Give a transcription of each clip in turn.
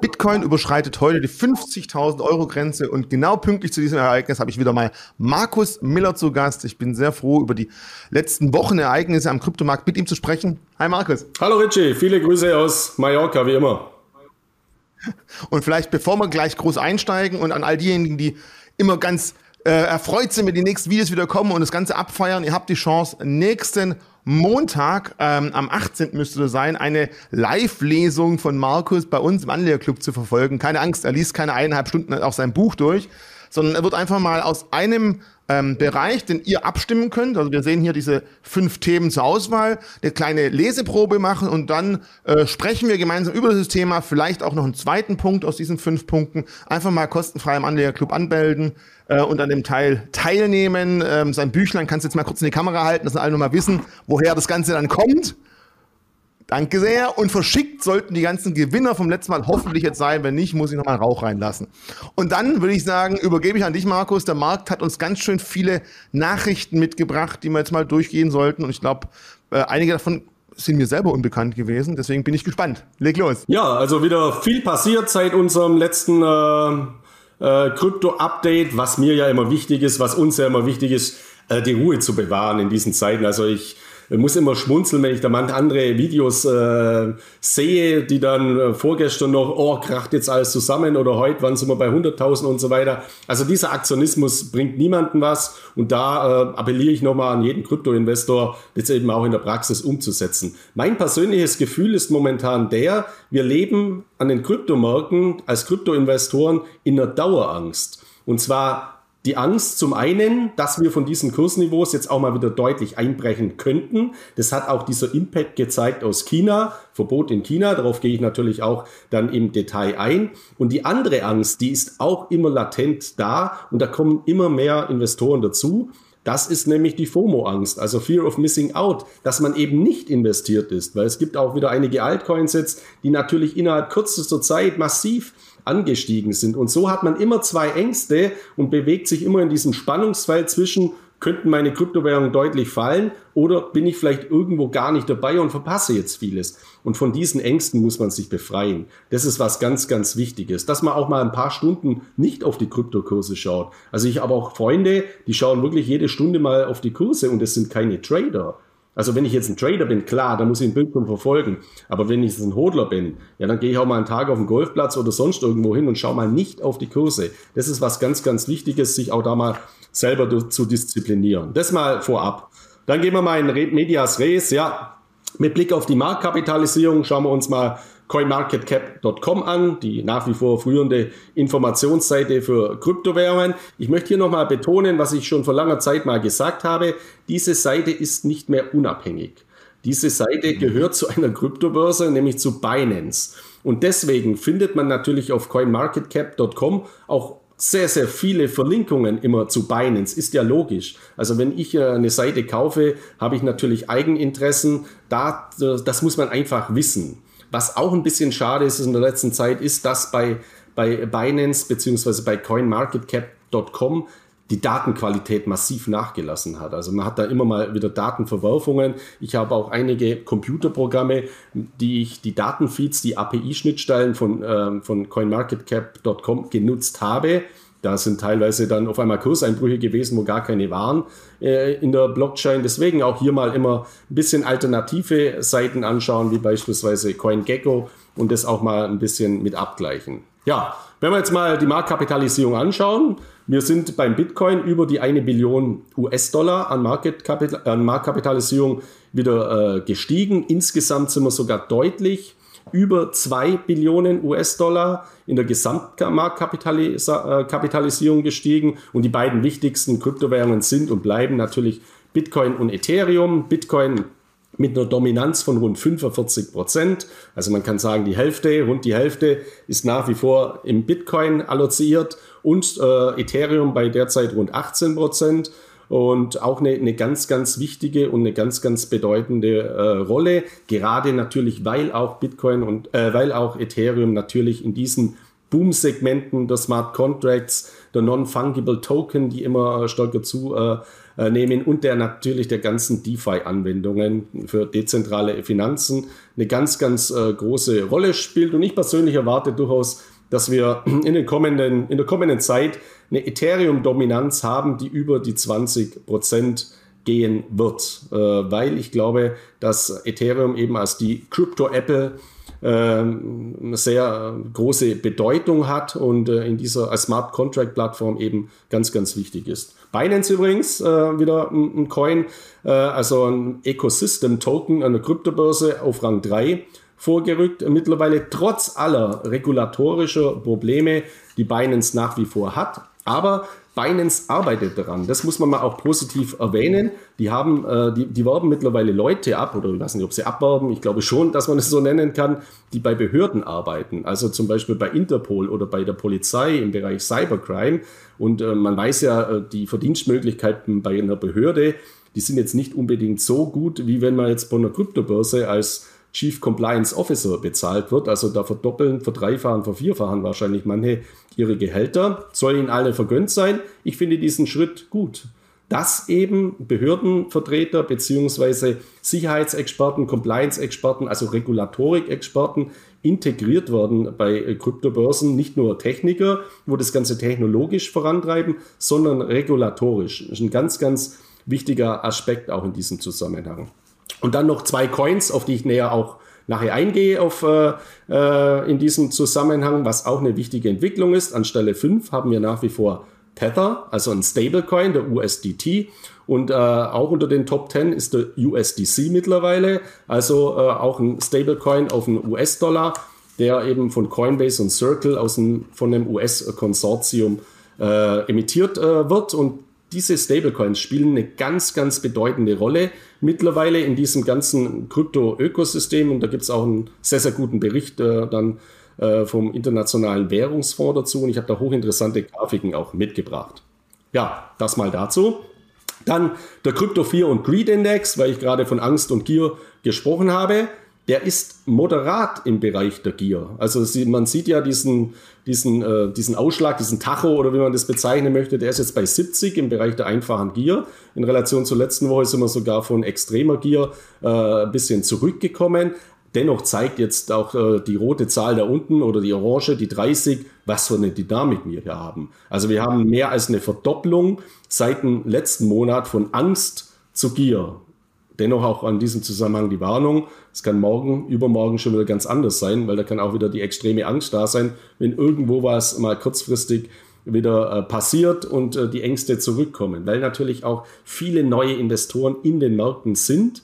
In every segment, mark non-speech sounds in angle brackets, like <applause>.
Bitcoin überschreitet heute die 50.000 Euro Grenze und genau pünktlich zu diesem Ereignis habe ich wieder mal Markus Miller zu Gast. Ich bin sehr froh, über die letzten Wochen Ereignisse am Kryptomarkt mit ihm zu sprechen. Hi Markus. Hallo Richie, viele Grüße aus Mallorca, wie immer. Und vielleicht bevor wir gleich groß einsteigen und an all diejenigen, die immer ganz äh, erfreut sind, wenn die nächsten Videos wieder kommen und das Ganze abfeiern, ihr habt die Chance, nächsten Montag, ähm, am 18. müsste das sein, eine Live-Lesung von Markus bei uns im Anlegerclub zu verfolgen. Keine Angst, er liest keine eineinhalb Stunden auch sein Buch durch, sondern er wird einfach mal aus einem ähm, Bereich, den ihr abstimmen könnt. Also wir sehen hier diese fünf Themen zur Auswahl, eine kleine Leseprobe machen und dann äh, sprechen wir gemeinsam über dieses Thema, vielleicht auch noch einen zweiten Punkt aus diesen fünf Punkten. Einfach mal kostenfrei im Anlegerclub anmelden äh, und an dem Teil teilnehmen. Ähm, sein Büchlein kannst du jetzt mal kurz in die Kamera halten, dass alle nur mal wissen, woher das Ganze dann kommt. Danke sehr. Und verschickt sollten die ganzen Gewinner vom letzten Mal hoffentlich jetzt sein. Wenn nicht, muss ich nochmal Rauch reinlassen. Und dann würde ich sagen, übergebe ich an dich, Markus. Der Markt hat uns ganz schön viele Nachrichten mitgebracht, die wir jetzt mal durchgehen sollten. Und ich glaube, äh, einige davon sind mir selber unbekannt gewesen. Deswegen bin ich gespannt. Leg los. Ja, also wieder viel passiert seit unserem letzten äh, äh, Krypto-Update, was mir ja immer wichtig ist, was uns ja immer wichtig ist, äh, die Ruhe zu bewahren in diesen Zeiten. Also ich muss immer schmunzeln, wenn ich da manche andere Videos äh, sehe, die dann äh, vorgestern noch, oh, kracht jetzt alles zusammen oder heute waren sie mal bei 100.000 und so weiter. Also dieser Aktionismus bringt niemandem was und da äh, appelliere ich nochmal an jeden Kryptoinvestor, das eben auch in der Praxis umzusetzen. Mein persönliches Gefühl ist momentan der, wir leben an den Kryptomärkten als Kryptoinvestoren in einer Dauerangst. Und zwar die Angst zum einen, dass wir von diesen Kursniveaus jetzt auch mal wieder deutlich einbrechen könnten. Das hat auch dieser Impact gezeigt aus China, Verbot in China. Darauf gehe ich natürlich auch dann im Detail ein. Und die andere Angst, die ist auch immer latent da und da kommen immer mehr Investoren dazu. Das ist nämlich die FOMO-Angst, also Fear of Missing Out, dass man eben nicht investiert ist, weil es gibt auch wieder einige Altcoins jetzt, die natürlich innerhalb kürzester Zeit massiv angestiegen sind. Und so hat man immer zwei Ängste und bewegt sich immer in diesem Spannungsfeld zwischen, könnten meine Kryptowährungen deutlich fallen oder bin ich vielleicht irgendwo gar nicht dabei und verpasse jetzt vieles. Und von diesen Ängsten muss man sich befreien. Das ist was ganz, ganz Wichtiges, dass man auch mal ein paar Stunden nicht auf die Kryptokurse schaut. Also ich habe auch Freunde, die schauen wirklich jede Stunde mal auf die Kurse und es sind keine Trader. Also wenn ich jetzt ein Trader bin, klar, dann muss ich ein Bildschirm verfolgen. Aber wenn ich jetzt ein Hodler bin, ja, dann gehe ich auch mal einen Tag auf den Golfplatz oder sonst irgendwo hin und schaue mal nicht auf die Kurse. Das ist was ganz, ganz Wichtiges, sich auch da mal selber zu disziplinieren. Das mal vorab. Dann gehen wir mal in Medias Res. Ja, mit Blick auf die Marktkapitalisierung schauen wir uns mal coinmarketcap.com an, die nach wie vor führende Informationsseite für Kryptowährungen. Ich möchte hier nochmal betonen, was ich schon vor langer Zeit mal gesagt habe. Diese Seite ist nicht mehr unabhängig. Diese Seite gehört zu einer Kryptobörse, nämlich zu Binance. Und deswegen findet man natürlich auf coinmarketcap.com auch sehr, sehr viele Verlinkungen immer zu Binance. Ist ja logisch. Also wenn ich äh, eine Seite kaufe, habe ich natürlich Eigeninteressen. Da, das muss man einfach wissen. Was auch ein bisschen schade ist in der letzten Zeit, ist, dass bei, bei Binance bzw. bei CoinMarketCap.com die Datenqualität massiv nachgelassen hat. Also man hat da immer mal wieder Datenverwerfungen. Ich habe auch einige Computerprogramme, die ich die Datenfeeds, die API-Schnittstellen von, ähm, von CoinMarketCap.com genutzt habe da sind teilweise dann auf einmal Kurseinbrüche gewesen, wo gar keine waren äh, in der Blockchain. Deswegen auch hier mal immer ein bisschen alternative Seiten anschauen, wie beispielsweise CoinGecko und das auch mal ein bisschen mit abgleichen. Ja, wenn wir jetzt mal die Marktkapitalisierung anschauen, wir sind beim Bitcoin über die eine Billion US-Dollar an, an Marktkapitalisierung wieder äh, gestiegen. Insgesamt sind wir sogar deutlich über 2 Billionen US-Dollar in der Gesamtmarktkapitalisierung gestiegen. Und die beiden wichtigsten Kryptowährungen sind und bleiben natürlich Bitcoin und Ethereum. Bitcoin mit einer Dominanz von rund 45 Prozent. Also man kann sagen, die Hälfte, rund die Hälfte ist nach wie vor im Bitcoin alloziert und äh, Ethereum bei derzeit rund 18 Prozent und auch eine, eine ganz, ganz wichtige und eine ganz, ganz bedeutende äh, Rolle, gerade natürlich, weil auch Bitcoin und äh, weil auch Ethereum natürlich in diesen Boom-Segmenten der Smart Contracts, der Non-Fungible Token, die immer stärker zu äh, äh, und der natürlich der ganzen DeFi-Anwendungen für dezentrale Finanzen eine ganz, ganz äh, große Rolle spielt. Und ich persönlich erwarte durchaus, dass wir in, den kommenden, in der kommenden Zeit eine Ethereum-Dominanz haben, die über die 20 Prozent gehen wird, äh, weil ich glaube, dass Ethereum eben als die Crypto-Apple ähm, eine sehr große Bedeutung hat und äh, in dieser Smart Contract Plattform eben ganz, ganz wichtig ist. Binance übrigens äh, wieder ein, ein Coin, äh, also ein Ecosystem Token an der Kryptobörse auf Rang 3 vorgerückt. Mittlerweile trotz aller regulatorischer Probleme, die Binance nach wie vor hat. Aber Binance arbeitet daran. Das muss man mal auch positiv erwähnen. Die haben, äh, die, die werben mittlerweile Leute ab, oder ich weiß nicht, ob sie abwerben. Ich glaube schon, dass man es so nennen kann, die bei Behörden arbeiten. Also zum Beispiel bei Interpol oder bei der Polizei im Bereich Cybercrime. Und äh, man weiß ja, äh, die Verdienstmöglichkeiten bei einer Behörde, die sind jetzt nicht unbedingt so gut, wie wenn man jetzt von einer Kryptobörse als Chief Compliance Officer bezahlt wird. Also da verdoppeln, verdreifachen, vervierfachen wahrscheinlich manche ihre Gehälter. Soll ihnen alle vergönnt sein. Ich finde diesen Schritt gut. Dass eben Behördenvertreter beziehungsweise Sicherheitsexperten, Compliance-Experten, also Regulatorik-Experten integriert werden bei Kryptobörsen. Nicht nur Techniker, wo das Ganze technologisch vorantreiben, sondern regulatorisch. Das ist ein ganz, ganz wichtiger Aspekt auch in diesem Zusammenhang. Und dann noch zwei Coins, auf die ich näher auch nachher eingehe auf, äh, äh in diesem Zusammenhang, was auch eine wichtige Entwicklung ist. An Stelle 5 haben wir nach wie vor Tether, also ein Stablecoin, der USDT. Und äh, auch unter den Top 10 ist der USDC mittlerweile, also äh, auch ein Stablecoin auf den US-Dollar, der eben von Coinbase und Circle aus dem, von dem US-Konsortium äh, emittiert äh, wird. Und diese Stablecoins spielen eine ganz, ganz bedeutende Rolle mittlerweile in diesem ganzen Krypto-Ökosystem. Und da gibt es auch einen sehr, sehr guten Bericht äh, dann äh, vom Internationalen Währungsfonds dazu. Und ich habe da hochinteressante Grafiken auch mitgebracht. Ja, das mal dazu. Dann der Krypto 4 und Greed Index, weil ich gerade von Angst und Gier gesprochen habe der ist moderat im Bereich der Gier. Also man sieht ja diesen, diesen, äh, diesen Ausschlag, diesen Tacho oder wie man das bezeichnen möchte, der ist jetzt bei 70 im Bereich der einfachen Gier. In Relation zur letzten Woche sind wir sogar von extremer Gier äh, ein bisschen zurückgekommen. Dennoch zeigt jetzt auch äh, die rote Zahl da unten oder die orange, die 30, was für eine Dynamik wir hier haben. Also wir haben mehr als eine Verdopplung seit dem letzten Monat von Angst zu Gier. Dennoch auch an diesem Zusammenhang die Warnung, es kann morgen, übermorgen schon wieder ganz anders sein, weil da kann auch wieder die extreme Angst da sein, wenn irgendwo was mal kurzfristig wieder äh, passiert und äh, die Ängste zurückkommen, weil natürlich auch viele neue Investoren in den Märkten sind,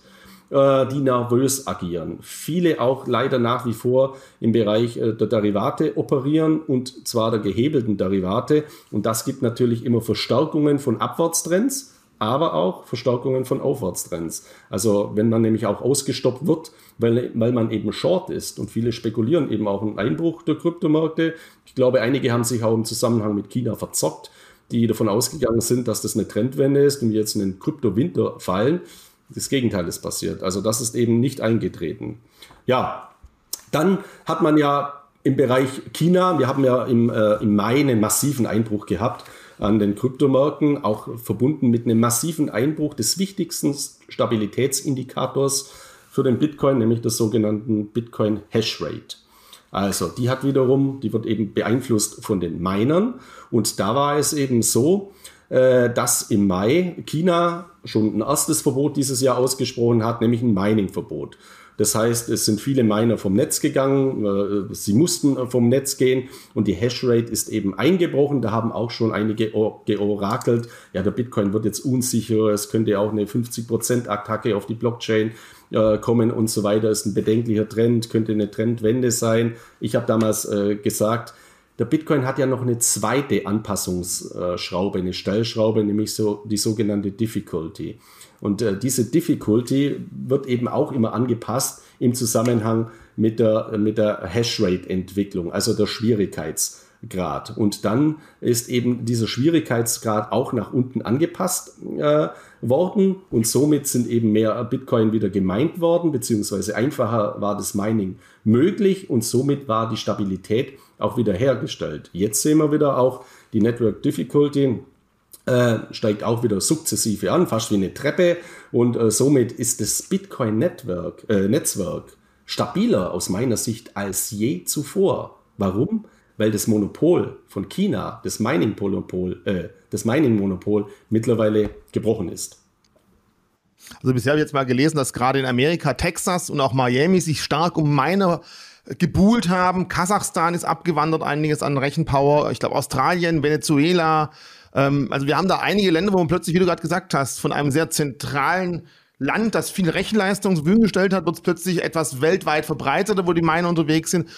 äh, die nervös agieren. Viele auch leider nach wie vor im Bereich äh, der Derivate operieren und zwar der gehebelten Derivate. Und das gibt natürlich immer Verstärkungen von Abwärtstrends aber auch Verstärkungen von Aufwärtstrends. Also wenn man nämlich auch ausgestoppt wird, weil, weil man eben short ist und viele spekulieren eben auch einen Einbruch der Kryptomärkte. Ich glaube, einige haben sich auch im Zusammenhang mit China verzockt, die davon ausgegangen sind, dass das eine Trendwende ist und wir jetzt in den Kryptowinter fallen. Das Gegenteil ist passiert. Also das ist eben nicht eingetreten. Ja, dann hat man ja im Bereich China, wir haben ja im, äh, im Mai einen massiven Einbruch gehabt an den Kryptomärkten, auch verbunden mit einem massiven Einbruch des wichtigsten Stabilitätsindikators für den Bitcoin, nämlich des sogenannten Bitcoin Hash Rate. Also die hat wiederum, die wird eben beeinflusst von den Minern und da war es eben so, äh, dass im Mai China schon ein erstes Verbot dieses Jahr ausgesprochen hat, nämlich ein Mining-Verbot. Das heißt, es sind viele Miner vom Netz gegangen, äh, sie mussten vom Netz gehen und die Hashrate ist eben eingebrochen. Da haben auch schon einige georakelt, ja, der Bitcoin wird jetzt unsicher, es könnte auch eine 50%-Attacke auf die Blockchain äh, kommen und so weiter. Ist ein bedenklicher Trend, könnte eine Trendwende sein. Ich habe damals äh, gesagt, der Bitcoin hat ja noch eine zweite Anpassungsschraube, eine Stellschraube, nämlich so die sogenannte Difficulty. Und äh, diese Difficulty wird eben auch immer angepasst im Zusammenhang mit der, mit der Hashrate-Entwicklung, also der Schwierigkeitsgrad. Und dann ist eben dieser Schwierigkeitsgrad auch nach unten angepasst äh, worden und somit sind eben mehr Bitcoin wieder gemeint worden, beziehungsweise einfacher war das Mining möglich und somit war die Stabilität auch wieder hergestellt. Jetzt sehen wir wieder auch die Network Difficulty äh, steigt auch wieder sukzessive an, fast wie eine Treppe. Und äh, somit ist das Bitcoin-Netzwerk äh, stabiler aus meiner Sicht als je zuvor. Warum? Weil das Monopol von China, das Mining-Monopol, äh, das Mining-Monopol mittlerweile gebrochen ist. Also bisher habe ich jetzt mal gelesen, dass gerade in Amerika, Texas und auch Miami sich stark um Miner gebuhlt haben. Kasachstan ist abgewandert, einiges an Rechenpower. Ich glaube Australien, Venezuela. Ähm, also wir haben da einige Länder, wo man plötzlich, wie du gerade gesagt hast, von einem sehr zentralen Land, das viel Rechenleistung zur Verfügung gestellt hat, wird es plötzlich etwas weltweit verbreiteter, wo die Miner unterwegs sind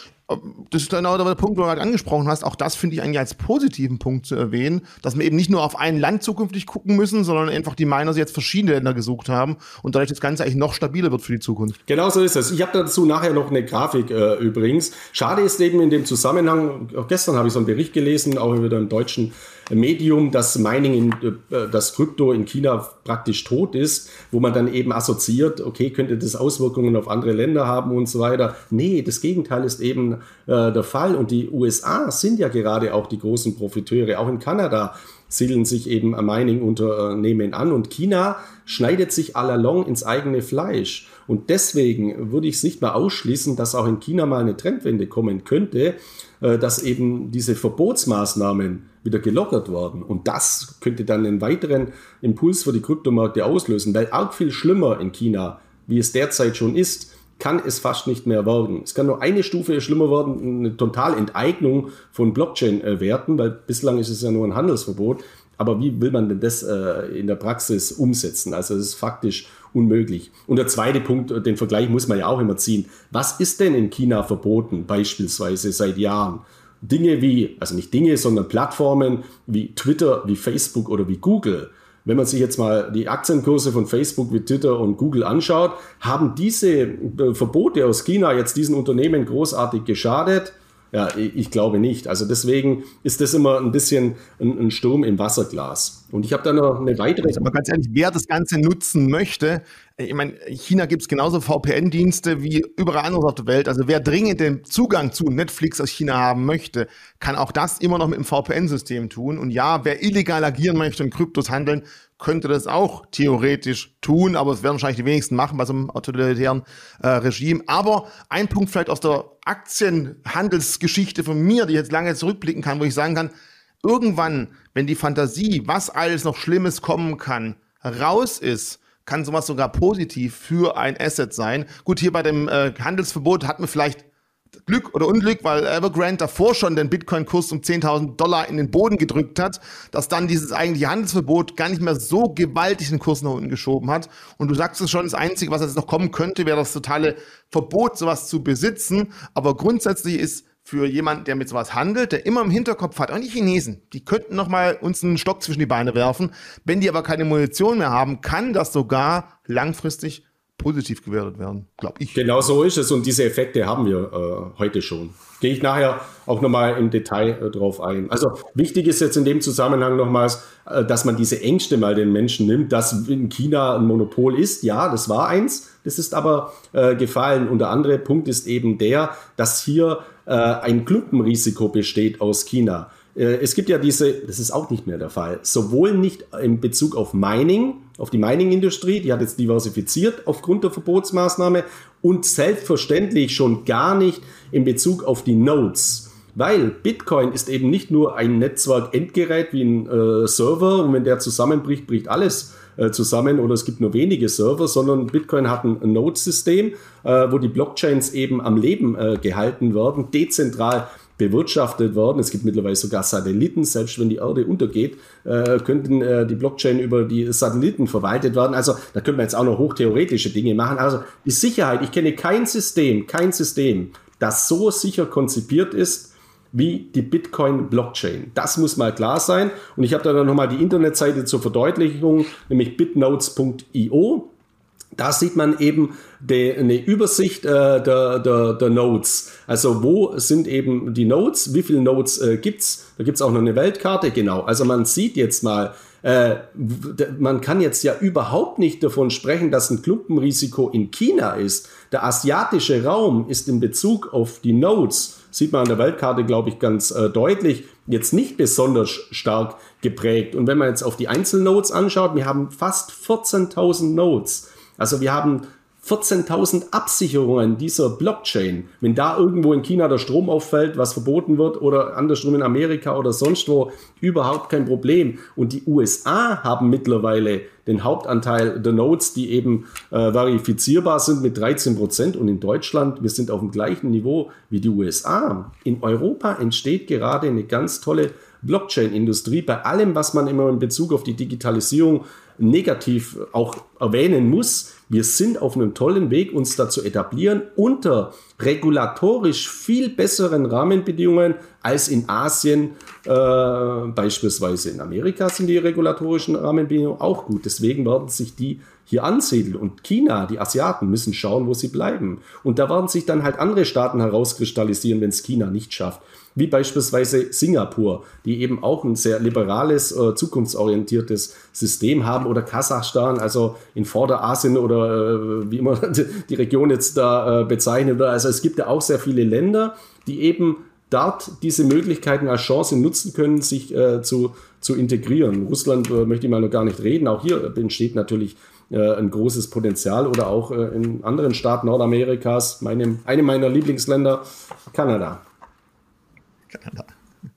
das ist genau der Punkt, wo du gerade angesprochen hast. Auch das finde ich eigentlich als positiven Punkt zu erwähnen, dass wir eben nicht nur auf ein Land zukünftig gucken müssen, sondern einfach die Miners jetzt verschiedene Länder gesucht haben und dadurch das Ganze eigentlich noch stabiler wird für die Zukunft. Genau so ist es. Ich habe dazu nachher noch eine Grafik äh, übrigens. Schade ist eben in dem Zusammenhang, auch gestern habe ich so einen Bericht gelesen, auch wieder im deutschen Medium, dass Mining, in, äh, das Krypto in China praktisch tot ist, wo man dann eben assoziiert, okay, könnte das Auswirkungen auf andere Länder haben und so weiter. Nee, das Gegenteil ist eben äh, der Fall. Und die USA sind ja gerade auch die großen Profiteure. Auch in Kanada siedeln sich eben Mining-Unternehmen an und China schneidet sich allalong ins eigene Fleisch. Und deswegen würde ich es nicht mal ausschließen, dass auch in China mal eine Trendwende kommen könnte, äh, dass eben diese Verbotsmaßnahmen wieder gelockert werden. Und das könnte dann einen weiteren Impuls für die Kryptomärkte auslösen, weil arg viel schlimmer in China, wie es derzeit schon ist, kann es fast nicht mehr werden. Es kann nur eine Stufe schlimmer werden, eine Totalenteignung von Blockchain-Werten, weil bislang ist es ja nur ein Handelsverbot. Aber wie will man denn das äh, in der Praxis umsetzen? Also es ist faktisch unmöglich. Und der zweite Punkt, den Vergleich muss man ja auch immer ziehen. Was ist denn in China verboten, beispielsweise seit Jahren? Dinge wie, also nicht Dinge, sondern Plattformen wie Twitter, wie Facebook oder wie Google wenn man sich jetzt mal die Aktienkurse von Facebook wie Twitter und Google anschaut, haben diese äh, Verbote aus China jetzt diesen Unternehmen großartig geschadet? Ja, ich glaube nicht. Also deswegen ist das immer ein bisschen ein, Sturm im Wasserglas. Und ich habe da noch eine weitere. Aber ganz ehrlich, wer das Ganze nutzen möchte, ich meine, China gibt es genauso VPN-Dienste wie überall anders auf der Welt. Also wer dringend den Zugang zu Netflix aus China haben möchte, kann auch das immer noch mit dem VPN-System tun. Und ja, wer illegal agieren möchte und Kryptos handeln, könnte das auch theoretisch tun, aber es werden wahrscheinlich die wenigsten machen bei so einem autoritären äh, Regime. Aber ein Punkt vielleicht aus der Aktienhandelsgeschichte von mir, die ich jetzt lange zurückblicken kann, wo ich sagen kann, irgendwann, wenn die Fantasie, was alles noch Schlimmes kommen kann, raus ist, kann sowas sogar positiv für ein Asset sein. Gut, hier bei dem äh, Handelsverbot hat man vielleicht Glück oder Unglück, weil Evergrande davor schon den Bitcoin-Kurs um 10.000 Dollar in den Boden gedrückt hat, dass dann dieses eigentliche Handelsverbot gar nicht mehr so gewaltig den Kurs nach unten geschoben hat. Und du sagst es schon, das Einzige, was jetzt noch kommen könnte, wäre das totale Verbot, sowas zu besitzen. Aber grundsätzlich ist für jemanden, der mit sowas handelt, der immer im Hinterkopf hat, auch die Chinesen, die könnten noch mal uns einen Stock zwischen die Beine werfen. Wenn die aber keine Munition mehr haben, kann das sogar langfristig positiv gewertet werden, glaube ich. Genau so ist es und diese Effekte haben wir äh, heute schon. Gehe ich nachher auch nochmal im Detail äh, drauf ein. Also wichtig ist jetzt in dem Zusammenhang nochmals, äh, dass man diese Ängste mal den Menschen nimmt, dass in China ein Monopol ist. Ja, das war eins, das ist aber äh, gefallen. Und der andere Punkt ist eben der, dass hier äh, ein Klumpenrisiko besteht aus China. Äh, es gibt ja diese, das ist auch nicht mehr der Fall, sowohl nicht in Bezug auf Mining, auf die Mining-Industrie, die hat jetzt diversifiziert aufgrund der Verbotsmaßnahme und selbstverständlich schon gar nicht in Bezug auf die Nodes. Weil Bitcoin ist eben nicht nur ein Netzwerk-Endgerät wie ein äh, Server und wenn der zusammenbricht, bricht alles äh, zusammen oder es gibt nur wenige Server, sondern Bitcoin hat ein Node-System, äh, wo die Blockchains eben am Leben äh, gehalten werden, dezentral bewirtschaftet worden. Es gibt mittlerweile sogar Satelliten, selbst wenn die Erde untergeht, äh, könnten äh, die Blockchain über die Satelliten verwaltet werden. Also da könnte man jetzt auch noch hochtheoretische Dinge machen. Also die Sicherheit, ich kenne kein System, kein System, das so sicher konzipiert ist, wie die Bitcoin-Blockchain. Das muss mal klar sein. Und ich habe da dann nochmal die Internetseite zur Verdeutlichung, nämlich bitnotes.io. Da sieht man eben de, eine Übersicht äh, der, der, der Nodes. Also wo sind eben die Nodes, wie viele Nodes äh, gibt's? Da gibt's auch noch eine Weltkarte, genau. Also man sieht jetzt mal, äh, man kann jetzt ja überhaupt nicht davon sprechen, dass ein Klumpenrisiko in China ist. Der asiatische Raum ist in Bezug auf die Nodes sieht man an der Weltkarte, glaube ich, ganz äh, deutlich, jetzt nicht besonders stark geprägt. Und wenn man jetzt auf die Einzelnodes anschaut, wir haben fast 14.000 Nodes. Also wir haben 14.000 Absicherungen dieser Blockchain. Wenn da irgendwo in China der Strom auffällt, was verboten wird, oder andersrum in Amerika oder sonst wo, überhaupt kein Problem. Und die USA haben mittlerweile den Hauptanteil der Nodes, die eben äh, verifizierbar sind mit 13 Prozent. Und in Deutschland, wir sind auf dem gleichen Niveau wie die USA. In Europa entsteht gerade eine ganz tolle Blockchain-Industrie. Bei allem, was man immer in Bezug auf die Digitalisierung negativ auch erwähnen muss, wir sind auf einem tollen Weg, uns da zu etablieren unter regulatorisch viel besseren Rahmenbedingungen als in Asien. Äh, beispielsweise in Amerika sind die regulatorischen Rahmenbedingungen auch gut. Deswegen werden sich die hier ansiedeln. Und China, die Asiaten, müssen schauen, wo sie bleiben. Und da werden sich dann halt andere Staaten herauskristallisieren, wenn es China nicht schafft wie beispielsweise Singapur, die eben auch ein sehr liberales, äh, zukunftsorientiertes System haben oder Kasachstan, also in Vorderasien oder äh, wie immer <laughs> die Region jetzt da äh, bezeichnet. Also es gibt ja auch sehr viele Länder, die eben dort diese Möglichkeiten als Chance nutzen können, sich äh, zu, zu integrieren. Russland äh, möchte ich mal noch gar nicht reden. Auch hier entsteht natürlich äh, ein großes Potenzial oder auch in anderen Staaten Nordamerikas, meinem, einem meiner Lieblingsländer, Kanada.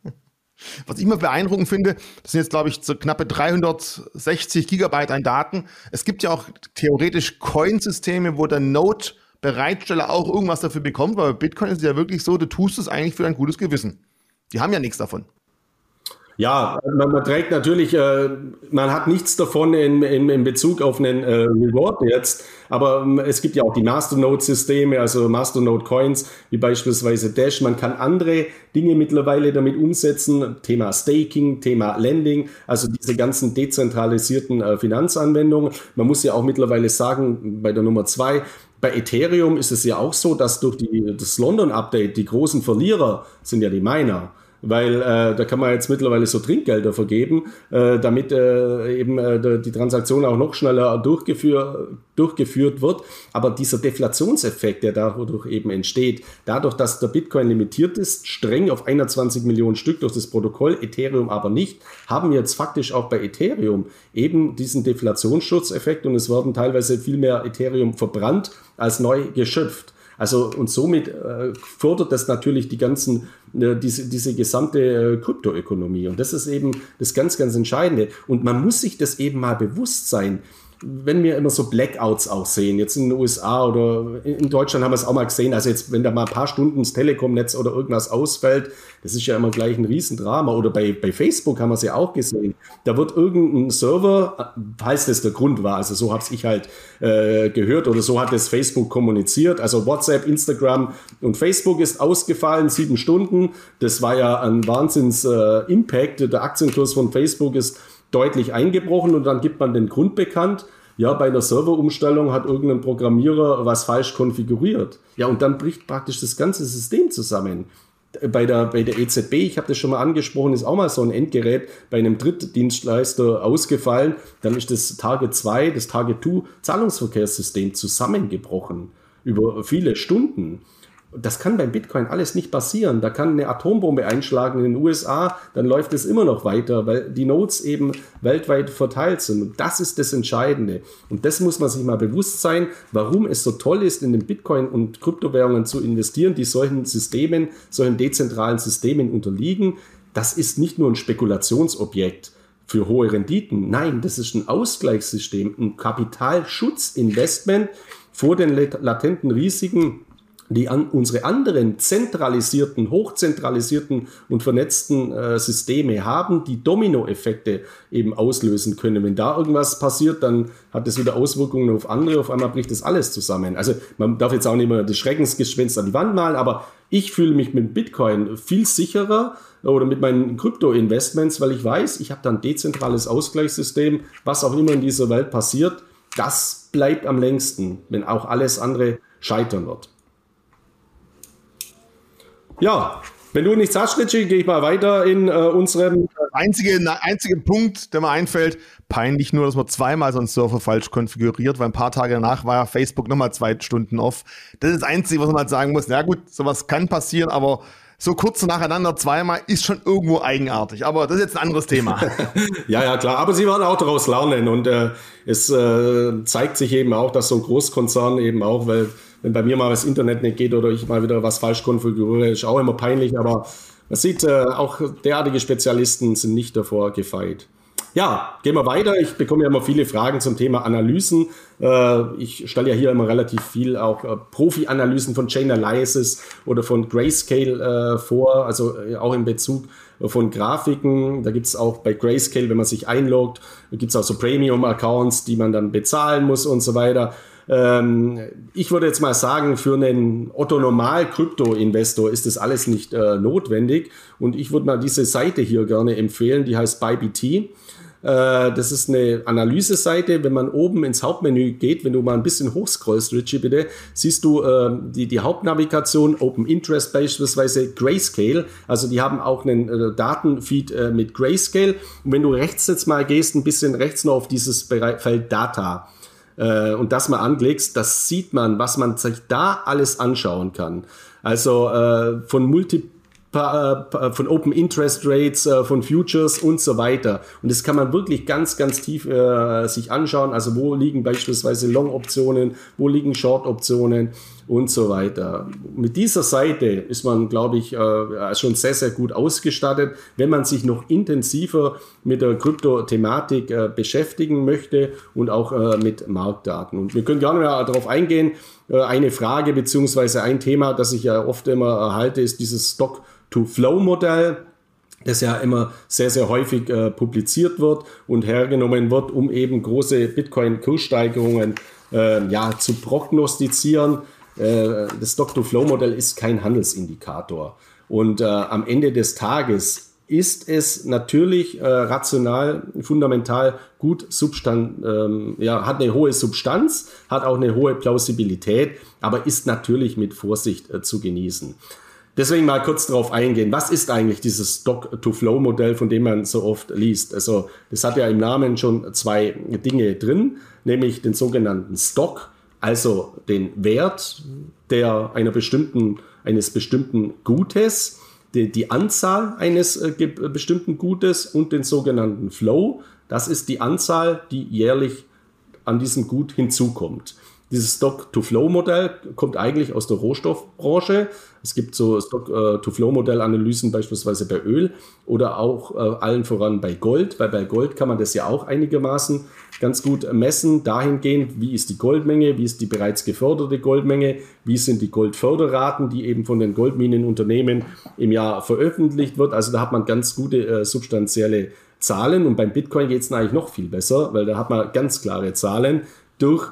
<laughs> Was ich immer beeindruckend finde, das sind jetzt, glaube ich, so knappe 360 Gigabyte an Daten. Es gibt ja auch theoretisch Coin-Systeme, wo der Node-Bereitsteller auch irgendwas dafür bekommt, weil bei Bitcoin ist es ja wirklich so, du tust es eigentlich für ein gutes Gewissen. Die haben ja nichts davon. Ja, man, man, trägt natürlich, äh, man hat nichts davon in, in, in Bezug auf einen äh, Reward jetzt, aber ähm, es gibt ja auch die Masternode-Systeme, also Masternode-Coins, wie beispielsweise Dash. Man kann andere Dinge mittlerweile damit umsetzen, Thema Staking, Thema Lending, also diese ganzen dezentralisierten äh, Finanzanwendungen. Man muss ja auch mittlerweile sagen, bei der Nummer zwei, bei Ethereum ist es ja auch so, dass durch die, das London-Update die großen Verlierer sind ja die Miner weil äh, da kann man jetzt mittlerweile so Trinkgelder vergeben, äh, damit äh, eben äh, die Transaktion auch noch schneller durchgeführ, durchgeführt wird. Aber dieser Deflationseffekt, der dadurch eben entsteht, dadurch, dass der Bitcoin limitiert ist, streng auf 21 Millionen Stück durch das Protokoll, Ethereum aber nicht, haben wir jetzt faktisch auch bei Ethereum eben diesen Deflationsschutzeffekt und es werden teilweise viel mehr Ethereum verbrannt als neu geschöpft. Also und somit äh, fördert das natürlich die ganzen, äh, diese, diese gesamte äh, Kryptoökonomie. Und das ist eben das ganz, ganz Entscheidende. Und man muss sich das eben mal bewusst sein wenn wir immer so Blackouts auch sehen, jetzt in den USA oder in Deutschland haben wir es auch mal gesehen, also jetzt, wenn da mal ein paar Stunden das Telekom-Netz oder irgendwas ausfällt, das ist ja immer gleich ein Riesendrama. Oder bei, bei Facebook haben wir es ja auch gesehen. Da wird irgendein Server, falls das der Grund war, also so habe ich halt äh, gehört oder so hat es Facebook kommuniziert, also WhatsApp, Instagram und Facebook ist ausgefallen, sieben Stunden. Das war ja ein Wahnsinns-Impact. Äh, der Aktienkurs von Facebook ist deutlich eingebrochen und dann gibt man den Grund bekannt. Ja, bei einer Serverumstellung hat irgendein Programmierer was falsch konfiguriert. Ja, und dann bricht praktisch das ganze System zusammen. Bei der, bei der EZB, ich habe das schon mal angesprochen, ist auch mal so ein Endgerät bei einem Drittdienstleister ausgefallen. Dann ist das Target 2, das Target 2 Zahlungsverkehrssystem zusammengebrochen über viele Stunden. Das kann beim Bitcoin alles nicht passieren. Da kann eine Atombombe einschlagen in den USA, dann läuft es immer noch weiter, weil die Nodes eben weltweit verteilt sind. Und das ist das Entscheidende. Und das muss man sich mal bewusst sein, warum es so toll ist, in den Bitcoin und Kryptowährungen zu investieren, die solchen Systemen, solchen dezentralen Systemen unterliegen. Das ist nicht nur ein Spekulationsobjekt für hohe Renditen. Nein, das ist ein Ausgleichssystem, ein Kapitalschutzinvestment vor den latenten Risiken die an unsere anderen zentralisierten, hochzentralisierten und vernetzten äh, Systeme haben, die Dominoeffekte eben auslösen können. Wenn da irgendwas passiert, dann hat das wieder Auswirkungen auf andere. Auf einmal bricht das alles zusammen. Also man darf jetzt auch nicht mehr das Schreckensgespenst an die Wand malen, aber ich fühle mich mit Bitcoin viel sicherer oder mit meinen Krypto-Investments, weil ich weiß, ich habe da ein dezentrales Ausgleichssystem, was auch immer in dieser Welt passiert, das bleibt am längsten, wenn auch alles andere scheitern wird. Ja, wenn du nichts hast, Richie, gehe ich mal weiter in äh, unserem. Einzige, einzige Punkt, der mir einfällt, peinlich nur, dass man zweimal so einen Server falsch konfiguriert, weil ein paar Tage danach war ja Facebook nochmal zwei Stunden off. Das ist das Einzige, was man halt sagen muss. Na gut, sowas kann passieren, aber so kurz nacheinander zweimal ist schon irgendwo eigenartig. Aber das ist jetzt ein anderes Thema. <laughs> ja, ja, klar. Aber sie werden auch daraus lernen. Und äh, es äh, zeigt sich eben auch, dass so ein Großkonzern eben auch, weil wenn bei mir mal das Internet nicht geht oder ich mal wieder was falsch konfiguriere, ist auch immer peinlich. Aber man sieht, äh, auch derartige Spezialisten sind nicht davor gefeit. Ja, gehen wir weiter. Ich bekomme ja immer viele Fragen zum Thema Analysen. Äh, ich stelle ja hier immer relativ viel auch äh, Profi-Analysen von Chainalysis oder von Grayscale äh, vor, also auch in Bezug von Grafiken. Da gibt es auch bei Grayscale, wenn man sich einloggt, gibt es auch so Premium-Accounts, die man dann bezahlen muss und so weiter. Ähm, ich würde jetzt mal sagen, für einen Otto-Normal-Krypto-Investor ist das alles nicht notwendig. Und ich würde mal diese Seite hier gerne empfehlen, die heißt ByBT. Äh, das ist eine Analyse-Seite. Wenn man oben ins Hauptmenü geht, wenn du mal ein bisschen hochscrollst, Richie, bitte, siehst du äh, die, die Hauptnavigation, Open Interest beispielsweise, Grayscale. Also die haben auch einen äh, Datenfeed äh, mit Grayscale. Und wenn du rechts jetzt mal gehst, ein bisschen rechts noch auf dieses Feld Data äh, und das mal anklickst, das sieht man, was man sich da alles anschauen kann. Also äh, von Multi äh, von Open Interest Rates, äh, von Futures und so weiter. Und das kann man wirklich ganz, ganz tief äh, sich anschauen. Also wo liegen beispielsweise Long-Optionen, wo liegen Short-Optionen und so weiter. Mit dieser Seite ist man, glaube ich, äh, schon sehr, sehr gut ausgestattet, wenn man sich noch intensiver mit der Krypto-Thematik äh, beschäftigen möchte und auch äh, mit Marktdaten. Und wir können gerne mal darauf eingehen. eine Frage beziehungsweise ein Thema, das ich ja oft immer erhalte, ist dieses Stock To-Flow-Modell, das ja immer sehr, sehr häufig äh, publiziert wird und hergenommen wird, um eben große Bitcoin-Kurssteigerungen äh, ja, zu prognostizieren. Äh, das Stock-to-Flow-Modell ist kein Handelsindikator. Und äh, am Ende des Tages ist es natürlich äh, rational, fundamental gut Substan ähm, ja, hat eine hohe Substanz, hat auch eine hohe Plausibilität, aber ist natürlich mit Vorsicht äh, zu genießen. Deswegen mal kurz darauf eingehen. Was ist eigentlich dieses Stock-to-Flow-Modell, von dem man so oft liest? Also, das hat ja im Namen schon zwei Dinge drin, nämlich den sogenannten Stock, also den Wert der einer bestimmten, eines bestimmten Gutes, die, die Anzahl eines äh, bestimmten Gutes und den sogenannten Flow. Das ist die Anzahl, die jährlich an diesem Gut hinzukommt. Dieses Stock-to-Flow-Modell kommt eigentlich aus der Rohstoffbranche. Es gibt so Stock-to-Flow-Modell-Analysen beispielsweise bei Öl oder auch äh, allen voran bei Gold, weil bei Gold kann man das ja auch einigermaßen ganz gut messen, dahingehend, wie ist die Goldmenge, wie ist die bereits geförderte Goldmenge, wie sind die Goldförderraten, die eben von den Goldminenunternehmen im Jahr veröffentlicht wird. Also da hat man ganz gute äh, substanzielle Zahlen und beim Bitcoin geht es eigentlich noch viel besser, weil da hat man ganz klare Zahlen durch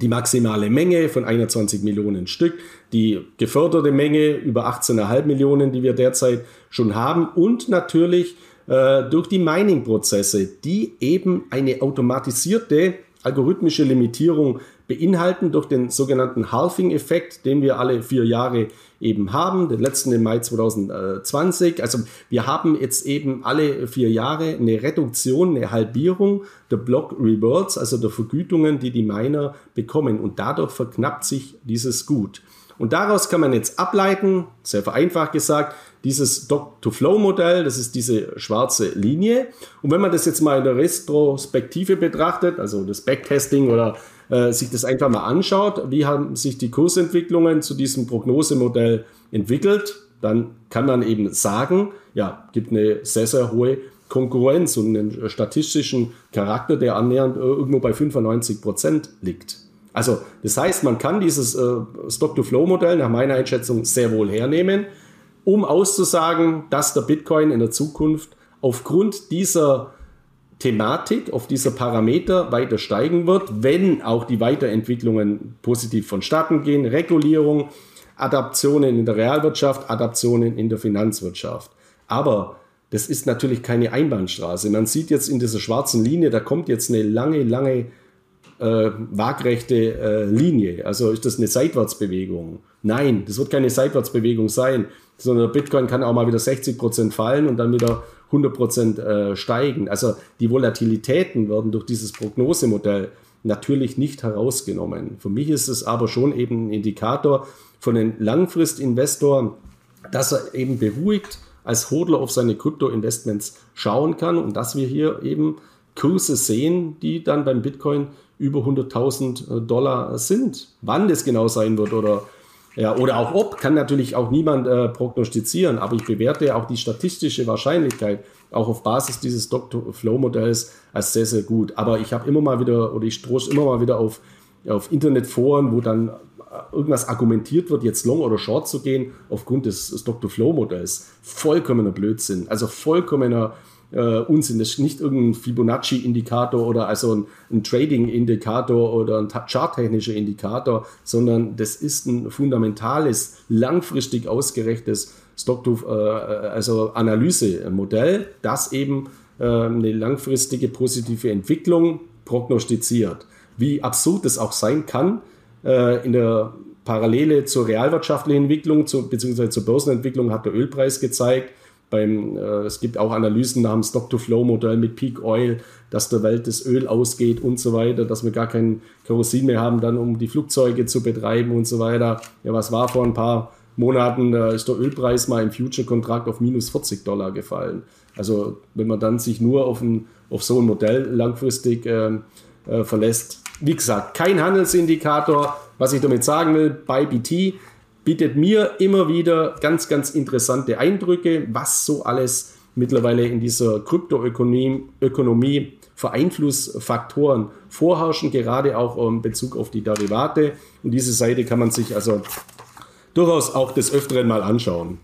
die maximale Menge von 21 Millionen Stück, die geförderte Menge über 18,5 Millionen, die wir derzeit schon haben und natürlich äh, durch die Mining-Prozesse, die eben eine automatisierte algorithmische Limitierung beinhalten durch den sogenannten Halving-Effekt, den wir alle vier Jahre eben haben, den letzten im Mai 2020. Also wir haben jetzt eben alle vier Jahre eine Reduktion, eine Halbierung der Block Rewards, also der Vergütungen, die die Miner bekommen. Und dadurch verknappt sich dieses Gut. Und daraus kann man jetzt ableiten, sehr vereinfacht gesagt, dieses Stock-to-Flow-Modell, das ist diese schwarze Linie. Und wenn man das jetzt mal in der Retrospektive betrachtet, also das Backtesting oder äh, sich das einfach mal anschaut, wie haben sich die Kursentwicklungen zu diesem Prognosemodell entwickelt, dann kann man eben sagen, ja, gibt eine sehr, sehr hohe Konkurrenz und einen statistischen Charakter, der annähernd äh, irgendwo bei 95 Prozent liegt. Also das heißt, man kann dieses äh, Stock-to-Flow-Modell nach meiner Einschätzung sehr wohl hernehmen, um auszusagen, dass der Bitcoin in der Zukunft aufgrund dieser Thematik, auf dieser Parameter weiter steigen wird, wenn auch die Weiterentwicklungen positiv vonstatten gehen, Regulierung, Adaptionen in der Realwirtschaft, Adaptionen in der Finanzwirtschaft. Aber das ist natürlich keine Einbahnstraße. Man sieht jetzt in dieser schwarzen Linie, da kommt jetzt eine lange, lange äh, waagrechte äh, Linie. Also ist das eine Seitwärtsbewegung? Nein, das wird keine Seitwärtsbewegung sein, sondern Bitcoin kann auch mal wieder 60 Prozent fallen und dann wieder 100 Prozent äh, steigen. Also die Volatilitäten werden durch dieses Prognosemodell natürlich nicht herausgenommen. Für mich ist es aber schon eben ein Indikator von einem Langfristinvestor, dass er eben beruhigt als Hodler auf seine Krypto-Investments schauen kann und dass wir hier eben Kurse sehen, die dann beim Bitcoin über 100.000 Dollar sind. Wann das genau sein wird oder ja, oder auch ob, kann natürlich auch niemand äh, prognostizieren, aber ich bewerte auch die statistische Wahrscheinlichkeit auch auf Basis dieses Dr. Flow-Modells als sehr, sehr gut. Aber ich habe immer mal wieder, oder ich stoße immer mal wieder auf, auf Internetforen, wo dann äh, irgendwas argumentiert wird, jetzt long oder short zu gehen, aufgrund des, des Dr. Flow-Modells. Vollkommener Blödsinn, also vollkommener äh, Unsinn. Das ist nicht irgendein Fibonacci-Indikator oder also ein, ein Trading-Indikator oder ein charttechnischer Indikator, sondern das ist ein fundamentales, langfristig ausgerechtes Stocktooth, äh, also Analysemodell, das eben äh, eine langfristige positive Entwicklung prognostiziert. Wie absurd es auch sein kann, äh, in der Parallele zur realwirtschaftlichen Entwicklung, zu, beziehungsweise zur Börsenentwicklung hat der Ölpreis gezeigt, beim, äh, es gibt auch Analysen namens Stock-to-Flow-Modell mit Peak Oil, dass der Welt das Öl ausgeht und so weiter, dass wir gar kein Kerosin mehr haben, dann um die Flugzeuge zu betreiben und so weiter. Ja, was war vor ein paar Monaten, da ist der Ölpreis mal im Future-Kontrakt auf minus 40 Dollar gefallen. Also wenn man dann sich nur auf, ein, auf so ein Modell langfristig äh, äh, verlässt. Wie gesagt, kein Handelsindikator. Was ich damit sagen will, bei BT bietet mir immer wieder ganz, ganz interessante Eindrücke, was so alles mittlerweile in dieser Kryptoökonomie Ökonomie für Einflussfaktoren vorherrschen, gerade auch in Bezug auf die Derivate. Und diese Seite kann man sich also durchaus auch des Öfteren mal anschauen.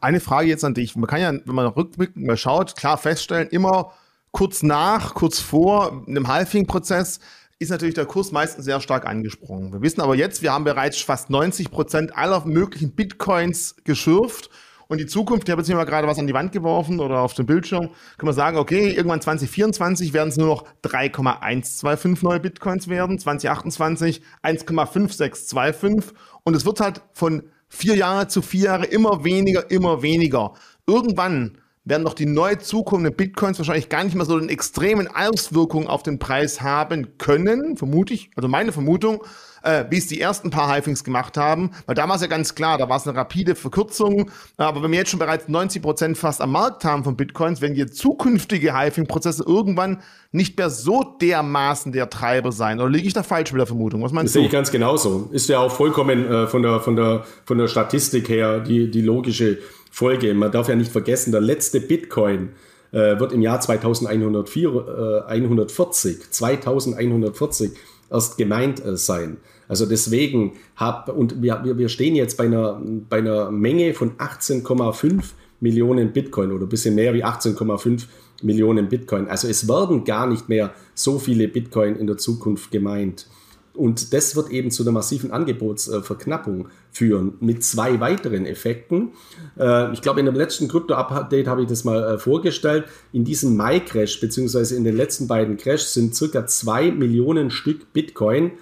Eine Frage jetzt an dich. Man kann ja, wenn man rückblickend mal schaut, klar feststellen, immer kurz nach, kurz vor einem Halving-Prozess ist natürlich der Kurs meistens sehr stark angesprungen. Wir wissen aber jetzt, wir haben bereits fast 90 Prozent aller möglichen Bitcoins geschürft. Und die Zukunft, ich habe jetzt hier mal gerade was an die Wand geworfen oder auf dem Bildschirm, kann man sagen, okay, irgendwann 2024 werden es nur noch 3,125 neue Bitcoins werden, 2028 1,5625 und es wird halt von vier Jahre zu vier Jahre immer weniger, immer weniger. Irgendwann werden doch die neu zukommenden Bitcoins wahrscheinlich gar nicht mehr so eine extremen Auswirkungen auf den Preis haben können, vermute ich, also meine Vermutung, äh, wie es die ersten paar Halfings gemacht haben, weil da war es ja ganz klar, da war es eine rapide Verkürzung, aber wenn wir jetzt schon bereits 90 Prozent fast am Markt haben von Bitcoins, wenn die zukünftige Halving-Prozesse irgendwann nicht mehr so dermaßen der Treiber sein, oder liege ich da falsch mit der Vermutung? Was meinst das du? Sehe ich ganz genauso. Ist ja auch vollkommen äh, von, der, von, der, von der Statistik her die, die logische Folge. Man darf ja nicht vergessen, der letzte Bitcoin äh, wird im Jahr 2104, äh, 140, 2140 erst gemeint äh, sein. Also deswegen hab, und wir, wir stehen jetzt bei einer, bei einer Menge von 18,5 Millionen Bitcoin oder ein bisschen mehr wie 18,5 Millionen Bitcoin. Also es werden gar nicht mehr so viele Bitcoin in der Zukunft gemeint. Und das wird eben zu einer massiven Angebotsverknappung führen mit zwei weiteren Effekten. Äh, ich glaube, in dem letzten Krypto-Update habe ich das mal äh, vorgestellt. In diesem Mai-Crash, beziehungsweise in den letzten beiden Crashs, sind circa zwei Millionen Stück Bitcoin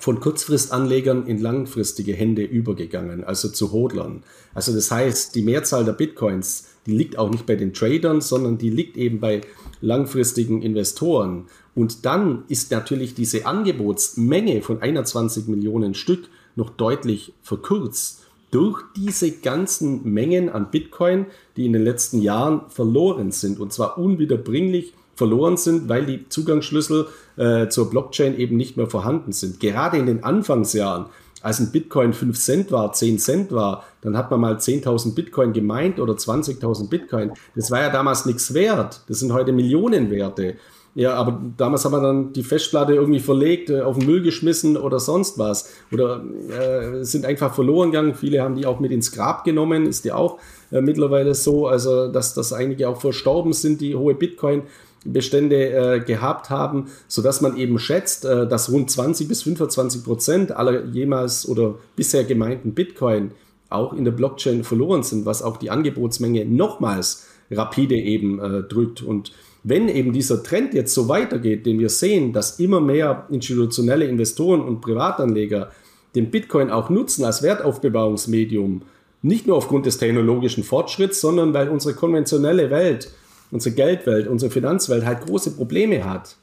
von Kurzfristanlegern in langfristige Hände übergegangen, also zu Hodlern. Also das heißt, die Mehrzahl der Bitcoins, die liegt auch nicht bei den Tradern, sondern die liegt eben bei langfristigen Investoren. Und dann ist natürlich diese Angebotsmenge von 21 Millionen Stück noch deutlich verkürzt durch diese ganzen Mengen an Bitcoin, die in den letzten Jahren verloren sind und zwar unwiederbringlich verloren sind, weil die Zugangsschlüssel äh, zur Blockchain eben nicht mehr vorhanden sind. Gerade in den Anfangsjahren, als ein Bitcoin 5 Cent war, 10 Cent war, dann hat man mal 10.000 Bitcoin gemeint oder 20.000 Bitcoin. Das war ja damals nichts wert. Das sind heute Millionenwerte. Ja, aber damals haben wir dann die Festplatte irgendwie verlegt, äh, auf den Müll geschmissen oder sonst was. Oder äh, sind einfach verloren gegangen. Viele haben die auch mit ins Grab genommen, ist ja auch äh, mittlerweile so. Also, dass, dass einige auch verstorben sind, die hohe Bitcoin-Bestände äh, gehabt haben, sodass man eben schätzt, äh, dass rund 20 bis 25 Prozent aller jemals oder bisher gemeinten Bitcoin auch in der Blockchain verloren sind, was auch die Angebotsmenge nochmals rapide eben äh, drückt. Und wenn eben dieser Trend jetzt so weitergeht, den wir sehen, dass immer mehr institutionelle Investoren und Privatanleger den Bitcoin auch nutzen als Wertaufbewahrungsmedium, nicht nur aufgrund des technologischen Fortschritts, sondern weil unsere konventionelle Welt, unsere Geldwelt, unsere Finanzwelt halt große Probleme hat,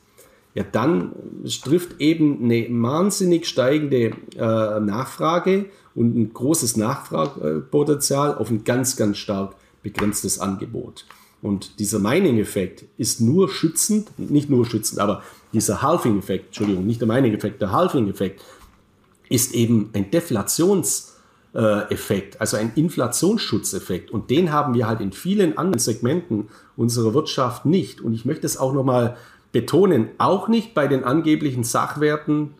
ja dann trifft eben eine wahnsinnig steigende äh, Nachfrage und ein großes Nachfragepotenzial auf ein ganz, ganz stark begrenztes Angebot. Und dieser Mining-Effekt ist nur schützend, nicht nur schützend, aber dieser Halving-Effekt, Entschuldigung, nicht der Mining-Effekt, der Halving-Effekt ist eben ein Deflationseffekt, also ein Inflationsschutzeffekt. Und den haben wir halt in vielen anderen Segmenten unserer Wirtschaft nicht. Und ich möchte es auch nochmal betonen, auch nicht bei den angeblichen Sachwerten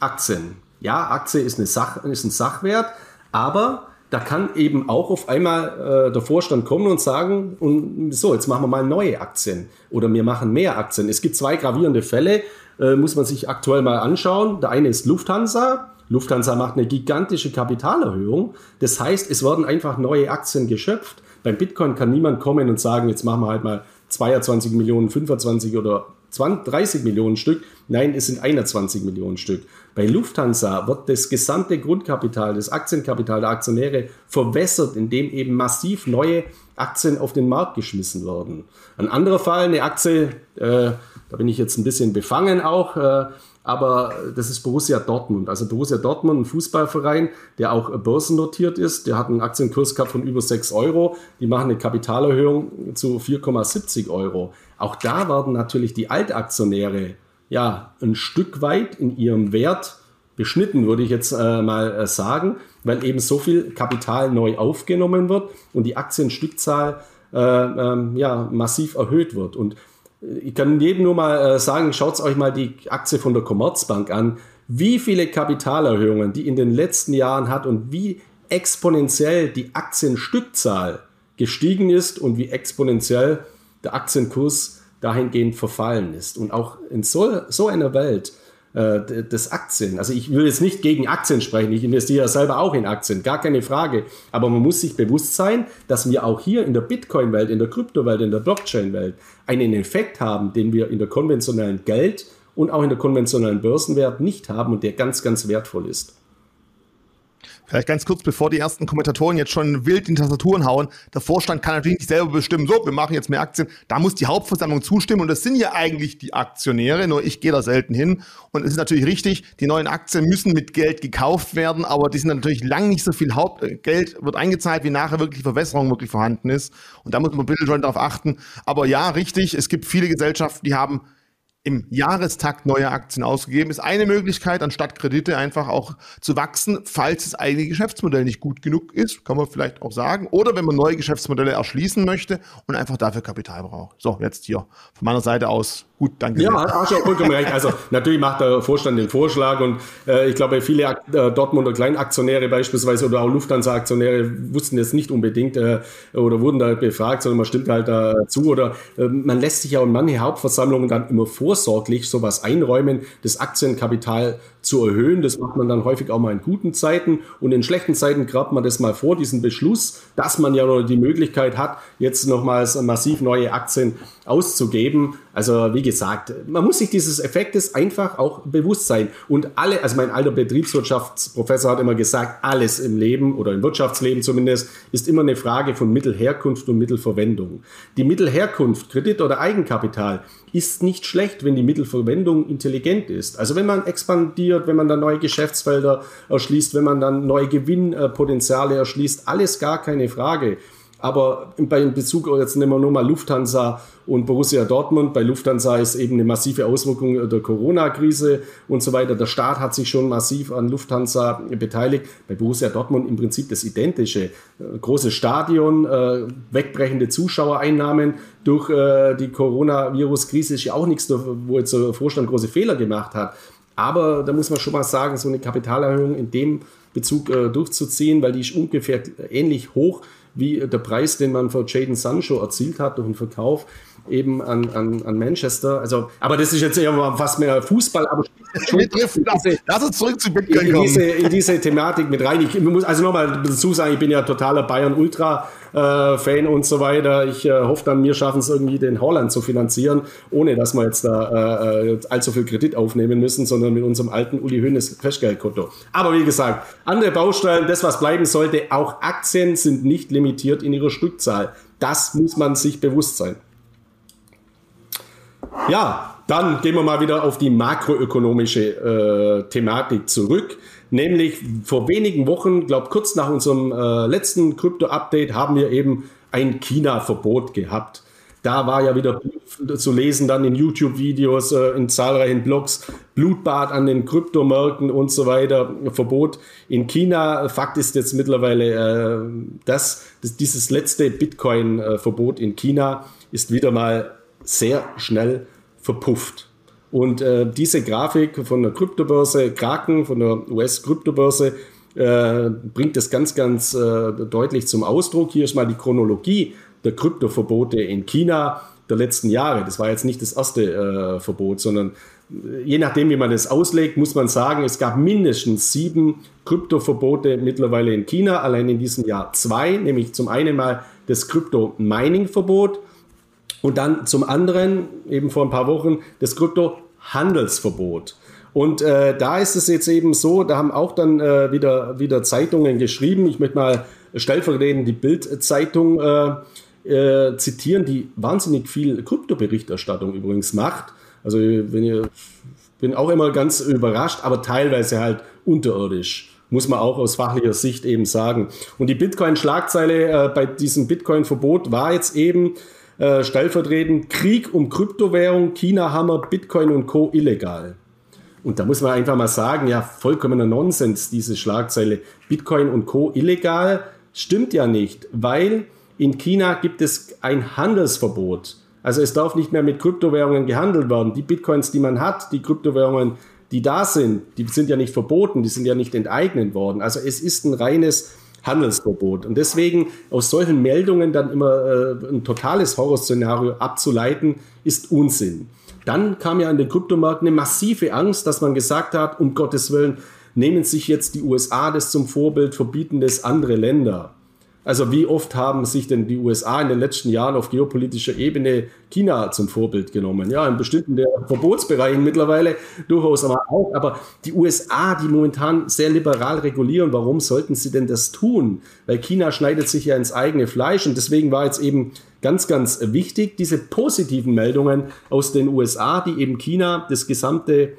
Aktien. Ja, Aktie ist, eine Sach, ist ein Sachwert, aber da kann eben auch auf einmal äh, der Vorstand kommen und sagen, und so, jetzt machen wir mal neue Aktien oder wir machen mehr Aktien. Es gibt zwei gravierende Fälle, äh, muss man sich aktuell mal anschauen. Der eine ist Lufthansa. Lufthansa macht eine gigantische Kapitalerhöhung. Das heißt, es werden einfach neue Aktien geschöpft. Beim Bitcoin kann niemand kommen und sagen, jetzt machen wir halt mal 22 Millionen, 25 oder 20, 30 Millionen Stück. Nein, es sind 21 Millionen Stück. Bei Lufthansa wird das gesamte Grundkapital, das Aktienkapital der Aktionäre verwässert, indem eben massiv neue Aktien auf den Markt geschmissen werden. Ein anderer Fall, eine Aktie, äh, da bin ich jetzt ein bisschen befangen auch, äh, aber das ist Borussia Dortmund. Also Borussia Dortmund, ein Fußballverein, der auch börsennotiert ist, der hat einen Aktienkurs gehabt von über 6 Euro. Die machen eine Kapitalerhöhung zu 4,70 Euro. Auch da werden natürlich die Altaktionäre ja ein Stück weit in ihrem Wert beschnitten, würde ich jetzt äh, mal äh, sagen, weil eben so viel Kapital neu aufgenommen wird und die Aktienstückzahl äh, ähm, ja, massiv erhöht wird. Und äh, ich kann jedem nur mal äh, sagen, schaut euch mal die Aktie von der Commerzbank an, wie viele Kapitalerhöhungen die in den letzten Jahren hat und wie exponentiell die Aktienstückzahl gestiegen ist und wie exponentiell der Aktienkurs dahingehend verfallen ist. Und auch in so, so einer Welt äh, des Aktien, also ich will jetzt nicht gegen Aktien sprechen, ich investiere ja selber auch in Aktien, gar keine Frage, aber man muss sich bewusst sein, dass wir auch hier in der Bitcoin-Welt, in der Kryptowelt, in der Blockchain-Welt einen Effekt haben, den wir in der konventionellen Geld und auch in der konventionellen Börsenwert nicht haben und der ganz, ganz wertvoll ist. Vielleicht ganz kurz, bevor die ersten Kommentatoren jetzt schon wild in Tastaturen hauen. Der Vorstand kann natürlich nicht selber bestimmen, so, wir machen jetzt mehr Aktien. Da muss die Hauptversammlung zustimmen und das sind ja eigentlich die Aktionäre, nur ich gehe da selten hin. Und es ist natürlich richtig, die neuen Aktien müssen mit Geld gekauft werden, aber die sind natürlich lang nicht so viel Hauptgeld wird eingezahlt, wie nachher wirklich die Verwässerung wirklich vorhanden ist. Und da muss man ein bisschen schon darauf achten. Aber ja, richtig, es gibt viele Gesellschaften, die haben im Jahrestakt neue Aktien ausgegeben, ist eine Möglichkeit, anstatt Kredite einfach auch zu wachsen, falls das eigene Geschäftsmodell nicht gut genug ist, kann man vielleicht auch sagen. Oder wenn man neue Geschäftsmodelle erschließen möchte und einfach dafür Kapital braucht. So, jetzt hier von meiner Seite aus Gut, danke. Ja, hast du vollkommen recht. Also natürlich macht der Vorstand den Vorschlag und äh, ich glaube, viele äh, Dortmunder Kleinaktionäre beispielsweise oder auch Lufthansa-Aktionäre wussten jetzt nicht unbedingt äh, oder wurden da befragt, sondern man stimmt halt dazu oder äh, man lässt sich ja in manche Hauptversammlungen dann immer vorsorglich sowas einräumen, das Aktienkapital zu erhöhen. Das macht man dann häufig auch mal in guten Zeiten und in schlechten Zeiten grabt man das mal vor, diesen Beschluss, dass man ja die Möglichkeit hat, jetzt nochmals massiv neue Aktien auszugeben. Also wie gesagt, man muss sich dieses Effektes einfach auch bewusst sein. Und alle, also mein alter Betriebswirtschaftsprofessor hat immer gesagt, alles im Leben oder im Wirtschaftsleben zumindest ist immer eine Frage von Mittelherkunft und Mittelverwendung. Die Mittelherkunft, Kredit oder Eigenkapital, ist nicht schlecht, wenn die Mittelverwendung intelligent ist. Also wenn man expandiert, wenn man dann neue Geschäftsfelder erschließt, wenn man dann neue Gewinnpotenziale erschließt, alles gar keine Frage. Aber bei Bezug, jetzt nehmen wir nur mal Lufthansa und Borussia Dortmund. Bei Lufthansa ist eben eine massive Auswirkung der Corona-Krise und so weiter. Der Staat hat sich schon massiv an Lufthansa beteiligt. Bei Borussia Dortmund im Prinzip das Identische. Großes Stadion, äh, wegbrechende Zuschauereinnahmen durch äh, die Coronavirus-Krise ist ja auch nichts, wo jetzt der Vorstand große Fehler gemacht hat. Aber da muss man schon mal sagen, so eine Kapitalerhöhung in dem Bezug äh, durchzuziehen, weil die ist ungefähr ähnlich hoch wie der Preis, den man für Jaden Sancho erzielt hat durch den Verkauf eben an, an, an Manchester. Also, aber das ist jetzt eher fast mehr Fußball, aber <laughs> Lass uns zurück zu Bitcoin in, diese, in diese Thematik mit rein. Ich muss also nochmal dazu sagen, ich bin ja totaler Bayern-Ultra-Fan äh, und so weiter. Ich äh, hoffe dann, wir schaffen es irgendwie, den Holland zu finanzieren, ohne dass wir jetzt da äh, allzu viel Kredit aufnehmen müssen, sondern mit unserem alten Uli Hoeneß Festgeldkonto. Aber wie gesagt, andere Baustellen, das, was bleiben sollte, auch Aktien sind nicht limitiert in ihrer Stückzahl. Das muss man sich bewusst sein. Ja, Dann gehen wir mal wieder auf die makroökonomische äh, Thematik zurück. Nämlich vor wenigen Wochen, glaube kurz nach unserem äh, letzten Krypto-Update, haben wir eben ein China-Verbot gehabt. Da war ja wieder zu lesen, dann in YouTube-Videos, äh, in zahlreichen Blogs, Blutbad an den Kryptomärkten und so weiter, Verbot in China. Fakt ist jetzt mittlerweile, äh, dass, dass dieses letzte Bitcoin-Verbot in China ist wieder mal sehr schnell verpufft. Und äh, diese Grafik von der Kryptobörse Kraken, von der US-Kryptobörse, äh, bringt das ganz, ganz äh, deutlich zum Ausdruck. Hier ist mal die Chronologie der Kryptoverbote in China der letzten Jahre. Das war jetzt nicht das erste äh, Verbot, sondern äh, je nachdem, wie man es auslegt, muss man sagen, es gab mindestens sieben Kryptoverbote mittlerweile in China, allein in diesem Jahr zwei, nämlich zum einen mal das Krypto-Mining-Verbot und dann zum anderen, eben vor ein paar Wochen, das Krypto-Handelsverbot. Und äh, da ist es jetzt eben so, da haben auch dann äh, wieder, wieder Zeitungen geschrieben. Ich möchte mal stellvertretend die Bild-Zeitung äh, äh, zitieren, die wahnsinnig viel Kryptoberichterstattung übrigens macht. Also wenn ihr, bin auch immer ganz überrascht, aber teilweise halt unterirdisch muss man auch aus fachlicher Sicht eben sagen. Und die Bitcoin-Schlagzeile äh, bei diesem Bitcoin-Verbot war jetzt eben äh, stellvertretend Krieg um Kryptowährung, China-Hammer, Bitcoin und Co. illegal. Und da muss man einfach mal sagen, ja, vollkommener Nonsens, diese Schlagzeile. Bitcoin und Co. illegal stimmt ja nicht, weil in China gibt es ein Handelsverbot. Also es darf nicht mehr mit Kryptowährungen gehandelt werden. Die Bitcoins, die man hat, die Kryptowährungen, die da sind, die sind ja nicht verboten, die sind ja nicht enteignet worden. Also es ist ein reines Handelsverbot. Und deswegen aus solchen Meldungen dann immer äh, ein totales Horrorszenario abzuleiten, ist Unsinn. Dann kam ja an den Kryptomärkten eine massive Angst, dass man gesagt hat, um Gottes Willen, nehmen sich jetzt die USA das zum Vorbild, verbieten das andere Länder. Also wie oft haben sich denn die USA in den letzten Jahren auf geopolitischer Ebene China zum Vorbild genommen? Ja, in bestimmten der Verbotsbereichen mittlerweile durchaus aber auch. Aber die USA, die momentan sehr liberal regulieren, warum sollten sie denn das tun? Weil China schneidet sich ja ins eigene Fleisch und deswegen war jetzt eben ganz, ganz wichtig, diese positiven Meldungen aus den USA, die eben China das gesamte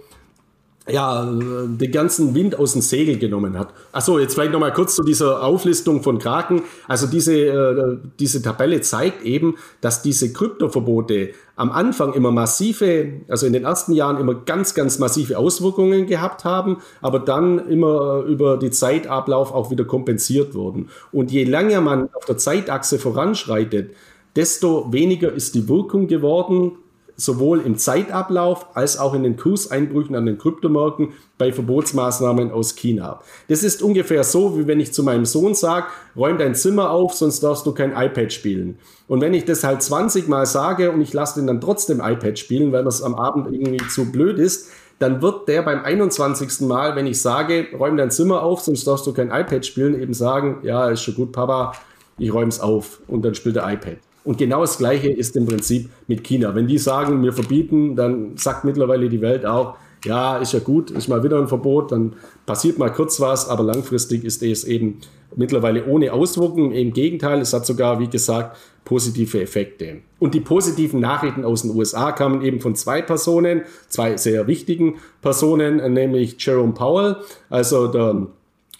ja, den ganzen Wind aus dem Segel genommen hat. Achso, jetzt vielleicht nochmal kurz zu dieser Auflistung von Kraken. Also diese, äh, diese Tabelle zeigt eben, dass diese Kryptoverbote am Anfang immer massive, also in den ersten Jahren immer ganz, ganz massive Auswirkungen gehabt haben, aber dann immer über die Zeitablauf auch wieder kompensiert wurden. Und je länger man auf der Zeitachse voranschreitet, desto weniger ist die Wirkung geworden, sowohl im Zeitablauf als auch in den Kurseinbrüchen an den Kryptomärkten bei Verbotsmaßnahmen aus China. Das ist ungefähr so, wie wenn ich zu meinem Sohn sage, räum dein Zimmer auf, sonst darfst du kein iPad spielen. Und wenn ich das halt 20 Mal sage und ich lasse den dann trotzdem iPad spielen, weil das am Abend irgendwie zu blöd ist, dann wird der beim 21. Mal, wenn ich sage, räum dein Zimmer auf, sonst darfst du kein iPad spielen, eben sagen, ja, ist schon gut, Papa, ich räum's auf und dann spielt er iPad. Und genau das Gleiche ist im Prinzip mit China. Wenn die sagen, wir verbieten, dann sagt mittlerweile die Welt auch, ja, ist ja gut, ist mal wieder ein Verbot, dann passiert mal kurz was, aber langfristig ist es eben mittlerweile ohne Auswirkungen. Im Gegenteil, es hat sogar, wie gesagt, positive Effekte. Und die positiven Nachrichten aus den USA kamen eben von zwei Personen, zwei sehr wichtigen Personen, nämlich Jerome Powell, also der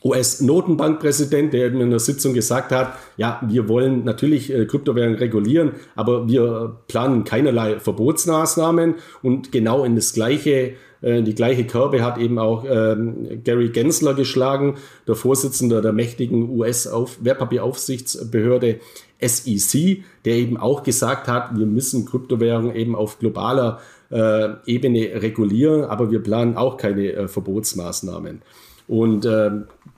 US-Notenbankpräsident, der eben in der Sitzung gesagt hat, ja, wir wollen natürlich äh, Kryptowährungen regulieren, aber wir planen keinerlei Verbotsmaßnahmen und genau in das gleiche äh, die gleiche Kerbe hat eben auch ähm, Gary Gensler geschlagen, der Vorsitzende der mächtigen US-Wertpapieraufsichtsbehörde SEC, der eben auch gesagt hat, wir müssen Kryptowährungen eben auf globaler äh, Ebene regulieren, aber wir planen auch keine äh, Verbotsmaßnahmen. Und äh,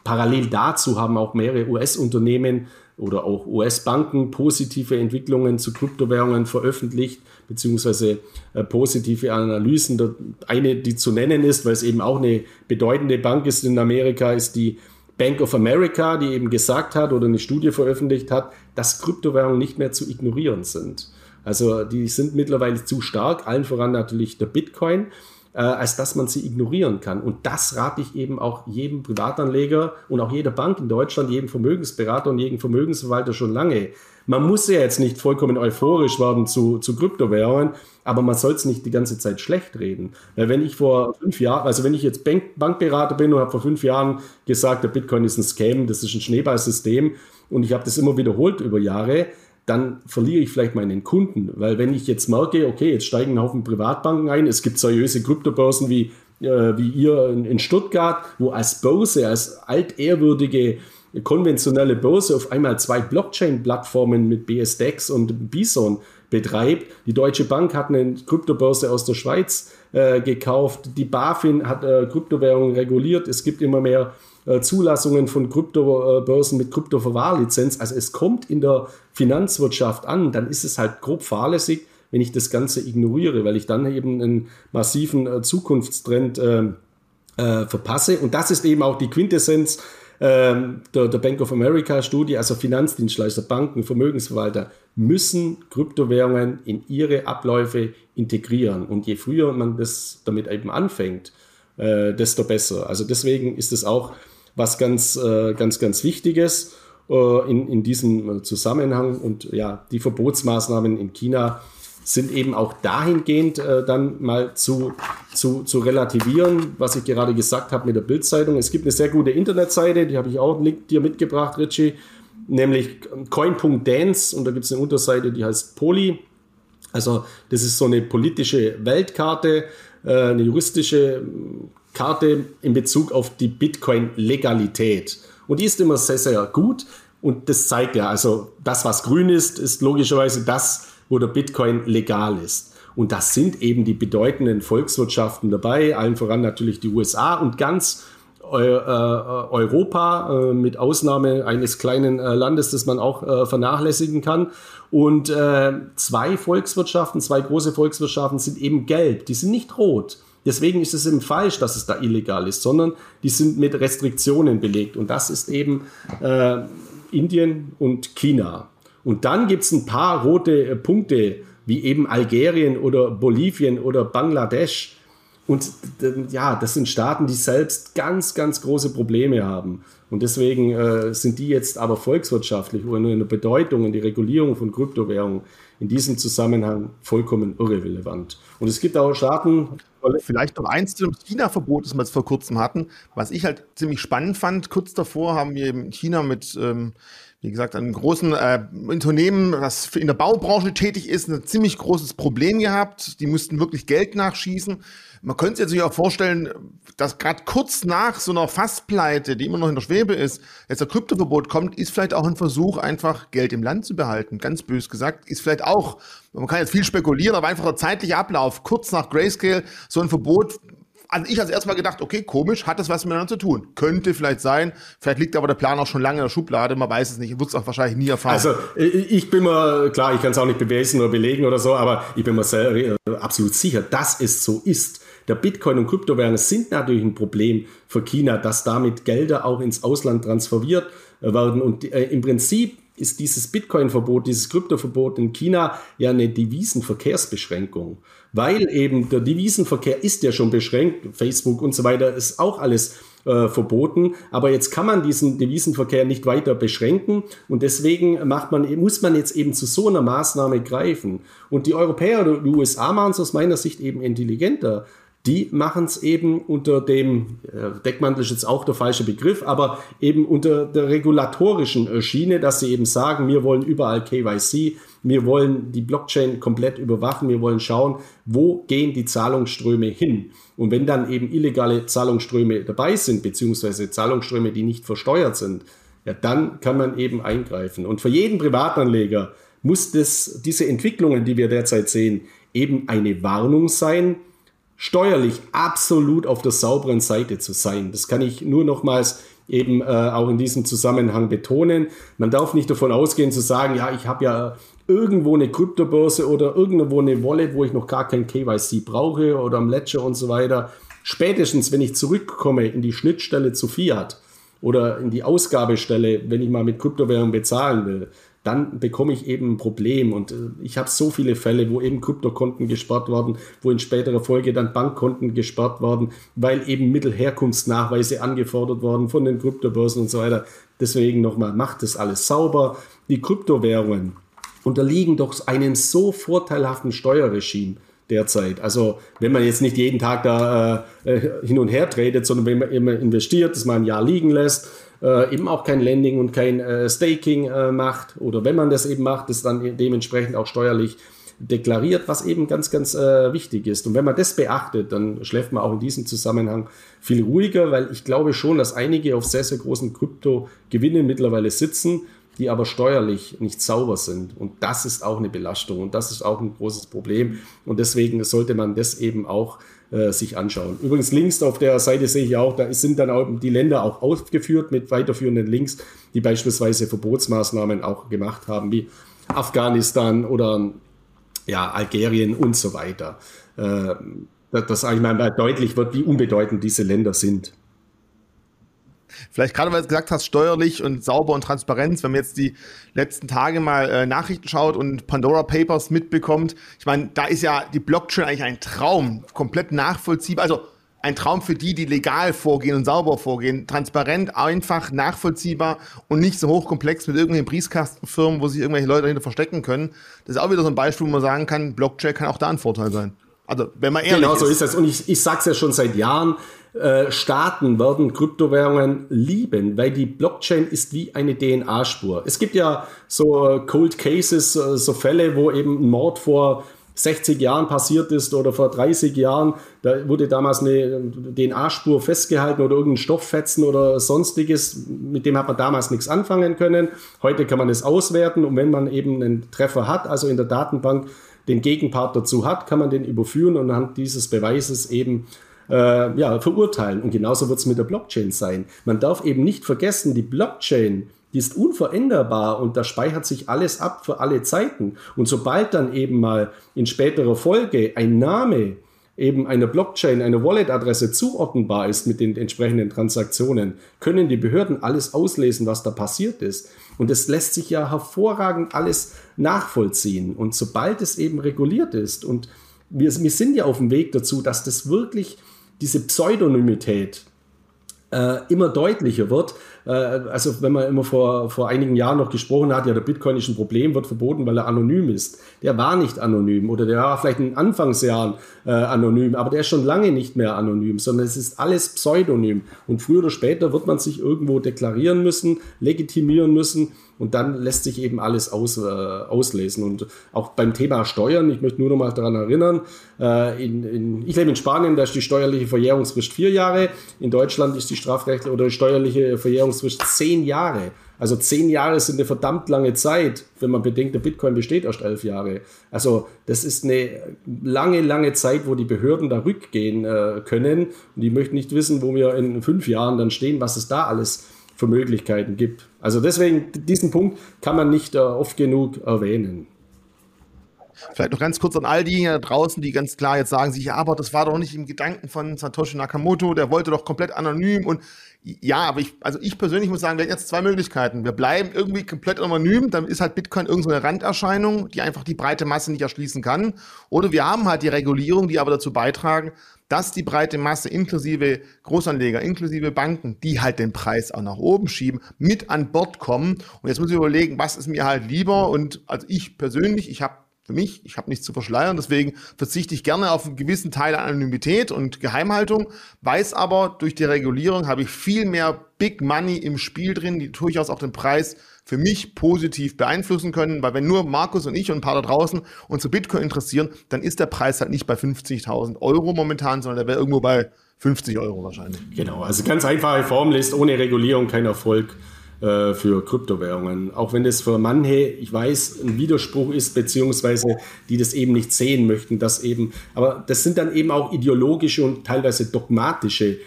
parallel dazu haben auch mehrere US-Unternehmen oder auch US-Banken positive Entwicklungen zu Kryptowährungen veröffentlicht, beziehungsweise äh, positive Analysen. Eine, die zu nennen ist, weil es eben auch eine bedeutende Bank ist in Amerika, ist die Bank of America, die eben gesagt hat oder eine Studie veröffentlicht hat, dass Kryptowährungen nicht mehr zu ignorieren sind. Also die sind mittlerweile zu stark, allen voran natürlich der Bitcoin. Äh, als dass man sie ignorieren kann. Und das rate ich eben auch jedem Privatanleger und auch jeder Bank in Deutschland, jedem Vermögensberater und jedem Vermögensverwalter schon lange. Man muss ja jetzt nicht vollkommen euphorisch werden zu, zu Kryptowährungen, aber man soll es nicht die ganze Zeit schlecht reden. Weil wenn ich vor fünf Jahren, also wenn ich jetzt Bank, Bankberater bin und habe vor fünf Jahren gesagt, der Bitcoin ist ein Scam, das ist ein Schneeballsystem und ich habe das immer wiederholt über Jahre, dann verliere ich vielleicht meinen Kunden. Weil wenn ich jetzt merke, okay, jetzt steigen ein Haufen Privatbanken ein, es gibt seriöse Kryptobörsen wie, äh, wie ihr in, in, Stuttgart, wo als Börse, als altehrwürdige konventionelle Börse auf einmal zwei Blockchain-Plattformen mit BSDEX und Bison betreibt. Die Deutsche Bank hat eine Kryptobörse aus der Schweiz äh, gekauft. Die BaFin hat äh, Kryptowährungen reguliert. Es gibt immer mehr äh, Zulassungen von Kryptobörsen mit Kryptoverwahrlizenz. Also es kommt in der Finanzwirtschaft an, dann ist es halt grob fahrlässig, wenn ich das Ganze ignoriere, weil ich dann eben einen massiven äh, Zukunftstrend äh, äh, verpasse. Und das ist eben auch die Quintessenz ähm, der, der Bank of America Studie, also Finanzdienstleister, Banken, Vermögensverwalter müssen Kryptowährungen in ihre Abläufe integrieren. Und je früher man das damit eben anfängt, äh, desto besser. Also deswegen ist es auch was ganz, äh, ganz, ganz Wichtiges äh, in, in diesem Zusammenhang. Und ja, die Verbotsmaßnahmen in China sind eben auch dahingehend äh, dann mal zu, zu, zu relativieren, was ich gerade gesagt habe mit der Bildzeitung. Es gibt eine sehr gute Internetseite, die habe ich auch dir mitgebracht, Richie, nämlich coin.dance und da gibt es eine Unterseite, die heißt Poli. Also das ist so eine politische Weltkarte, eine juristische Karte in Bezug auf die Bitcoin-Legalität. Und die ist immer sehr, sehr gut. Und das zeigt ja, also das, was grün ist, ist logischerweise das, wo der Bitcoin legal ist. Und das sind eben die bedeutenden Volkswirtschaften dabei, allen voran natürlich die USA und ganz äh, Europa, äh, mit Ausnahme eines kleinen äh, Landes, das man auch vernachlässigen kann. Und zwei Volkswirtschaften, zwei große Volkswirtschaften sind eben gelb, die sind nicht rot. Deswegen ist es eben falsch, dass es da illegal ist, sondern die sind mit Restriktionen belegt. Und das ist eben äh, Indien und China. Und dann gibt es ein paar rote Punkte, wie eben Algerien oder Bolivien oder Bangladesch. Und ja, das sind Staaten, die selbst ganz, ganz große Probleme haben. Und deswegen äh, sind die jetzt aber volkswirtschaftlich oder in der Bedeutung und die Regulierung von Kryptowährungen in diesem Zusammenhang vollkommen irrelevant. Und es gibt auch Staaten. Vielleicht noch eins zum China-Verbot, das wir jetzt vor kurzem hatten, was ich halt ziemlich spannend fand. Kurz davor haben wir in China mit, ähm, wie gesagt, einem großen äh, Unternehmen, das in der Baubranche tätig ist, ein ziemlich großes Problem gehabt. Die mussten wirklich Geld nachschießen man könnte sich auch vorstellen, dass gerade kurz nach so einer Fasspleite, die immer noch in der Schwebe ist, jetzt ein Kryptoverbot kommt, ist vielleicht auch ein Versuch, einfach Geld im Land zu behalten. Ganz bös gesagt, ist vielleicht auch, man kann jetzt viel spekulieren, aber einfach der zeitliche Ablauf, kurz nach Grayscale, so ein Verbot also ich als erstmal gedacht, okay, komisch, hat das was miteinander zu tun? Könnte vielleicht sein. Vielleicht liegt aber der Plan auch schon lange in der Schublade, man weiß es nicht. Wird es auch wahrscheinlich nie erfahren. Also ich bin mir, klar, ich kann es auch nicht beweisen oder belegen oder so, aber ich bin mir sehr, äh, absolut sicher, dass es so ist. Der Bitcoin und Kryptowährungen sind natürlich ein Problem für China, dass damit Gelder auch ins Ausland transferiert werden. Und äh, im Prinzip ist dieses Bitcoin-Verbot, dieses Kryptoverbot in China ja eine Devisenverkehrsbeschränkung, weil eben der Devisenverkehr ist ja schon beschränkt, Facebook und so weiter ist auch alles äh, verboten, aber jetzt kann man diesen Devisenverkehr nicht weiter beschränken. Und deswegen macht man, muss man jetzt eben zu so einer Maßnahme greifen. Und die Europäer oder die USA machen es aus meiner Sicht eben intelligenter die machen es eben unter dem, äh, Deckmantel ist jetzt auch der falsche Begriff, aber eben unter der regulatorischen äh, Schiene, dass sie eben sagen, wir wollen überall KYC, wir wollen die Blockchain komplett überwachen, wir wollen schauen, wo gehen die Zahlungsströme hin. Und wenn dann eben illegale Zahlungsströme dabei sind, beziehungsweise Zahlungsströme, die nicht versteuert sind, ja, dann kann man eben eingreifen. Und für jeden Privatanleger muss das, diese Entwicklungen, die wir derzeit sehen, eben eine Warnung sein, steuerlich absolut auf der sauberen Seite zu sein. Das kann ich nur nochmals eben äh, auch in diesem Zusammenhang betonen. Man darf nicht davon ausgehen zu sagen, ja, ich habe ja irgendwo eine Kryptobörse oder irgendwo eine Wallet, wo ich noch gar kein KYC brauche oder am Ledger und so weiter. Spätestens, wenn ich zurückkomme in die Schnittstelle zu Fiat oder in die Ausgabestelle, wenn ich mal mit Kryptowährung bezahlen will, dann bekomme ich eben ein Problem. Und äh, ich habe so viele Fälle, wo eben Kryptokonten gesperrt worden, wo in späterer Folge dann Bankkonten gesperrt worden, weil eben Mittelherkunftsnachweise angefordert worden von den Kryptobörsen und so weiter. Deswegen nochmal, macht das alles sauber. Die Kryptowährungen unterliegen doch einem so vorteilhaften Steuerregime derzeit. Also wenn man jetzt nicht jeden Tag da äh, äh hin und her tradet, sondern wenn man immer investiert, das mal ein Jahr liegen lässt, äh, eben auch kein Lending und kein äh, Staking äh, macht oder wenn man das eben macht, das dann dementsprechend auch steuerlich deklariert, was eben ganz, ganz äh, wichtig ist. Und wenn man das beachtet, dann schläft man auch in diesem Zusammenhang viel ruhiger, weil ich glaube schon, dass einige auf sehr, sehr großen Krypto-Gewinnen mittlerweile sitzen die aber steuerlich nicht sauber sind. Und das ist auch eine Belastung und das ist auch ein großes Problem. Und deswegen sollte man das eben auch äh, sich anschauen. Übrigens links auf der Seite sehe ich auch, da sind dann auch die Länder auch aufgeführt mit weiterführenden Links, die beispielsweise Verbotsmaßnahmen auch gemacht haben, wie Afghanistan oder ja, Algerien und so weiter. Äh, dass eigentlich mal deutlich wird, wie unbedeutend diese Länder sind. Vielleicht gerade, weil du gesagt hast, steuerlich und sauber und Transparenz, wenn man jetzt die letzten Tage mal äh, Nachrichten schaut und Pandora Papers mitbekommt, ich meine, da ist ja die Blockchain eigentlich ein Traum, komplett nachvollziehbar, also ein Traum für die, die legal vorgehen und sauber vorgehen, transparent, einfach, nachvollziehbar und nicht so hochkomplex mit irgendwelchen Briefkastenfirmen, wo sich irgendwelche Leute dahinter verstecken können. Das ist auch wieder so ein Beispiel, wo man sagen kann, Blockchain kann auch da ein Vorteil sein. Also, wenn man ehrlich genau ist. So ist es. Und ich, ich sage es ja schon seit Jahren, äh, Staaten werden Kryptowährungen lieben, weil die Blockchain ist wie eine DNA-Spur. Es gibt ja so äh, Cold Cases, äh, so Fälle, wo eben ein Mord vor 60 Jahren passiert ist oder vor 30 Jahren, da wurde damals eine DNA-Spur festgehalten oder irgendein Stofffetzen oder sonstiges, mit dem hat man damals nichts anfangen können. Heute kann man es auswerten und wenn man eben einen Treffer hat, also in der Datenbank den Gegenpart dazu hat, kann man den überführen und anhand dieses Beweises eben äh, ja, verurteilen. Und genauso wird es mit der Blockchain sein. Man darf eben nicht vergessen, die Blockchain, die ist unveränderbar und da speichert sich alles ab für alle Zeiten. Und sobald dann eben mal in späterer Folge ein Name eben einer Blockchain, eine Wallet-Adresse zuordnenbar ist mit den entsprechenden Transaktionen, können die Behörden alles auslesen, was da passiert ist. Und es lässt sich ja hervorragend alles nachvollziehen. Und sobald es eben reguliert ist und wir, wir sind ja auf dem Weg dazu, dass das wirklich diese Pseudonymität äh, immer deutlicher wird. Äh, also wenn man immer vor, vor einigen Jahren noch gesprochen hat, ja, der Bitcoin ist ein Problem, wird verboten, weil er anonym ist. Der war nicht anonym oder der war vielleicht in Anfangsjahren äh, anonym, aber der ist schon lange nicht mehr anonym, sondern es ist alles pseudonym. Und früher oder später wird man sich irgendwo deklarieren müssen, legitimieren müssen und dann lässt sich eben alles aus, äh, auslesen. Und auch beim Thema Steuern, ich möchte nur noch mal daran erinnern, äh, in, in, ich lebe in Spanien, da ist die steuerliche Verjährungsfrist vier Jahre. In Deutschland ist die strafrechtliche oder steuerliche Verjährungsfrist zehn Jahre. Also zehn Jahre sind eine verdammt lange Zeit, wenn man bedenkt, der Bitcoin besteht erst elf Jahre. Also das ist eine lange, lange Zeit, wo die Behörden da rückgehen äh, können. Und die möchten nicht wissen, wo wir in fünf Jahren dann stehen, was es da alles für Möglichkeiten gibt. Also deswegen, diesen Punkt kann man nicht äh, oft genug erwähnen. Vielleicht noch ganz kurz an all diejenigen da draußen, die ganz klar jetzt sagen sich, ja, aber das war doch nicht im Gedanken von Satoshi Nakamoto, der wollte doch komplett anonym und ja, aber ich, also ich persönlich muss sagen, wir haben jetzt zwei Möglichkeiten. Wir bleiben irgendwie komplett anonym, dann ist halt Bitcoin irgendeine Randerscheinung, die einfach die breite Masse nicht erschließen kann. Oder wir haben halt die Regulierung, die aber dazu beitragen, dass die breite Masse inklusive Großanleger, inklusive Banken, die halt den Preis auch nach oben schieben, mit an Bord kommen. Und jetzt muss ich überlegen, was ist mir halt lieber. Und also ich persönlich, ich habe für mich, ich habe nichts zu verschleiern, deswegen verzichte ich gerne auf einen gewissen Teil an Anonymität und Geheimhaltung, weiß aber, durch die Regulierung habe ich viel mehr Big Money im Spiel drin, die durchaus auch den Preis für mich positiv beeinflussen können, weil wenn nur Markus und ich und ein paar da draußen uns für Bitcoin interessieren, dann ist der Preis halt nicht bei 50.000 Euro momentan, sondern der wäre irgendwo bei 50 Euro wahrscheinlich. Genau, also ganz einfache Formel ist ohne Regulierung kein Erfolg äh, für Kryptowährungen. Auch wenn das für manche, ich weiß, ein Widerspruch ist, beziehungsweise die das eben nicht sehen möchten, dass eben, aber das sind dann eben auch ideologische und teilweise dogmatische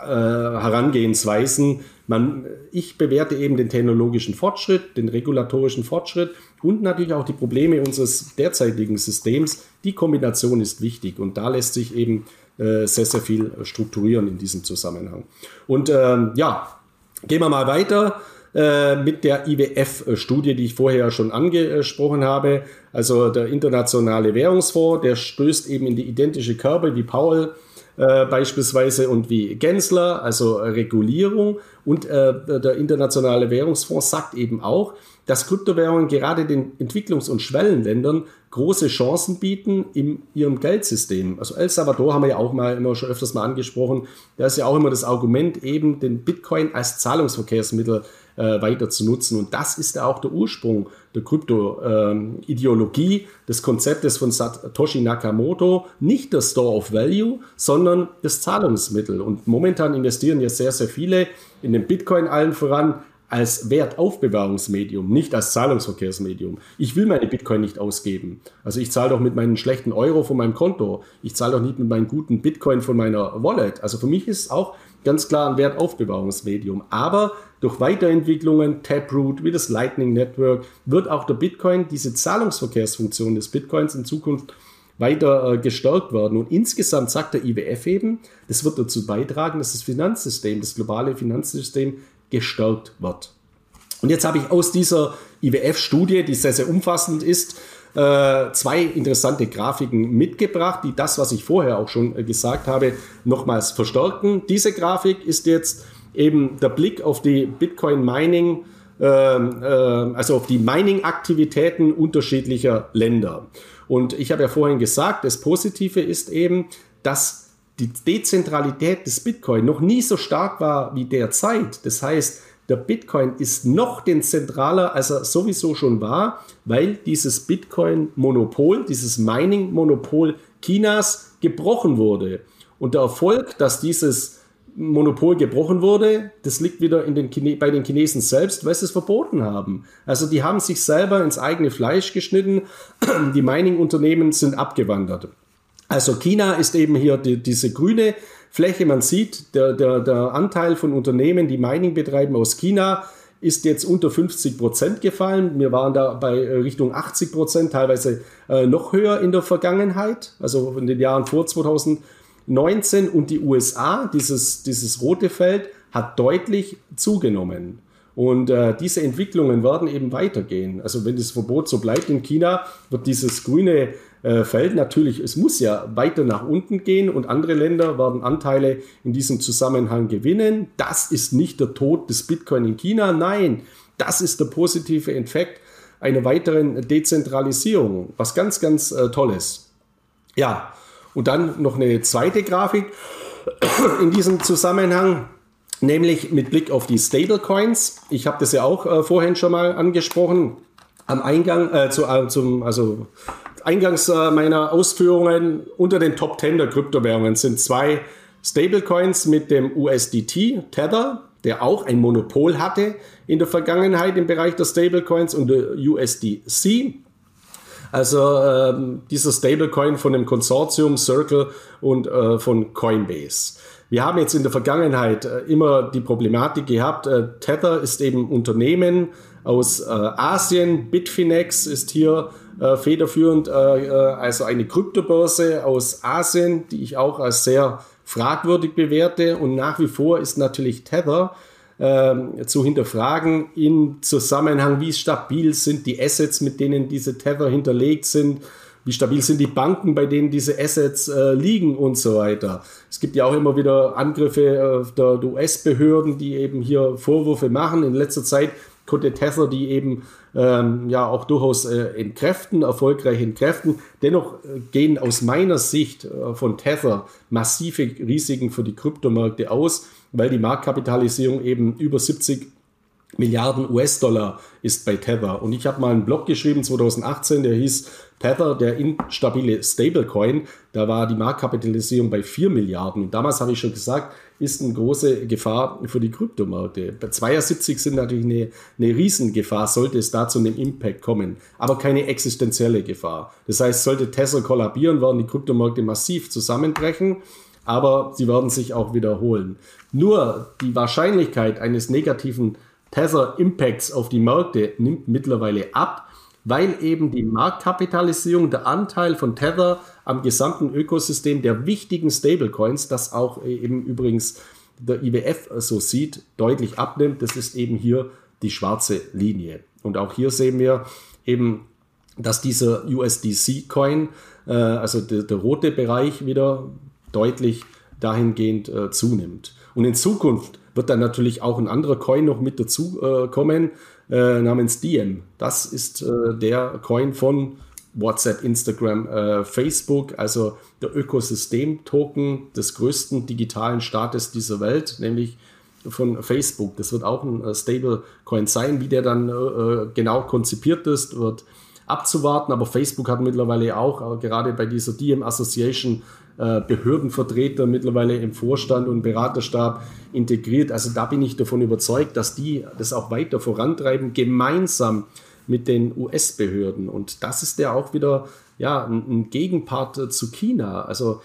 äh, Herangehensweisen. Man, ich bewerte eben den technologischen Fortschritt, den regulatorischen Fortschritt und natürlich auch die Probleme unseres derzeitigen Systems. Die Kombination ist wichtig und da lässt sich eben äh, sehr, sehr viel strukturieren in diesem Zusammenhang. Und ähm, ja, gehen wir mal weiter. äh, mit der IWF-Studie, die ich vorher schon angesprochen habe. Also der Internationale Währungsfonds, der stößt eben in die identische Körbe wie Paul äh, beispielsweise und wie Gensler, also Regulierung. Und äh, der Internationale Währungsfonds sagt eben auch, dass Kryptowährungen gerade den Entwicklungs- und Schwellenländern große Chancen bieten in ihrem Geldsystem. Also El Salvador haben wir ja auch mal immer schon öfters mal angesprochen. Da ist ja auch immer das Argument, eben den Bitcoin als Zahlungsverkehrsmittel äh, weiter zu nutzen. Und das ist ja auch der Ursprung der Krypto-Ideologie, äh, des Konzeptes von Satoshi Nakamoto. Nicht der Store of Value, sondern das Zahlungsmittel. Und momentan investieren ja sehr, sehr viele in den Bitcoin allen voran als Wertaufbewahrungsmedium, nicht als Zahlungsverkehrsmedium. Ich will meine Bitcoin nicht ausgeben. Also ich zahle doch mit meinen schlechten Euro von meinem Konto. Ich zahle doch nicht mit meinen guten Bitcoin von meiner Wallet. Also für mich ist es auch ganz klar ein Wertaufbewahrungsmedium. Aber durch Weiterentwicklungen, Taproot, wie das Lightning Network, wird auch der Bitcoin, diese Zahlungsverkehrsfunktion des Bitcoins in Zukunft weiter äh, gestärkt werden. Und insgesamt sagt der IWF eben, das wird dazu beitragen, dass das Finanzsystem, das globale Finanzsystem gestärkt wird. Und jetzt habe ich aus dieser IWF-Studie, die sehr, sehr umfassend ist, äh, zwei interessante Grafiken mitgebracht, die das, was ich vorher auch schon äh, gesagt habe, nochmals verstärken. Diese Grafik ist jetzt eben der Blick auf die Bitcoin-Mining, ähm, äh, also auf die Mining-Aktivitäten unterschiedlicher Länder. Und ich habe ja vorhin gesagt, das Positive ist eben, dass die Dezentralität des Bitcoin noch nie so stark war wie derzeit. Das heißt, der Bitcoin ist noch dezentraler, als er sowieso schon war, weil dieses Bitcoin-Monopol, dieses Mining-Monopol Chinas gebrochen wurde. Und der Erfolg, dass dieses Monopol gebrochen wurde, das liegt wieder in den Chine bei den Chinesen selbst, weil sie es verboten haben. Also die haben sich selber ins eigene Fleisch geschnitten, <clears throat> die Mining-Unternehmen sind abgewandert. Also China ist eben hier die, diese grüne Fläche. Man sieht, der, der, der Anteil von Unternehmen, die Mining betreiben aus China, ist jetzt unter 50 Prozent gefallen. Wir waren da bei äh, Richtung 80 Prozent, teilweise äh, noch höher in der Vergangenheit, also in den Jahren vor 2019. Und die USA, dieses, dieses rote Feld, hat deutlich zugenommen. Und äh, diese Entwicklungen werden eben weitergehen. Also wenn das Verbot so bleibt in China, wird dieses grüne äh, Feld natürlich, es muss ja weiter nach unten gehen und andere Länder werden Anteile in diesem Zusammenhang gewinnen. Das ist nicht der Tod des Bitcoin in China, nein, das ist der positive Effekt einer weiteren Dezentralisierung, was ganz, ganz äh, Tolles. Ja, und dann noch eine zweite Grafik in diesem Zusammenhang, nämlich mit Blick auf die Stablecoins. Ich habe das ja auch äh, vorhin schon mal angesprochen. Am Eingang äh, zu, äh, zum, also eingangs äh, meiner Ausführungen unter den Top 10 der Kryptowährungen sind zwei Stablecoins mit dem USDT Tether, der auch ein Monopol hatte in der Vergangenheit im Bereich der Stablecoins und der USDC. Also ähm, dieser Stablecoin von dem Konsortium Circle und äh, von Coinbase. Wir haben jetzt in der Vergangenheit äh, immer die Problematik gehabt, äh, Tether ist eben Unternehmen aus äh, Asien, Bitfinex ist hier äh, federführend, äh, also eine Kryptobörse aus Asien, die ich auch als sehr fragwürdig bewerte. Und nach wie vor ist natürlich Tether äh, zu hinterfragen im Zusammenhang, wie stabil sind die Assets, mit denen diese Tether hinterlegt sind. Wie stabil sind die Banken, bei denen diese Assets äh, liegen und so weiter. Es gibt ja auch immer wieder Angriffe äh, der US-Behörden, die eben hier Vorwürfe machen. In letzter Zeit konnte Tether die eben ähm, ja auch durchaus äh, entkräften, erfolgreich entkräften. Dennoch äh, gehen aus meiner Sicht äh, von Tether massive Risiken für die Kryptomärkte aus, weil die Marktkapitalisierung eben über 70 Milliarden US-Dollar ist bei Tether. Und ich habe mal einen Blog geschrieben 2018, der hieß Tether, der instabile Stablecoin. Da war die Marktkapitalisierung bei 4 Milliarden. Und damals habe ich schon gesagt, ist eine große Gefahr für die Kryptomärkte. Bei 72 sind natürlich eine, eine Riesengefahr, sollte es da zu einem Impact kommen, aber keine existenzielle Gefahr. Das heißt, sollte Tesla kollabieren, werden die Kryptomärkte massiv zusammenbrechen, aber sie werden sich auch wiederholen. Nur die Wahrscheinlichkeit eines negativen Tether-Impacts auf die Märkte nimmt mittlerweile ab, weil eben die Marktkapitalisierung, der Anteil von Tether am gesamten Ökosystem der wichtigen Stablecoins, das auch eben übrigens der IWF so sieht, deutlich abnimmt. Das ist eben hier die schwarze Linie. Und auch hier sehen wir eben, dass dieser USDC-Coin, äh, also der, der, rote Bereich, wieder deutlich dahingehend äh, zunimmt. Und in Zukunft wird dann natürlich auch ein anderer Coin noch mit dazu äh, kommen, äh, namens Diem. Das ist äh, der Coin von WhatsApp, Instagram, äh, Facebook, also der Ökosystem-Token des größten digitalen Staates dieser Welt, nämlich von Facebook. Das wird auch ein äh, Stablecoin sein. Wie der dann genau konzipiert ist, wird abzuwarten. Aber Facebook hat mittlerweile auch, gerade bei dieser Diem Association, Behördenvertreter mittlerweile im Vorstand und Beraterstab integriert. Also da bin ich davon überzeugt, dass die das auch weiter vorantreiben, gemeinsam mit den US-Behörden. Und das ist ja auch wieder ja, ein, ein Gegenpart äh, zu China. Also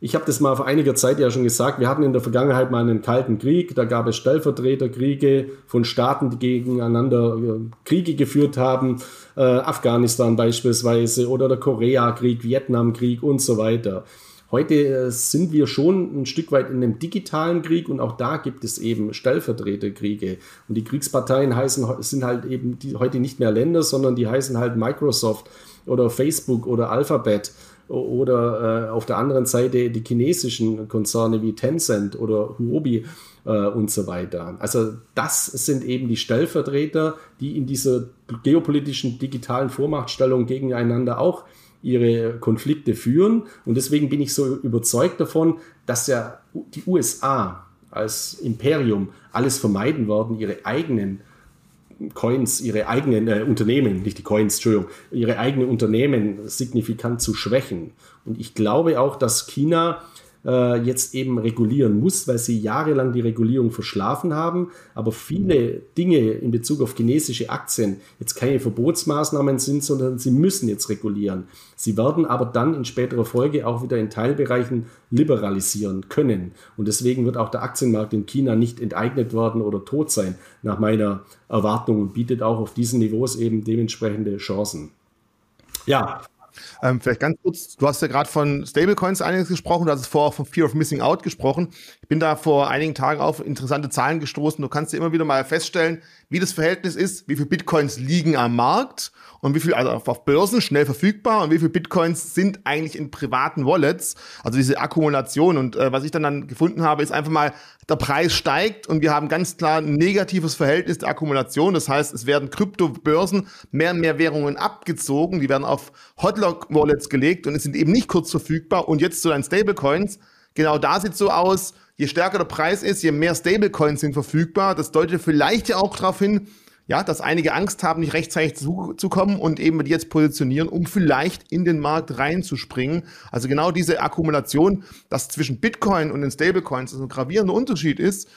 ich habe das mal vor einiger Zeit ja schon gesagt, wir hatten in der Vergangenheit mal einen kalten Krieg, da gab es Stellvertreterkriege von Staaten, die gegeneinander äh, Kriege geführt haben, äh, Afghanistan beispielsweise oder der Koreakrieg, Vietnamkrieg und so weiter. Heute äh, sind wir schon ein Stück weit in einem digitalen Krieg und auch da gibt es eben Stellvertreterkriege. Und die Kriegsparteien heißen, sind halt eben die, heute nicht mehr Länder, sondern die heißen halt Microsoft oder Facebook oder Alphabet oder äh, auf der anderen Seite die chinesischen Konzerne wie Tencent oder Huobi äh, und so weiter. Also das sind eben die Stellvertreter, die in dieser geopolitischen digitalen Vormachtstellung gegeneinander auch ihre Konflikte führen. Und deswegen bin ich so überzeugt davon, dass ja die USA als Imperium alles vermeiden werden, ihre eigenen Coins, ihre eigenen äh, Unternehmen, nicht die Coins, Entschuldigung, ihre eigenen Unternehmen signifikant zu schwächen. Und ich glaube auch, dass China äh, jetzt eben regulieren muss, weil sie jahrelang die Regulierung verschlafen haben. Aber viele Dinge in Bezug auf chinesische Aktien jetzt keine Verbotsmaßnahmen sind, sondern sie müssen jetzt regulieren. Sie werden aber dann in späterer Folge auch wieder in Teilbereichen liberalisieren können. Und deswegen wird auch der Aktienmarkt in China nicht enteignet werden oder tot sein, nach meiner Erwartung, und bietet auch auf diesen Niveaus eben dementsprechende Chancen. Ja, ähm, vielleicht ganz kurz, du hast ja gerade von Stablecoins einiges gesprochen, du hast vorher auch von Fear of Missing Out gesprochen. Ich bin da vor einigen Tagen auf interessante Zahlen gestoßen. Du kannst dir immer wieder mal feststellen, wie das Verhältnis ist, wie viele Bitcoins liegen am Markt und wie viel, also auf Börsen schnell verfügbar und wie viele Bitcoins sind eigentlich in privaten Wallets, also diese Akkumulation. Und äh, was ich dann, dann gefunden habe, ist einfach mal, der Preis steigt und wir haben ganz klar ein negatives Verhältnis der Akkumulation. Das heißt, es werden Kryptobörsen mehr und mehr Währungen abgezogen, die werden auf Hotlock-Wallets gelegt und es sind eben nicht kurz verfügbar. Und jetzt zu deinen Stablecoins, genau da sieht so aus, je stärker der Preis ist, je mehr Stablecoins sind verfügbar. Das deutet vielleicht ja auch darauf hin, ja, dass einige Angst haben, nicht rechtzeitig zu, zu kommen und eben die jetzt positionieren, um vielleicht in den Markt reinzuspringen. Also genau diese Akkumulation, dass zwischen Bitcoin und den Stablecoins ein gravierender Unterschied ist,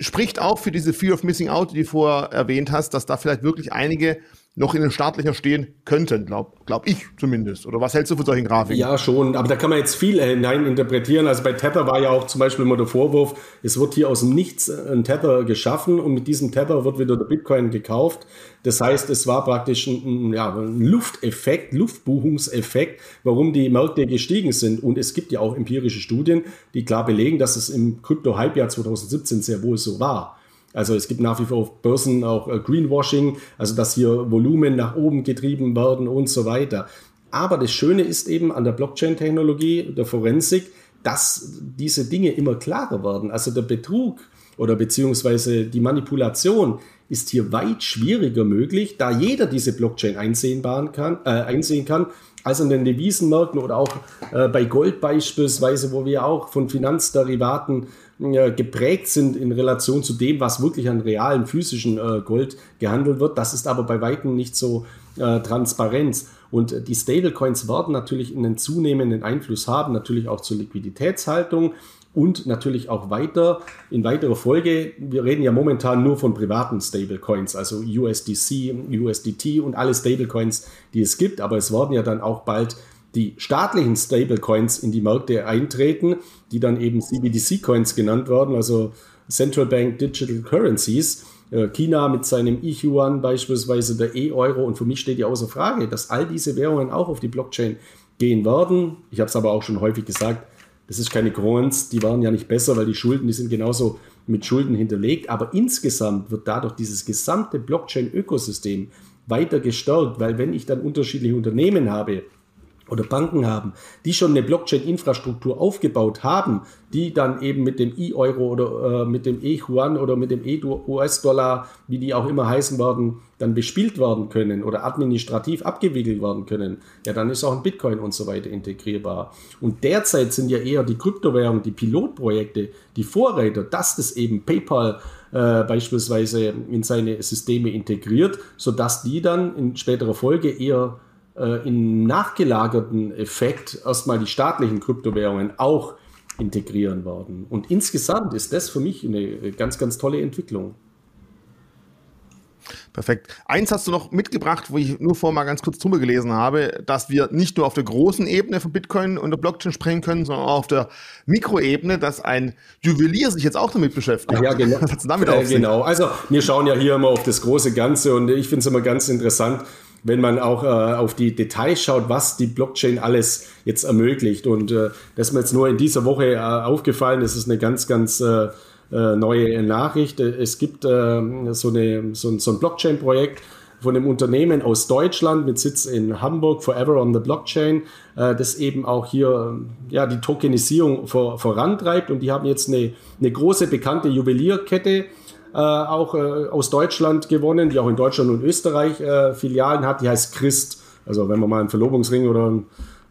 spricht auch für diese Fear of Missing Out, die du vorher erwähnt hast, dass da vielleicht wirklich einige noch in den Startlöchern stehen könnten, glaub, glaub ich zumindest. Oder was hältst du von solchen Grafiken? Ja, schon, aber da kann man jetzt viel hineininterpretieren. Also bei Tether war ja auch zum Beispiel immer der Vorwurf, es wird hier aus dem Nichts ein Tether geschaffen und mit diesem Tether wird wieder der Bitcoin gekauft. Das heißt, es war praktisch ein, ja, ein Lufteffekt, Luftbuchungseffekt, warum die Märkte gestiegen sind. Und es gibt ja auch empirische Studien, die klar belegen, dass es im Krypto-Halbjahr 2017 sehr wohl so war. Also es gibt nach wie vor auf Börsen auch äh, Greenwashing, also dass hier Volumen nach oben getrieben werden und so weiter. Aber das Schöne ist eben an der Blockchain-Technologie, der Forensik, dass diese Dinge immer klarer werden. Also der Betrug oder beziehungsweise die Manipulation ist hier weit schwieriger möglich, da jeder diese Blockchain einsehen kann, äh, einsehen kann als an den Devisenmärkten oder auch äh, bei Gold beispielsweise, wo wir auch von Finanzderivaten geprägt sind in Relation zu dem, was wirklich an realen physischen äh, Gold gehandelt wird. Das ist aber bei weitem nicht so äh, transparent. Und die Stablecoins werden natürlich einen zunehmenden Einfluss haben, natürlich auch zur Liquiditätshaltung und natürlich auch weiter in weiterer Folge. Wir reden ja momentan nur von privaten Stablecoins, also USDC, USDT und alle Stablecoins, die es gibt, aber es werden ja dann auch bald die staatlichen Stablecoins in die Märkte eintreten, die dann eben CBDC-Coins genannt werden, also Central Bank Digital Currencies. Äh, China mit seinem E-Yuan beispielsweise, der E-Euro. Und für mich steht ja außer Frage, dass all diese Währungen auch auf die Blockchain gehen werden. Ich habe es aber auch schon häufig gesagt, das ist keine Grons, die waren ja nicht besser, weil die Schulden, die sind genauso mit Schulden hinterlegt. Aber insgesamt wird dadurch dieses gesamte Blockchain-Ökosystem weiter gestärkt, weil wenn ich dann unterschiedliche Unternehmen habe, oder Banken haben, die schon eine Blockchain-Infrastruktur aufgebaut haben, die dann eben mit dem E-Euro oder äh, mit dem E-Yuan oder mit dem E-US-Dollar, wie die auch immer heißen werden, dann bespielt werden können oder administrativ abgewickelt werden können, ja, dann ist auch ein Bitcoin und so weiter integrierbar. Und derzeit sind ja eher die Kryptowährungen, die Pilotprojekte, die Vorreiter, dass das eben PayPal äh, beispielsweise in seine Systeme integriert, sodass die dann in späterer Folge eher äh, im nachgelagerten Effekt erstmal die staatlichen Kryptowährungen auch integrieren werden. Und insgesamt ist das für mich eine ganz, ganz tolle Entwicklung. Perfekt. Eins hast du noch mitgebracht, wo ich nur vorher mal ganz kurz drüber gelesen habe, dass wir nicht nur auf der großen Ebene von Bitcoin und der Blockchain sprechen können, sondern auch auf der Mikroebene, dass ein Juwelier sich jetzt auch damit beschäftigt. Ja, genau. <laughs> Was hat's damit äh, auf? Genau. Also wir schauen ja hier immer auf das große Ganze und ich finde es immer ganz interessant, wenn man auch äh, auf die Details schaut, was die Blockchain alles jetzt ermöglicht. Und äh, das ist mir jetzt nur in dieser Woche äh, aufgefallen, das ist eine ganz, ganz äh, äh neue Nachricht. Es gibt äh, so, eine, so, so ein Blockchain-Projekt, von einem Unternehmen aus Deutschland mit Sitz in Hamburg, Forever on the Blockchain, äh, das eben auch hier ja, die Tokenisierung vor, vorantreibt. Und die haben jetzt eine, eine große bekannte Juwelierkette äh, auch äh, aus Deutschland gewonnen, die auch in Deutschland und Österreich äh, Filialen hat. Die heißt Christ. Also wenn man mal einen Verlobungsring oder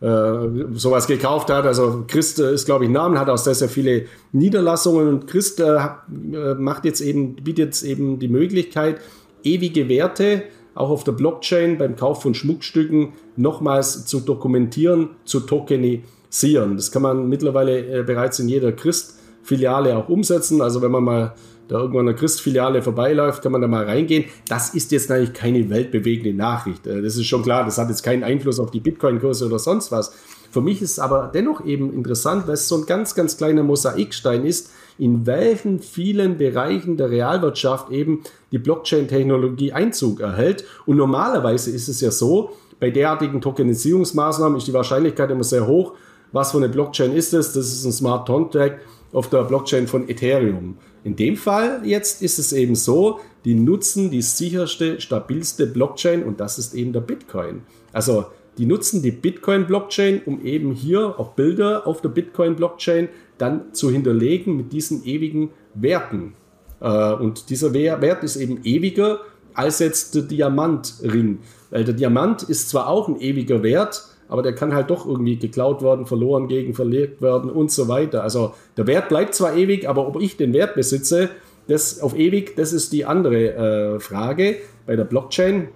äh, sowas gekauft hat. Also Christ äh, ist, glaube ich, ein Name, hat auch sehr, sehr viele Niederlassungen und Christ äh, macht jetzt eben, bietet jetzt eben die Möglichkeit, ewige Werte auch auf der Blockchain beim Kauf von Schmuckstücken nochmals zu dokumentieren, zu tokenisieren. Das kann man mittlerweile bereits in jeder Christ-Filiale auch umsetzen. Also wenn man mal da irgendwann eine Christfiliale vorbeiläuft, kann man da mal reingehen. Das ist jetzt natürlich keine weltbewegende Nachricht. Äh, das ist schon klar, das hat jetzt keinen Einfluss auf die Bitcoin-Kurse oder sonst was. Für mich ist es aber dennoch eben interessant, weil es so ein ganz, ganz kleiner Mosaikstein ist, in welchen vielen Bereichen der Realwirtschaft eben die Blockchain-Technologie Einzug erhält. Und normalerweise ist es ja so, bei derartigen Tokenisierungsmaßnahmen ist die Wahrscheinlichkeit immer sehr hoch. Was für eine Blockchain ist es? Das ist ein Smart Contract auf der Blockchain von Ethereum. In dem Fall jetzt ist es eben so, die nutzen die sicherste, stabilste Blockchain und das ist eben der Bitcoin. Also die nutzen die Bitcoin-Blockchain, um eben hier auch Bilder auf der Bitcoin-Blockchain dann zu hinterlegen mit diesen ewigen Werten. Äh, und dieser Wert ist eben ewiger als jetzt der Diamantring. Weil der Diamant ist zwar auch ein ewiger Wert, aber der kann halt doch irgendwie geklaut werden, verloren gegen verlegt werden und so weiter. Also der Wert bleibt zwar ewig, aber ob ich den Wert besitze, das auf ewig, das ist die andere äh, Frage. Bei der Blockchain,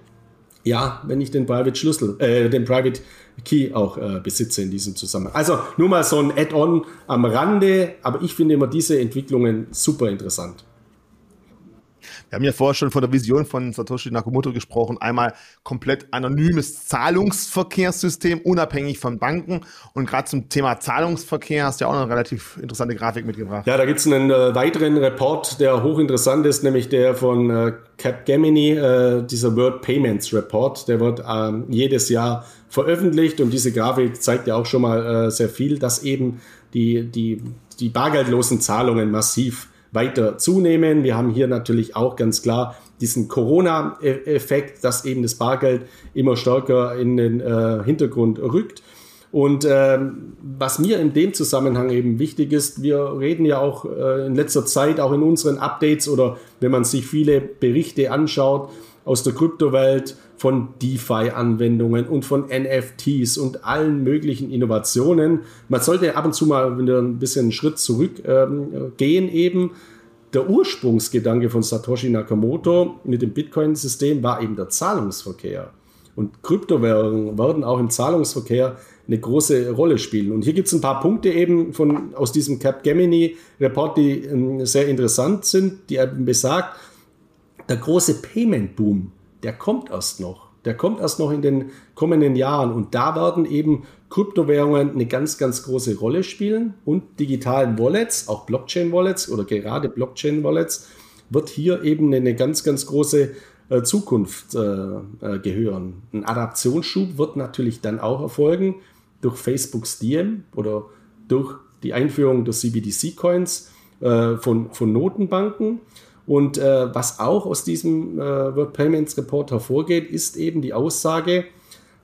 ja, wenn ich den Private Schlüssel, äh, den Private Key auch äh, besitze in diesem Zusammenhang. Also nur mal so ein Add-on am Rande, aber ich finde immer diese Entwicklungen super interessant. Wir haben ja vorher schon von der Vision von Satoshi Nakamoto gesprochen. Einmal komplett anonymes Zahlungsverkehrssystem, unabhängig von Banken. Und gerade zum Thema Zahlungsverkehr hast du ja auch eine relativ interessante Grafik mitgebracht. Ja, da gibt es einen äh, weiteren Report, der hochinteressant ist, nämlich der von äh, Capgemini, äh, dieser World Payments Report. Der wird äh, jedes Jahr veröffentlicht und diese Grafik zeigt ja auch schon mal äh, sehr viel, dass eben die, die, die bargeldlosen Zahlungen massiv weiter zunehmen. Wir haben hier natürlich auch ganz klar diesen Corona-Effekt, dass eben das Bargeld immer stärker in den äh, Hintergrund rückt. Und ähm, was mir in dem Zusammenhang eben wichtig ist, wir reden ja auch äh, in letzter Zeit, auch in unseren Updates oder wenn man sich viele Berichte anschaut aus der Kryptowelt, von DeFi-Anwendungen und von NFTs und allen möglichen Innovationen. Man sollte ab und zu mal wieder ein bisschen einen Schritt zurückgehen ähm, eben. Der Ursprungsgedanke von Satoshi Nakamoto mit dem Bitcoin-System war eben der Zahlungsverkehr. Und Kryptowährungen werden auch im Zahlungsverkehr eine große Rolle spielen. Und hier gibt es ein paar Punkte eben von, aus diesem Capgemini-Report, die ähm, sehr interessant sind, die eben besagt, der große Payment-Boom der kommt erst noch. Der kommt erst noch in den kommenden Jahren. Und da werden eben Kryptowährungen eine ganz, ganz große Rolle spielen und digitalen Wallets, auch Blockchain-Wallets oder gerade Blockchain-Wallets, wird hier eben eine ganz, ganz große äh, Zukunft äh, äh, gehören. Ein Adaptionsschub wird natürlich dann auch erfolgen durch Facebook's DM oder durch die Einführung der CBDC-Coins von, von Notenbanken. Und äh, was auch aus diesem äh, World Payments Report hervorgeht, ist eben die Aussage,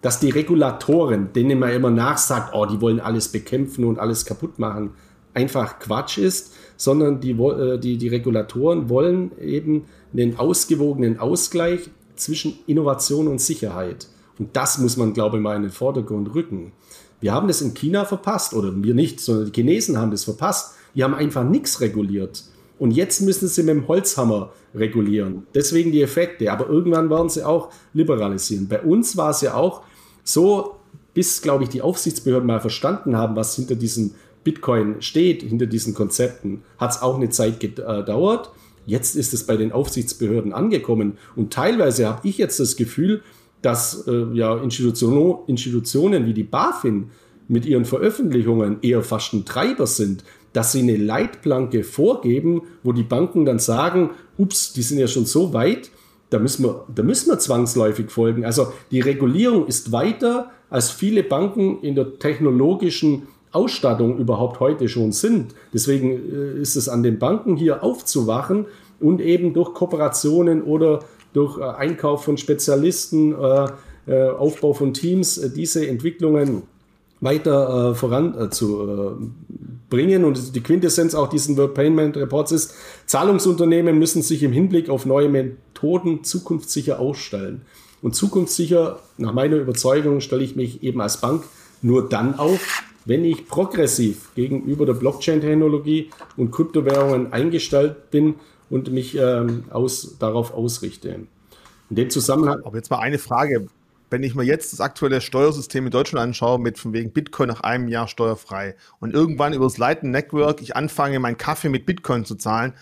dass die Regulatoren, denen man immer nachsagt, oh, die wollen alles bekämpfen und alles kaputt machen, einfach Quatsch ist, sondern die, äh, die, die Regulatoren wollen eben einen ausgewogenen Ausgleich zwischen Innovation und Sicherheit. Und das muss man, glaube ich, mal in den Vordergrund rücken. Wir haben das in China verpasst, oder wir nicht, sondern die Chinesen haben das verpasst. Die haben einfach nichts reguliert. Und jetzt müssen sie mit dem Holzhammer regulieren. Deswegen die Effekte. Aber irgendwann werden sie auch liberalisieren. Bei uns war es ja auch so, bis, glaube ich, die Aufsichtsbehörden mal verstanden haben, was hinter diesem Bitcoin steht, hinter diesen Konzepten, hat es auch eine Zeit gedauert. Jetzt ist es bei den Aufsichtsbehörden angekommen. Und teilweise habe ich jetzt das Gefühl, dass äh, ja, Institution, Institutionen wie die BaFin mit ihren Veröffentlichungen eher fast ein Treiber sind, dass sie eine Leitplanke vorgeben, wo die Banken dann sagen, ups, die sind ja schon so weit, da müssen wir, da müssen wir zwangsläufig folgen. Also die Regulierung ist weiter, als viele Banken in der technologischen Ausstattung überhaupt heute schon sind. Deswegen äh, ist es an den Banken hier aufzuwachen und eben durch Kooperationen oder durch äh, Einkauf von Spezialisten, äh, Aufbau von Teams, diese Entwicklungen weiter voranzubringen. Bringen. Und die Quintessenz auch diesen World Payment Reports ist, Zahlungsunternehmen müssen sich im Hinblick auf neue Methoden zukunftssicher ausstellen. Und zukunftssicher, nach meiner Überzeugung, stelle ich mich eben als Bank nur dann auf, wenn ich progressiv gegenüber der Blockchain-Technologie und Kryptowährungen eingestellt bin und mich ähm, aus, darauf ausrichte. In dem Zusammenhang. Aber jetzt mal eine Frage. Wenn ich mir jetzt das aktuelle Steuersystem in Deutschland anschaue, mit von wegen Bitcoin nach einem Jahr steuerfrei und irgendwann über das Lightning Network ich anfange, meinen Kaffee mit Bitcoin zu zahlen,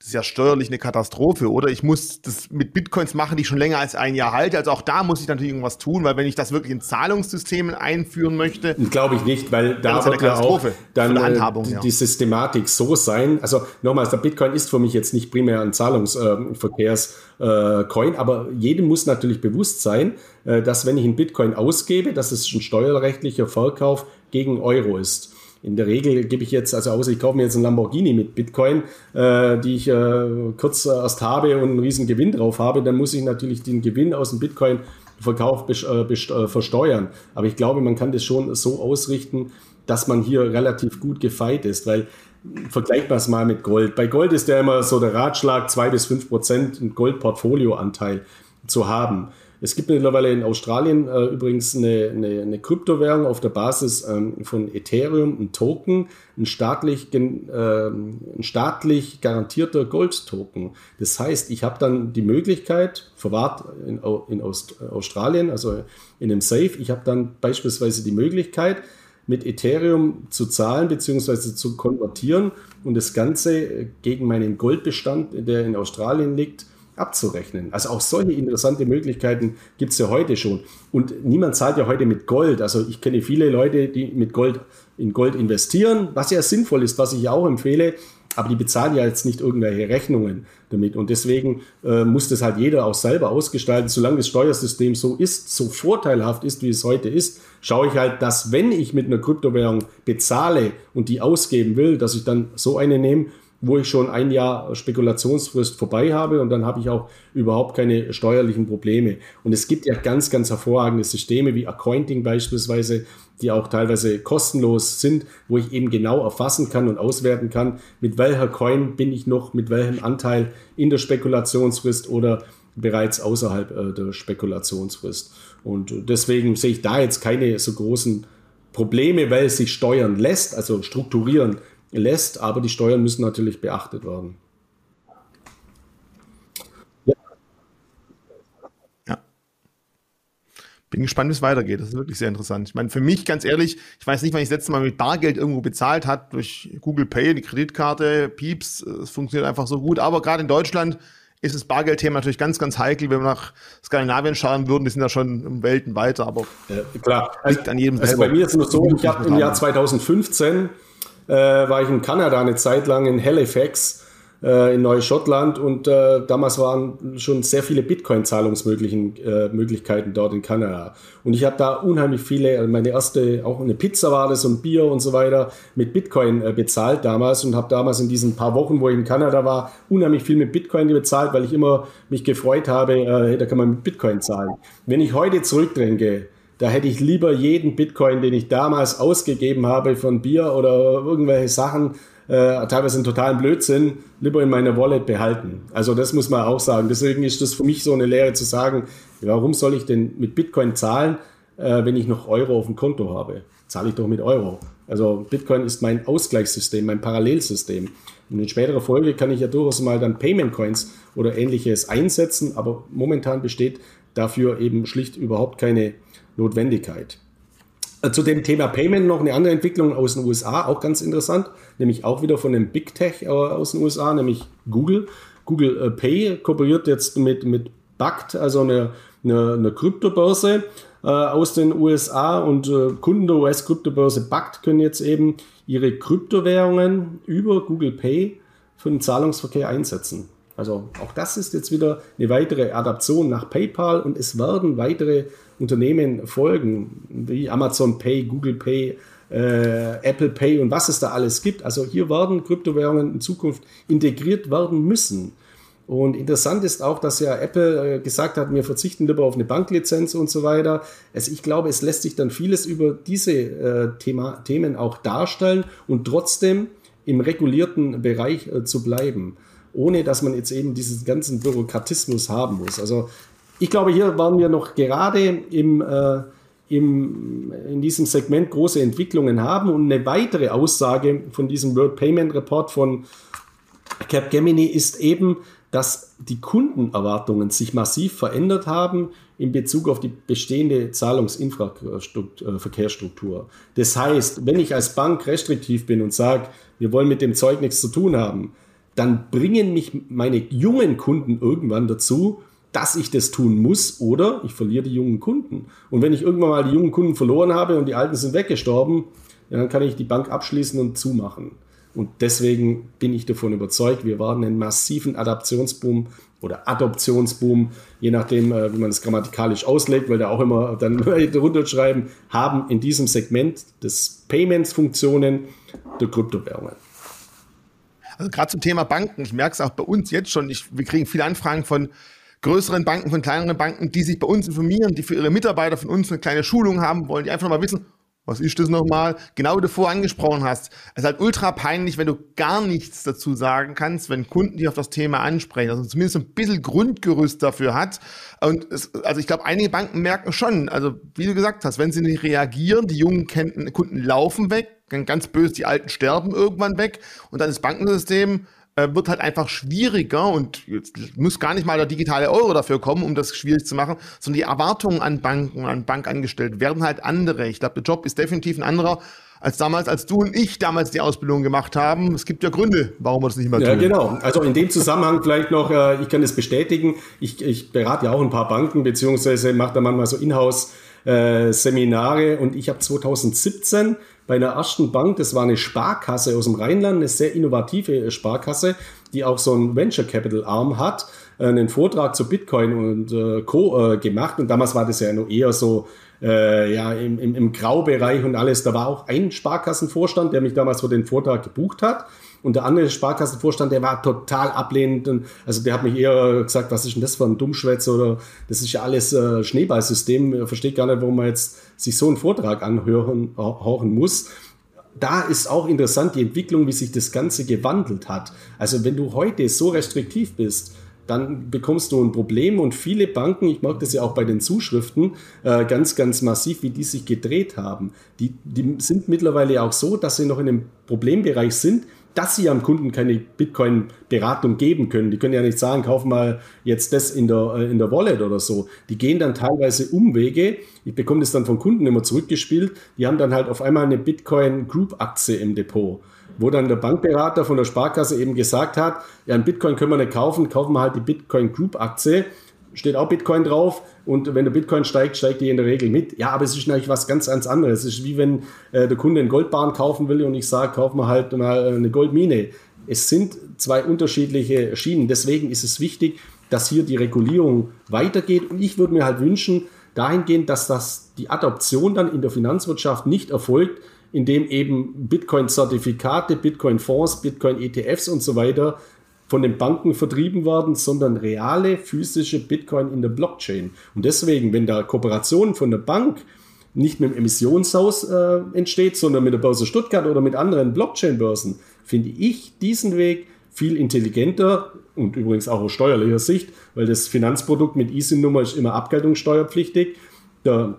das ist ja steuerlich eine Katastrophe, oder? Ich muss das mit Bitcoins machen, die ich schon länger als ein Jahr halte. Also auch da muss ich natürlich irgendwas tun, weil wenn ich das wirklich in Zahlungssystemen einführen möchte, glaube ich nicht, weil da wird ja auch dann äh, die, ja. die, Systematik so sein. Also nochmals, der Bitcoin ist für mich jetzt nicht primär ein Zahlungsverkehrscoin, äh, aber jedem muss natürlich bewusst sein, äh, dass wenn ich einen Bitcoin ausgebe, dass es ein steuerrechtlicher Verkauf gegen Euro ist. In der Regel gebe ich jetzt, also außer ich kaufe mir jetzt einen Lamborghini mit Bitcoin, äh, die ich äh, kurz erst habe und einen riesen Gewinn drauf habe, dann muss ich natürlich den Gewinn aus dem Bitcoin Verkauf äh, äh, versteuern. Aber ich glaube, man kann das schon so ausrichten, dass man hier relativ gut gefeit ist, weil vergleicht man es mal mit Gold. Bei Gold ist ja immer so der Ratschlag, zwei bis fünf Prozent Goldportfolioanteil zu haben. Es gibt mittlerweile in Australien äh, übrigens eine, eine, eine, Kryptowährung auf der Basis ähm, von Ethereum, ein Token, ein staatlich, äh, ein staatlich garantierter Gold-Token. Das heißt, ich habe dann die Möglichkeit, verwahrt in, in Aust Australien, also in einem Safe, ich habe dann beispielsweise die Möglichkeit, mit Ethereum zu zahlen bzw. zu konvertieren und das Ganze gegen meinen Goldbestand, der in Australien liegt, abzurechnen. Also auch solche interessante Möglichkeiten gibt es ja heute schon. Und niemand zahlt ja heute mit Gold. Also ich kenne viele Leute, die mit Gold in Gold investieren, was ja sinnvoll ist, was ich ja auch empfehle. Aber die bezahlen ja jetzt nicht irgendwelche Rechnungen damit. Und deswegen äh, muss das halt jeder auch selber ausgestalten. Solange das Steuersystem so ist, so vorteilhaft ist, wie es heute ist, schaue ich halt, dass wenn ich mit einer Kryptowährung bezahle und die ausgeben will, dass ich dann so eine nehme, wo ich schon ein Jahr Spekulationsfrist vorbei habe und dann habe ich auch überhaupt keine steuerlichen Probleme. Und es gibt ja ganz, ganz hervorragende Systeme wie Accounting beispielsweise, die auch teilweise kostenlos sind, wo ich eben genau erfassen kann und auswerten kann, mit welcher Coin bin ich noch, mit welchem Anteil in der Spekulationsfrist oder bereits außerhalb äh, der Spekulationsfrist. Und deswegen sehe ich da jetzt keine so großen Probleme, weil es sich steuern lässt, also strukturieren lässt, aber die Steuern müssen natürlich beachtet werden. Ja. ja. Bin gespannt, wie es weitergeht. Das ist wirklich sehr interessant. Ich meine, für mich ganz ehrlich, ich weiß nicht, wann ich das letzte Mal mit Bargeld irgendwo bezahlt hat durch Google Pay, die Kreditkarte, Pieps. Es funktioniert einfach so gut. Aber gerade in Deutschland ist das Bargeldthema natürlich ganz, ganz heikel. Wenn wir nach Skandinavien schauen würden, die sind ja schon um Welten weiter, aber äh, klar. liegt an jedem also Bei mir ist es nur so, ich habe im Jahr 2015 äh, war ich in Kanada eine Zeit lang in Halifax. äh, in Neuschottland und äh, damals waren schon sehr viele Bitcoin-Zahlungsmöglichkeiten äh, dort in Kanada. Und ich habe da unheimlich viele, also meine erste, auch eine Pizza war das und Bier und so weiter, mit Bitcoin äh, bezahlt damals und habe damals in diesen paar Wochen, wo ich in Kanada war, unheimlich viel mit Bitcoin bezahlt, weil ich immer mich gefreut habe, äh, da kann man mit Bitcoin zahlen. Wenn ich heute zurückdenke, da hätte ich lieber jeden Bitcoin, den ich damals ausgegeben habe von Bier oder irgendwelche Sachen, äh, teilweise einen totalen Blödsinn, lieber in meiner Wallet behalten. Also das muss man auch sagen. Deswegen ist das für mich so eine Lehre zu sagen, warum soll ich denn mit Bitcoin zahlen, äh, wenn ich noch Euro auf dem Konto habe? Zahle ich doch mit Euro. Also Bitcoin ist mein Ausgleichssystem, mein Parallelsystem. Und in späterer Folge kann ich ja durchaus mal dann Payment Coins oder ähnliches einsetzen, aber momentan besteht dafür eben schlicht überhaupt keine Notwendigkeit. Äh, zu dem Thema Payment noch eine andere Entwicklung aus den USA, auch ganz interessant, nämlich auch wieder von einem Big Tech äh, aus den USA, nämlich Google. Google äh, Pay kooperiert jetzt mit, mit BACT, also eine, eine, eine Kryptobörse aus den USA und Kunden der US-Kryptobörse BACT können jetzt eben ihre Kryptowährungen über Google Pay für den Zahlungsverkehr einsetzen. Also auch das ist jetzt wieder eine weitere Adaption nach PayPal und es werden weitere Unternehmen folgen, wie Amazon Pay, Google Pay, äh, Apple Pay und was es da alles gibt. Also hier werden Kryptowährungen in Zukunft integriert werden müssen. Und interessant ist auch, dass ja Apple äh, gesagt hat, wir verzichten lieber auf eine Banklizenz und so weiter. Also ich glaube, es lässt sich dann vieles über diese äh, Thema, Themen auch darstellen und trotzdem im regulierten Bereich äh, zu bleiben, ohne dass man jetzt eben diesen ganzen Bürokratismus haben muss. Also ich glaube, hier waren wir noch gerade im, äh, im, in diesem Segment große Entwicklungen haben und eine weitere Aussage von diesem World Payment Report von Capgemini ist eben, dass die Kundenerwartungen sich massiv verändert haben in Bezug auf die bestehende Zahlungsinfrastrukturverkehrsstruktur. Das heißt, wenn ich als Bank restriktiv bin und sage, wir wollen mit dem Zeug nichts zu tun haben, dann bringen mich meine jungen Kunden irgendwann dazu, dass ich das tun muss oder ich verliere die jungen Kunden. Und wenn ich irgendwann mal die jungen Kunden verloren habe und die alten sind weggestorben, ja, dann kann ich die Bank abschließen und zumachen. Und deswegen bin ich davon überzeugt, wir werden einen massiven Adaptionsboom oder Adoptionsboom, je nachdem, äh, wie man es grammatikalisch auslegt, weil da auch immer dann <laughs> runterschreiben, haben in diesem Segment des Payments-Funktionen der Kryptowährungen. Also gerade zum Thema Banken, ich merke es auch bei uns jetzt schon, ich, wir kriegen viele Anfragen von größeren Banken, von kleineren Banken, die sich bei uns informieren, die für ihre Mitarbeiter von uns eine kleine Schulung haben wollen, die einfach mal wissen, was ist das nochmal? Genau wie du vorher angesprochen hast. Es ist halt ultra peinlich, wenn du gar nichts dazu sagen kannst, wenn Kunden dich auf das Thema ansprechen. Also zumindest ein bisschen Grundgerüst dafür hat. Und es, also ich glaube, einige Banken merken schon, also wie du gesagt hast, wenn sie nicht reagieren, die jungen Kunden laufen weg, ganz böse, die Alten sterben irgendwann weg und dann ist Bankensystem äh, wird halt einfach schwieriger und jetzt muss gar nicht mal der digitale Euro dafür kommen, um das schwierig zu machen, sondern die Erwartungen an Banken, an Bankangestellte werden halt andere. Ich glaube, der Job ist definitiv ein anderer als damals, als du und ich damals die Ausbildung gemacht haben. Es gibt ja Gründe, warum wir das nicht mehr tun. Ja, genau. Also in dem Zusammenhang vielleicht noch, äh, ich kann das bestätigen, ich, ich berate ja auch ein paar Banken, beziehungsweise mache da manchmal so Inhouse- äh, Seminare und ich habe 2017 bei einer ersten Bank, das war eine Sparkasse aus dem Rheinland, eine sehr innovative Sparkasse, die auch so einen Venture Capital Arm hat, äh, einen Vortrag zu Bitcoin und äh, Co. Äh, gemacht. Und damals war das ja noch eher so äh, ja, im, im, im Graubereich und alles. Da war auch ein Sparkassenvorstand, der mich damals für den Vortrag gebucht hat. Und der andere Sparkassenvorstand, der war total ablehnend. Also der hat mich eher gesagt, was ist denn das für ein Dummschwätz oder das ist ja alles äh, Schneeballsystem. Er versteht gar nicht, warum man jetzt sich so einen Vortrag anhören horchen muss da ist auch interessant die Entwicklung, wie sich das Ganze gewandelt hat. Also wenn du heute so restriktiv bist, dann bekommst du ein Problem und viele Banken, ich mag das ja auch bei den Zuschriften, äh, ganz, ganz massiv, wie die sich gedreht haben. Die, die sind mittlerweile auch so, dass sie noch in einem Problembereich sind, dass sie am Kunden keine Bitcoin-Beratung geben können. Die können ja nicht sagen, kauf mal jetzt das in der, äh, in der Wallet oder so. Die gehen dann teilweise Umwege. Ich bekomme das dann von Kunden immer zurückgespielt. Die haben dann halt auf einmal eine Bitcoin-Group-Aktie im Depot wo dann der Bankberater von der Sparkasse eben gesagt hat, ja, ein Bitcoin können wir nicht kaufen, kaufen wir halt die Bitcoin Group Aktie steht auch Bitcoin drauf und wenn der Bitcoin steigt, steigt die in der Regel mit. Ja, aber es ist natürlich was ganz, ganz anderes. Es ist wie wenn äh, der Kunde einen Goldbahn kaufen will und ich sage, kaufen wir halt mal eine Goldmine. es sind zwei unterschiedliche Schienen. Deswegen ist es wichtig, dass hier die Regulierung weitergeht. Und ich würde mir halt wünschen, dahingehend, dass das die Adoption dann in der Finanzwirtschaft nicht erfolgt, indem eben Bitcoin-Zertifikate, Bitcoin-Fonds, Bitcoin-ETFs und so weiter von den Banken vertrieben werden, sondern reale physische Bitcoin in der Blockchain. Und deswegen, wenn da Kooperation von der Bank nicht mit dem Emissionshaus äh, entsteht, sondern mit der Börse Stuttgart oder mit anderen Blockchain-Börsen, finde ich diesen Weg viel intelligenter und übrigens auch aus steuerlicher Sicht, weil das Finanzprodukt mit ISIN-Nummer ist immer abgeltungssteuerpflichtig. Der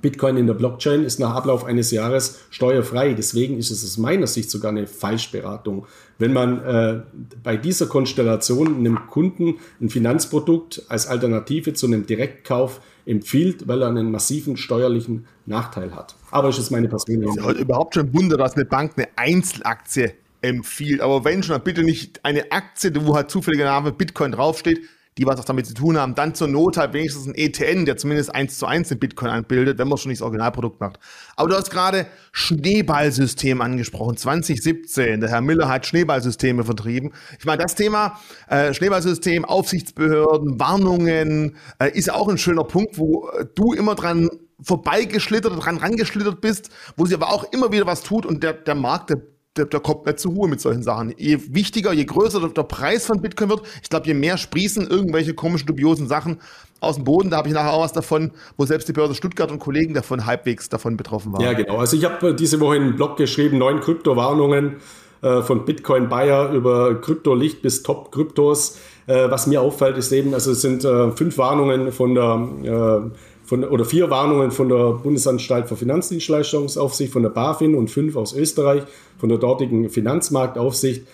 Bitcoin in der Blockchain ist nach Ablauf eines Jahres steuerfrei. Deswegen ist es aus meiner Sicht sogar eine Falschberatung. Wenn man äh, bei dieser Konstellation einem Kunden ein Finanzprodukt als Alternative zu einem Direktkauf empfiehlt, weil er einen massiven steuerlichen Nachteil hat. Aber es ist meine persönliche Meinung. Überhaupt schon ein Wunder, dass eine Bank eine Einzelaktie empfiehlt. Aber wenn schon, dann bitte nicht eine Aktie, wo halt zufälliger Name Bitcoin draufsteht, die was auch damit zu tun haben, dann zur Not halt wenigstens ein ETN, der zumindest eins zu eins den Bitcoin anbildet, wenn man schon nicht das Originalprodukt macht. Aber du hast gerade Schneeballsystem angesprochen. 2017, der Herr Miller hat Schneeballsysteme vertrieben. Ich meine, das Thema äh, Schneeballsystem, Aufsichtsbehörden, Warnungen äh, ist auch ein schöner Punkt, wo äh, du immer dran vorbeigeschlittert, dran rangeschlittert bist, wo sie aber auch immer wieder was tut und der, der Markt, der der, der kommt nicht zur Ruhe mit solchen Sachen. Je wichtiger, je größer der Preis von Bitcoin wird, ich glaube, je mehr sprießen irgendwelche komischen, dubiosen Sachen aus dem Boden. Da habe ich nachher auch was davon, wo selbst die Börse Stuttgart und Kollegen davon halbwegs davon betroffen waren. Ja, genau. Also ich habe äh, diese Woche einen Blog geschrieben, neun Kryptowarnungen äh, von Bitcoin Buyer über Kryptolicht bis Top-Kryptos. Äh, was mir auffällt, ist eben, also es sind äh, fünf Warnungen von der äh, von, oder vier Warnungen von der Bundesanstalt für Finanzdienstleistungsaufsicht, von der BaFin und fünf aus Österreich, von der dortigen Finanzmarktaufsicht.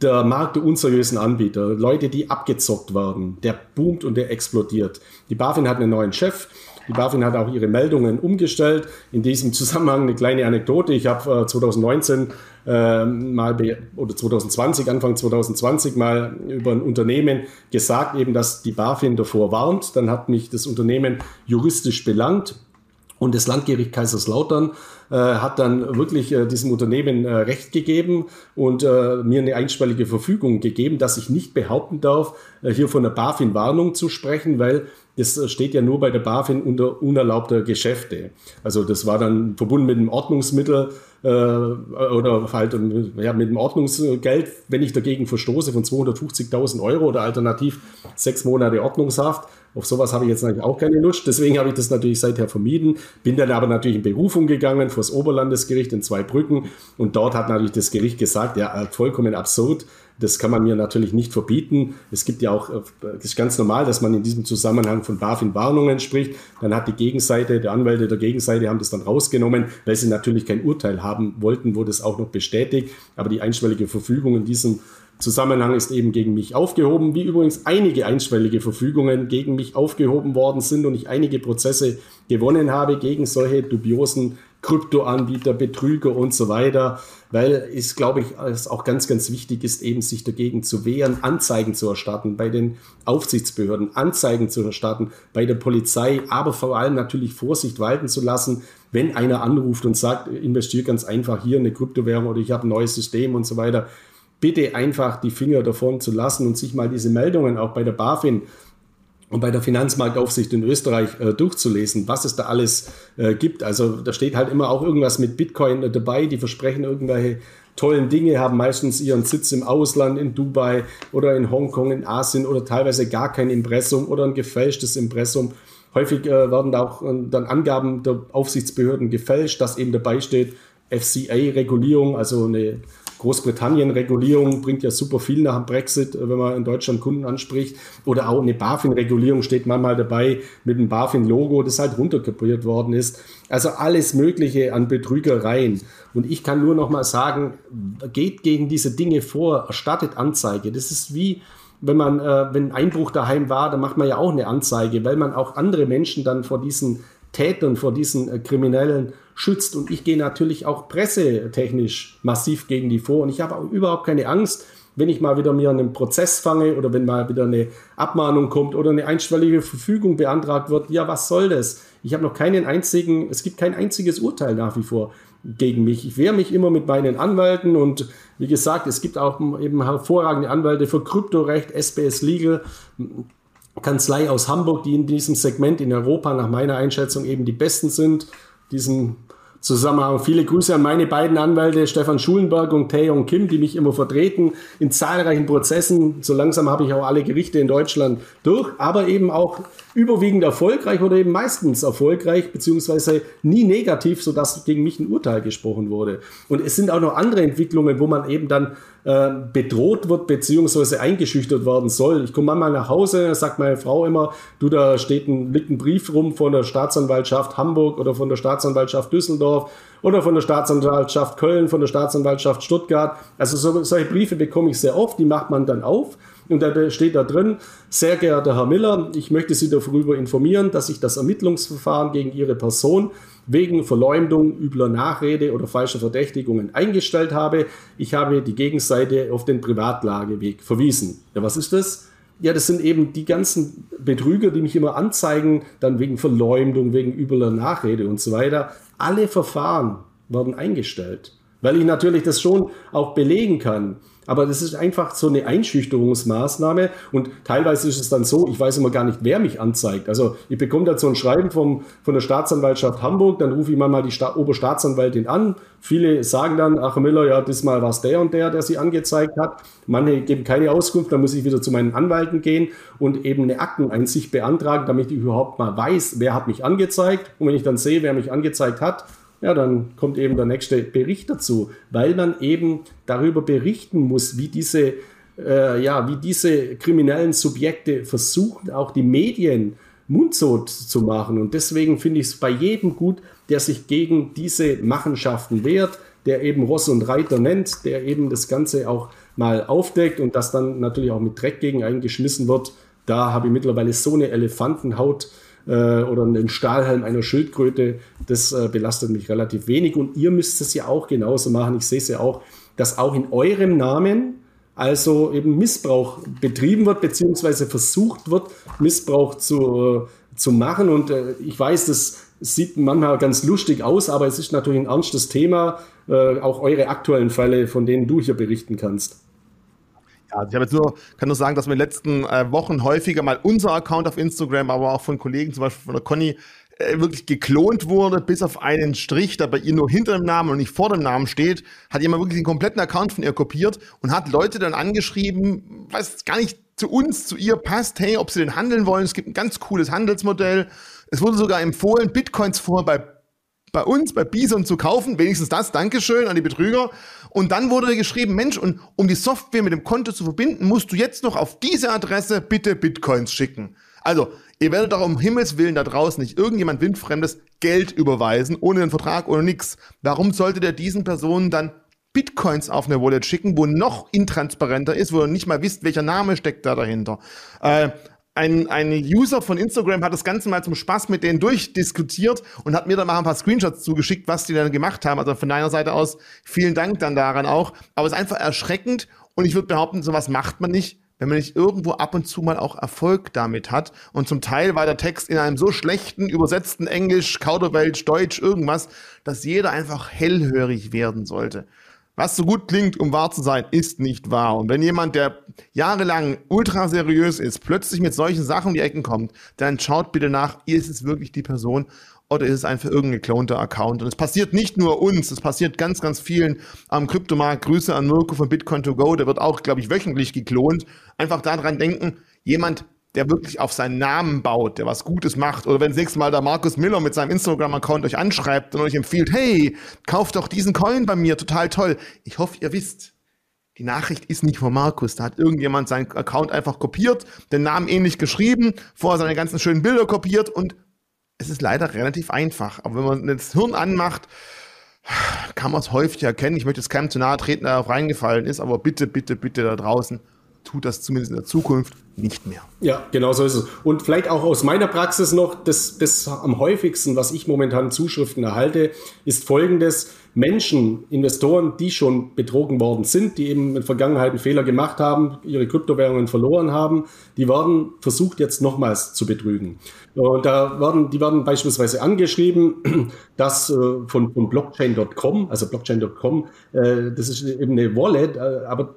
Der Markt der unseriösen Anbieter, Leute, die abgezockt werden, der boomt und der explodiert. Die BaFin hat einen neuen Chef, die BaFin hat auch ihre Meldungen umgestellt. In diesem Zusammenhang eine kleine Anekdote. Ich habe äh, 2019 äh, mal oder 2020, Anfang 2020 mal über ein Unternehmen gesagt, eben, dass die BaFin davor warnt. Dann hat mich das Unternehmen juristisch belangt. Und das Landgericht Kaiserslautern äh, hat dann wirklich äh, diesem Unternehmen äh, Recht gegeben und äh, mir eine einstweilige Verfügung gegeben, dass ich nicht behaupten darf, äh, hier von der BaFin Warnung zu sprechen, weil das steht ja nur bei der BaFin unter unerlaubter Geschäfte. Also das war dann verbunden mit einem Ordnungsmittel äh, oder halt ja, mit dem Ordnungsgeld, wenn ich dagegen verstoße von 250.000 Euro oder alternativ sechs Monate Ordnungshaft. Auf sowas habe ich jetzt natürlich auch keine Lust. Deswegen habe ich das natürlich seither vermieden. Bin dann aber natürlich in Berufung gegangen vor das Oberlandesgericht in Zweibrücken. Und dort hat natürlich das Gericht gesagt, ja, vollkommen absurd. Das kann man mir natürlich nicht verbieten. Es gibt ja auch, es ist ganz normal, dass man in diesem Zusammenhang von BaFin-Warnungen spricht. Dann hat die Gegenseite, der Anwälte der Gegenseite haben das dann rausgenommen, weil sie natürlich kein Urteil haben wollten, wurde es auch noch bestätigt. Aber die einschwellige Verfügung in diesem Zusammenhang ist eben gegen mich aufgehoben, wie übrigens einige einschwellige Verfügungen gegen mich aufgehoben worden sind und ich einige Prozesse gewonnen habe gegen solche dubiosen Kryptoanbieter, Betrüger und so weiter, weil es, glaube ich, es auch ganz, ganz wichtig ist, eben sich dagegen zu wehren, Anzeigen zu erstatten bei den Aufsichtsbehörden, Anzeigen zu erstatten bei der Polizei, aber vor allem natürlich Vorsicht walten zu lassen, wenn einer anruft und sagt, investiere ganz einfach hier eine Kryptowährung oder ich habe ein neues System und so weiter. Bitte einfach die Finger davon zu lassen und sich mal diese Meldungen auch bei der BaFin und bei der Finanzmarktaufsicht in Österreich äh, durchzulesen, was es da alles äh, gibt. Also da steht halt immer auch irgendwas mit Bitcoin äh, dabei, die versprechen irgendwelche tollen Dinge, haben meistens ihren Sitz im Ausland, in Dubai oder in Hongkong, in Asien oder teilweise gar kein Impressum oder ein gefälschtes Impressum. Häufig äh, werden da auch äh, dann Angaben der Aufsichtsbehörden gefälscht, dass eben dabei steht, FCA-Regulierung, also eine Großbritannien-Regulierung bringt ja super viel nach dem Brexit, äh, wenn man in Deutschland Kunden anspricht. Oder auch eine BaFin-Regulierung steht manchmal dabei mit einem BaFin-Logo, das halt runterkopiert worden ist. Also alles Mögliche an Betrügereien. Und ich kann nur noch mal sagen, geht gegen diese Dinge vor, erstattet Anzeige. Das ist wie, wenn man, äh, wenn ein Einbruch daheim war, dann macht man ja auch eine Anzeige, weil man auch andere Menschen dann vor diesen Tätern, vor diesen äh, Kriminellen schützt. Und ich gehe natürlich auch pressetechnisch massiv gegen die vor. Und ich habe auch überhaupt keine Angst, wenn ich mal wieder mir einen Prozess fange oder wenn mal wieder eine Abmahnung kommt oder eine einstweilige Verfügung beantragt wird, ja, was soll das? Ich habe noch keinen einzigen, es gibt kein einziges Urteil nach wie vor gegen mich. Ich wehre mich immer mit meinen Anwälten und wie gesagt, es gibt auch eben hervorragende Anwälte für Kryptorecht, SBS Legal, Kanzlei aus Hamburg, die in diesem Segment in Europa nach meiner Einschätzung eben die besten sind. Diesen Zusammenhang. Viele Grüße an meine beiden Anwälte, Stefan Schulenberg und Taeyong Kim, die mich immer vertreten in zahlreichen Prozessen. So langsam habe ich auch alle Gerichte in Deutschland durch, aber eben auch überwiegend erfolgreich oder eben meistens erfolgreich, beziehungsweise nie negativ, sodass gegen mich ein Urteil gesprochen wurde. Und es sind auch noch andere Entwicklungen, wo man eben dann äh, bedroht wird, beziehungsweise eingeschüchtert werden soll. Ich komme manchmal nach Hause, sagt meine Frau immer, du, da steht ein, liegt ein Brief rum von der Staatsanwaltschaft Hamburg oder von der Staatsanwaltschaft Düsseldorf oder von der Staatsanwaltschaft Köln, von der Staatsanwaltschaft Stuttgart. Also so, solche Briefe bekomme ich sehr oft, die macht man dann auf und da steht da drin, sehr geehrter Herr Miller, ich möchte Sie darüber informieren, dass ich das Ermittlungsverfahren gegen Ihre Person wegen Verleumdung, übler Nachrede oder falscher Verdächtigungen eingestellt habe. Ich habe die Gegenseite auf den Privatlageweg verwiesen. Ja, was ist das? Ja, das sind eben die ganzen Betrüger, die mich immer anzeigen, dann wegen Verleumdung, wegen übler Nachrede und so weiter. Alle Verfahren werden eingestellt, weil ich natürlich das schon auch belegen kann. Aber das ist einfach so eine Einschüchterungsmaßnahme und teilweise ist es dann so, ich weiß immer gar nicht, wer mich anzeigt. Also ich bekomme da so ein Schreiben vom, von der Staatsanwaltschaft Hamburg, dann rufe ich mal die Sta Oberstaatsanwaltin an. Viele sagen dann, ach Müller, ja, diesmal war es der und der, der sie angezeigt hat. Manche geben keine Auskunft, dann muss ich wieder zu meinen Anwalten gehen und eben eine Akteneinsicht beantragen, damit ich überhaupt mal weiß, wer hat mich angezeigt. Und wenn ich dann sehe, wer mich angezeigt hat, ja, dann kommt eben der nächste Bericht dazu, weil man eben darüber berichten muss, wie diese, äh, ja, wie diese kriminellen Subjekte versuchen, auch die Medien mundtot zu machen. Und deswegen finde ich es bei jedem gut, der sich gegen diese Machenschaften wehrt, der eben Ross und Reiter nennt, der eben das Ganze auch mal aufdeckt und das dann natürlich auch mit Dreck gegen eingeschmissen wird. Da habe ich mittlerweile so eine Elefantenhaut äh, oder einen Stahlhelm einer Schildkröte, das äh, belastet mich relativ wenig. Und ihr müsst es ja auch genauso machen. Ich sehe es ja auch, dass auch in eurem Namen also eben Missbrauch betrieben wird, beziehungsweise versucht wird, Missbrauch zu, äh, zu machen. Und äh, ich weiß, das sieht manchmal ganz lustig aus, aber es ist natürlich ein ernstes Thema, äh, auch eure aktuellen Fälle, von denen du hier berichten kannst. Ja, ich habe jetzt nur, kann nur sagen, dass wir in den letzten äh, Wochen häufiger mal unser Account auf Instagram, aber auch von Kollegen, zum Beispiel von der Conny, äh, wirklich geklont wurde, bis auf einen Strich, der bei ihr nur hinter dem Namen und nicht vor dem Namen steht, hat jemand wirklich den kompletten Account von ihr kopiert und hat Leute dann angeschrieben, was gar nicht zu uns, zu ihr passt, hey, ob sie den handeln wollen. Es gibt ein ganz cooles Handelsmodell. Es wurde sogar empfohlen, Bitcoins vorher bei bei uns, bei Bison zu kaufen. Wenigstens das. Dankeschön an die Betrüger. Und dann wurde geschrieben, Mensch, und um die Software mit dem Konto zu verbinden, musst du jetzt noch auf diese Adresse bitte Bitcoins schicken. Also, ihr werdet doch um Himmels Willen da draußen nicht irgendjemand windfremdes Geld überweisen, ohne einen Vertrag oder nix. Warum sollte der diesen Personen dann Bitcoins auf eine Wallet schicken, wo noch intransparenter ist, wo ihr nicht mal wisst, welcher Name steckt da dahinter. Äh, ein, ein User von Instagram hat das Ganze mal zum Spaß mit denen durchdiskutiert und hat mir dann mal ein paar Screenshots zugeschickt, was die dann gemacht haben. Also von deiner Seite aus vielen Dank dann daran auch. Aber es ist einfach erschreckend und ich würde behaupten, sowas macht man nicht, wenn man nicht irgendwo ab und zu mal auch Erfolg damit hat. Und zum Teil war der Text in einem so schlechten, übersetzten Englisch, Kauderwelsch, Deutsch, irgendwas, dass jeder einfach hellhörig werden sollte. Was so gut klingt, um wahr zu sein, ist nicht wahr. Und wenn jemand, der jahrelang ultra seriös ist, plötzlich mit solchen Sachen um die Ecken kommt, dann schaut bitte nach, ist es wirklich die Person oder ist es einfach irgendein geklonter Account? Und es passiert nicht nur uns, es passiert ganz, ganz vielen am Kryptomarkt. Grüße an Mirko von Bitcoin to go, der wird auch, glaube ich, wöchentlich geklont. Einfach daran denken, jemand der wirklich auf seinen Namen baut, der was Gutes macht. Oder wenn das nächste Mal der Markus Miller mit seinem Instagram-Account euch anschreibt und euch empfiehlt, hey, kauft doch diesen Coin bei mir, total toll. Ich hoffe, ihr wisst, die Nachricht ist nicht von Markus. Da hat irgendjemand seinen Account einfach kopiert, den Namen ähnlich geschrieben, vorher seine ganzen schönen Bilder kopiert und es ist leider relativ einfach. Aber wenn man das Hirn anmacht, kann man es häufig erkennen. Ich möchte jetzt keinem zu nahe treten, der darauf reingefallen ist, aber bitte, bitte, bitte da draußen tut das zumindest in der Zukunft nicht mehr. Ja, genau so ist es. Und vielleicht auch aus meiner Praxis noch, das, das am häufigsten, was ich momentan Zuschriften erhalte, ist folgendes. Menschen, Investoren, die schon betrogen worden sind, die eben in Vergangenheit einen Fehler gemacht haben, ihre Kryptowährungen verloren haben, die werden versucht jetzt nochmals zu betrügen. Und da werden, die werden beispielsweise angeschrieben, <clears throat> dass äh, von, von Blockchain.com, also Blockchain.com, äh, das ist eben eine Wallet, äh, aber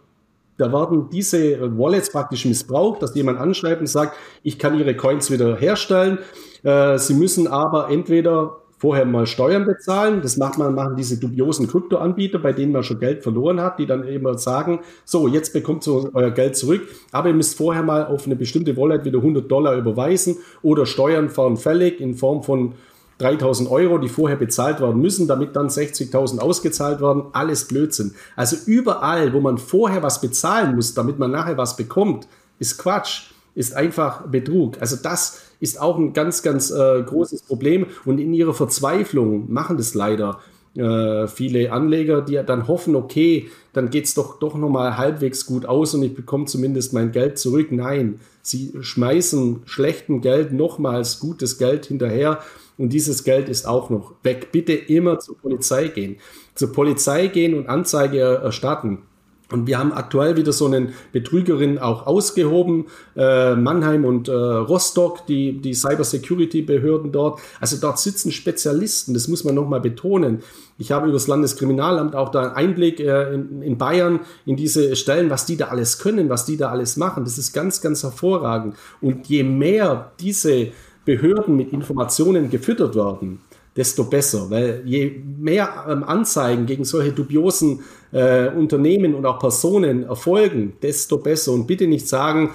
da werden diese Wallets praktisch missbraucht, dass jemand anschreibt und sagt, ich kann Ihre Coins wieder herstellen. Äh, Sie müssen aber entweder vorher mal Steuern bezahlen. Das macht man, machen diese dubiosen Kryptoanbieter, bei denen man schon Geld verloren hat, die dann immer sagen, so, jetzt bekommt ihr euer Geld zurück, aber ihr müsst vorher mal auf eine bestimmte Wallet wieder 100 Dollar überweisen oder Steuern fahren fällig in Form von 3000 Euro, die vorher bezahlt werden müssen, damit dann 60.000 ausgezahlt werden. Alles Blödsinn. Also überall, wo man vorher was bezahlen muss, damit man nachher was bekommt, ist Quatsch, ist einfach Betrug. Also das ist auch ein ganz, ganz äh, großes Problem. Und in ihrer Verzweiflung machen das leider äh, viele Anleger, die dann hoffen, okay, dann geht es doch, doch nochmal halbwegs gut aus und ich bekomme zumindest mein Geld zurück. Nein, sie schmeißen schlechtem Geld nochmals gutes Geld hinterher und dieses Geld ist auch noch weg. Bitte immer zur Polizei gehen. Zur Polizei gehen und Anzeige erstatten. Und wir haben aktuell wieder so einen Betrügerin auch ausgehoben, äh, Mannheim und äh, Rostock, die, die Cybersecurity-Behörden dort. Also dort sitzen Spezialisten, das muss man nochmal betonen. Ich habe über das Landeskriminalamt auch da einen Einblick äh, in, in Bayern in diese Stellen, was die da alles können, was die da alles machen. Das ist ganz, ganz hervorragend. Und je mehr diese Behörden mit Informationen gefüttert werden, desto besser. Weil je mehr ähm, Anzeigen gegen solche dubiosen äh, Unternehmen und auch Personen erfolgen, desto besser. Und bitte nicht sagen,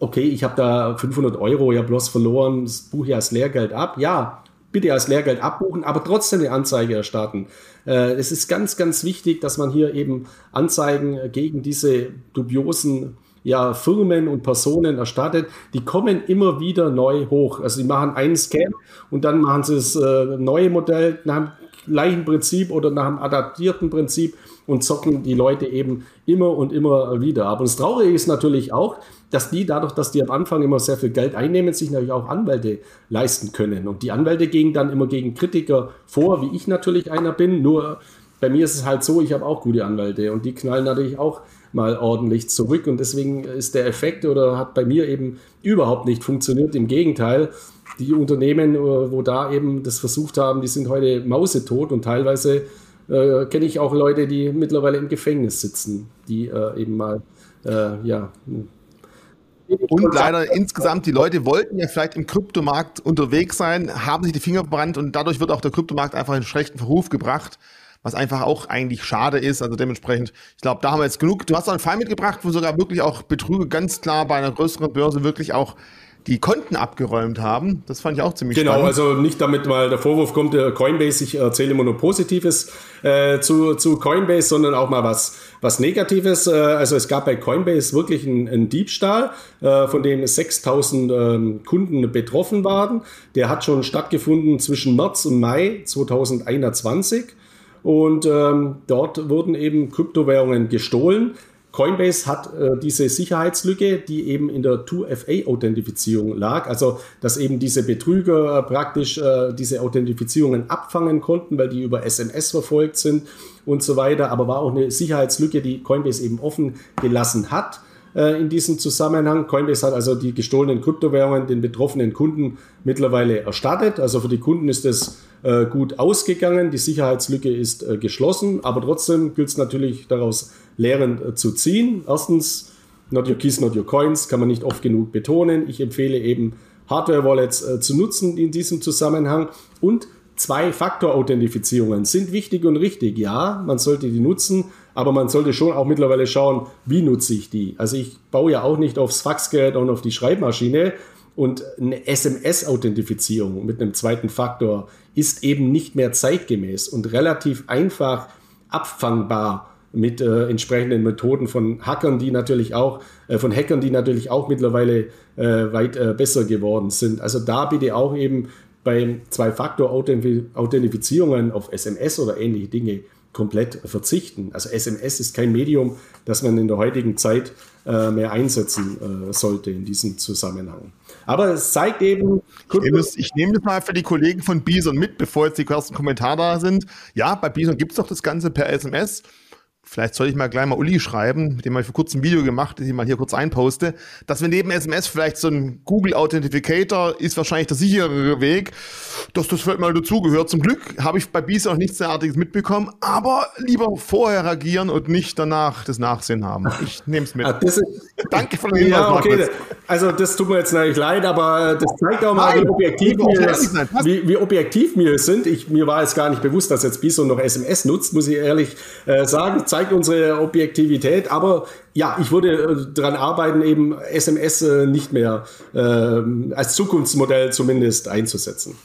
okay, ich habe da 500 Euro ja bloß verloren, das buche ich als Lehrgeld ab. Ja, bitte als Lehrgeld abbuchen, aber trotzdem eine Anzeige erstatten. Äh, es ist ganz, ganz wichtig, dass man hier eben Anzeigen gegen diese dubiosen ja, Firmen und Personen erstattet, die kommen immer wieder neu hoch. Also sie machen einen Scam und dann machen sie das äh, neue Modell nach dem gleichen Prinzip oder nach einem adaptierten Prinzip und zocken die Leute eben immer und immer wieder Aber das Traurige ist natürlich auch, dass die dadurch, dass die am Anfang immer sehr viel Geld einnehmen, sich natürlich auch Anwälte leisten können. Und die Anwälte gehen dann immer gegen Kritiker vor, wie ich natürlich einer bin. Nur bei mir ist es halt so, ich habe auch gute Anwälte und die knallen natürlich auch mal ordentlich zurück. Und deswegen ist der Effekt oder hat bei mir eben überhaupt nicht funktioniert. Im Gegenteil, die Unternehmen, äh, wo da eben das versucht haben, die sind heute mausetot und teilweise äh, kenne ich auch Leute, die mittlerweile im Gefängnis sitzen, die äh, eben mal, äh, ja. Und leider insgesamt, die Leute wollten ja vielleicht im Kryptomarkt unterwegs sein, haben sich die Finger verbrannt und dadurch wird auch der Kryptomarkt einfach in schlechten Verruf gebracht was einfach auch eigentlich schade ist. Also dementsprechend, ich glaube, da haben wir jetzt genug. Du hast auch einen Fall mitgebracht, wo sogar wirklich auch Betrüger ganz klar bei einer größeren Börse wirklich auch die Konten abgeräumt haben. Das fand ich auch ziemlich genau, spannend. Genau, also nicht damit mal der Vorwurf kommt, Coinbase, ich erzähle immer nur Positives äh, zu, zu Coinbase, sondern auch mal was, was Negatives. Äh, also es gab bei Coinbase wirklich einen, einen Diebstahl, äh, von dem 6000 ähm, Kunden betroffen waren. Der hat schon stattgefunden zwischen März und Mai 2021. Und ähm, dort wurden eben Kryptowährungen gestohlen. Coinbase hat äh, diese Sicherheitslücke, die eben in der 2FA-Authentifizierung lag, also dass eben diese Betrüger äh, praktisch äh, diese Authentifizierungen abfangen konnten, weil die über SMS verfolgt sind und so weiter, aber war auch eine Sicherheitslücke, die Coinbase eben offen gelassen hat äh, in diesem Zusammenhang. Coinbase hat also die gestohlenen Kryptowährungen den betroffenen Kunden mittlerweile erstattet. Also für die Kunden ist es äh, gut ausgegangen. Die Sicherheitslücke ist äh, geschlossen, aber trotzdem gilt es natürlich daraus Lehren äh, zu ziehen. Erstens, not your keys, not your coins, kann man nicht oft genug betonen. Ich empfehle eben Hardware-Wallets äh, zu nutzen in diesem Zusammenhang und Zwei-Faktor-Authentifizierungen sind wichtig und richtig. Ja, man sollte die nutzen, aber man sollte schon auch mittlerweile schauen, wie nutze ich die. Also ich baue ja auch nicht aufs Faxgerät und auf die Schreibmaschine, und eine SMS-Authentifizierung mit einem zweiten Faktor ist eben nicht mehr zeitgemäß und relativ einfach abfangbar mit äh, entsprechenden Methoden von Hackern, die natürlich auch, äh, von Hackern, die natürlich auch mittlerweile äh, weit äh, besser geworden sind. Also da bitte auch eben bei Zwei-Faktor-Authentifizierungen auf SMS oder ähnliche Dinge komplett verzichten. Also SMS ist kein Medium, das man in der heutigen Zeit äh, mehr einsetzen äh, sollte in diesem Zusammenhang. Aber es zeigt eben. Ich nehme, das, ich nehme das mal für die Kollegen von Bison mit, bevor jetzt die ersten Kommentare da sind. Ja, bei Bison gibt es doch das Ganze per SMS. Vielleicht soll ich mal gleich mal Uli schreiben, mit dem habe ich vor kurzem ein Video gemacht, das ich mal hier kurz einposte, dass wir neben SMS vielleicht so ein Google Authentificator ist wahrscheinlich der sicherere Weg, dass das vielleicht mal dazugehört. Zum Glück habe ich bei BIS auch nichts derartiges mitbekommen, aber lieber vorher reagieren und nicht danach das Nachsehen haben. Ich nehme es mit. Ah, ist, Danke für den Hinweis, ja, okay. Also das tut mir jetzt natürlich leid, aber das zeigt auch mal, Nein, wie, objektiv wir, wie, wie, objektiv wir sind. Ich, mir war jetzt gar nicht bewusst, dass jetzt BISO noch SMS nutzt, muss ich ehrlich äh, sagen zeigt unsere Objektivität. Aber ja, ich würde äh, daran arbeiten, eben SMS äh, nicht mehr äh, als Zukunftsmodell zumindest einzusetzen.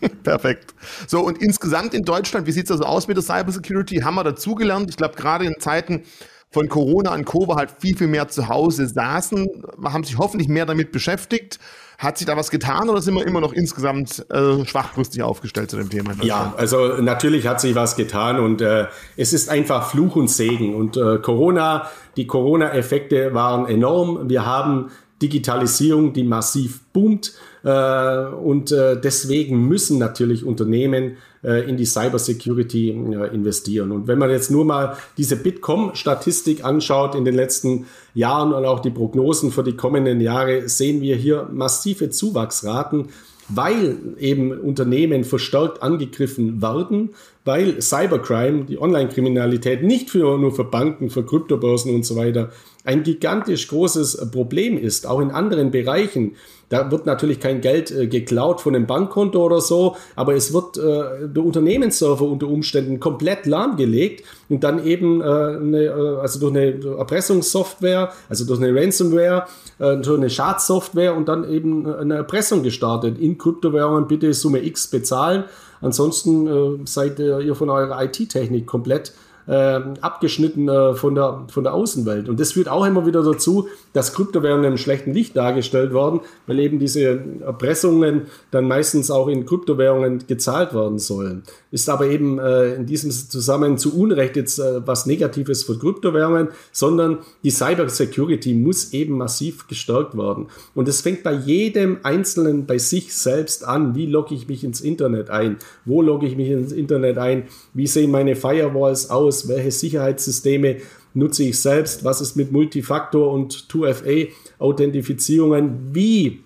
<laughs> Perfekt. So, und insgesamt in Deutschland, wie sieht es also aus mit der Cybersecurity? Haben wir dazugelernt? Ich glaube, gerade in Zeiten von Corona und Co. halt viel, viel mehr zu Hause saßen, haben sich hoffentlich mehr damit beschäftigt. Hat sich da was getan oder sind wir immer noch insgesamt äh, schwachbrüstig aufgestellt zu dem Thema? Ja, also natürlich hat sich was getan und äh, es ist einfach Fluch und Segen. Und äh, Corona, die Corona-Effekte waren enorm. Wir haben Digitalisierung, die massiv boomt. Äh, und äh, deswegen müssen natürlich Unternehmen äh, in die Cybersecurity investieren. Und wenn man jetzt nur mal diese Bitkom-Statistik anschaut in den letzten Jahren und auch die Prognosen für die kommenden Jahre, sehen wir hier massive Zuwachsraten weil eben Unternehmen verstärkt angegriffen werden, weil Cybercrime, die Online-Kriminalität, nicht für, nur für Banken, für Kryptobörsen und so weiter ein gigantisch großes Problem ist, auch in anderen Bereichen. Da wird natürlich kein Geld äh, geklaut von einem Bankkonto oder so, aber es wird äh, der Unternehmensserver unter Umständen komplett lahmgelegt und dann eben äh, eine, äh, also durch eine Erpressungssoftware, also durch eine Ransomware, äh, durch eine Schadsoftware und dann eben eine Erpressung gestartet. In Kryptowährungen bitte Summe X bezahlen. Ansonsten äh, seid ihr von eurer IT-Technik komplett äh, abgeschnitten äh, von, der, von der Außenwelt. Und das führt auch immer wieder dazu, dass Kryptowährungen im schlechten Licht dargestellt werden, weil eben diese Erpressungen dann meistens auch in Kryptowährungen gezahlt werden sollen. Ist aber eben äh, in diesem Zusammenhang zu Unrecht jetzt äh, was Negatives für Kryptowährungen, sondern die Cyber Security muss eben massiv gestärkt werden. Und es fängt bei jedem Einzelnen bei sich selbst an. Wie logge ich mich ins Internet ein? Wo logge ich mich ins Internet ein? Wie sehen meine Firewalls aus? Welche Sicherheitssysteme nutze ich selbst? Was ist mit Multifaktor und 2FA-Authentifizierungen? Wie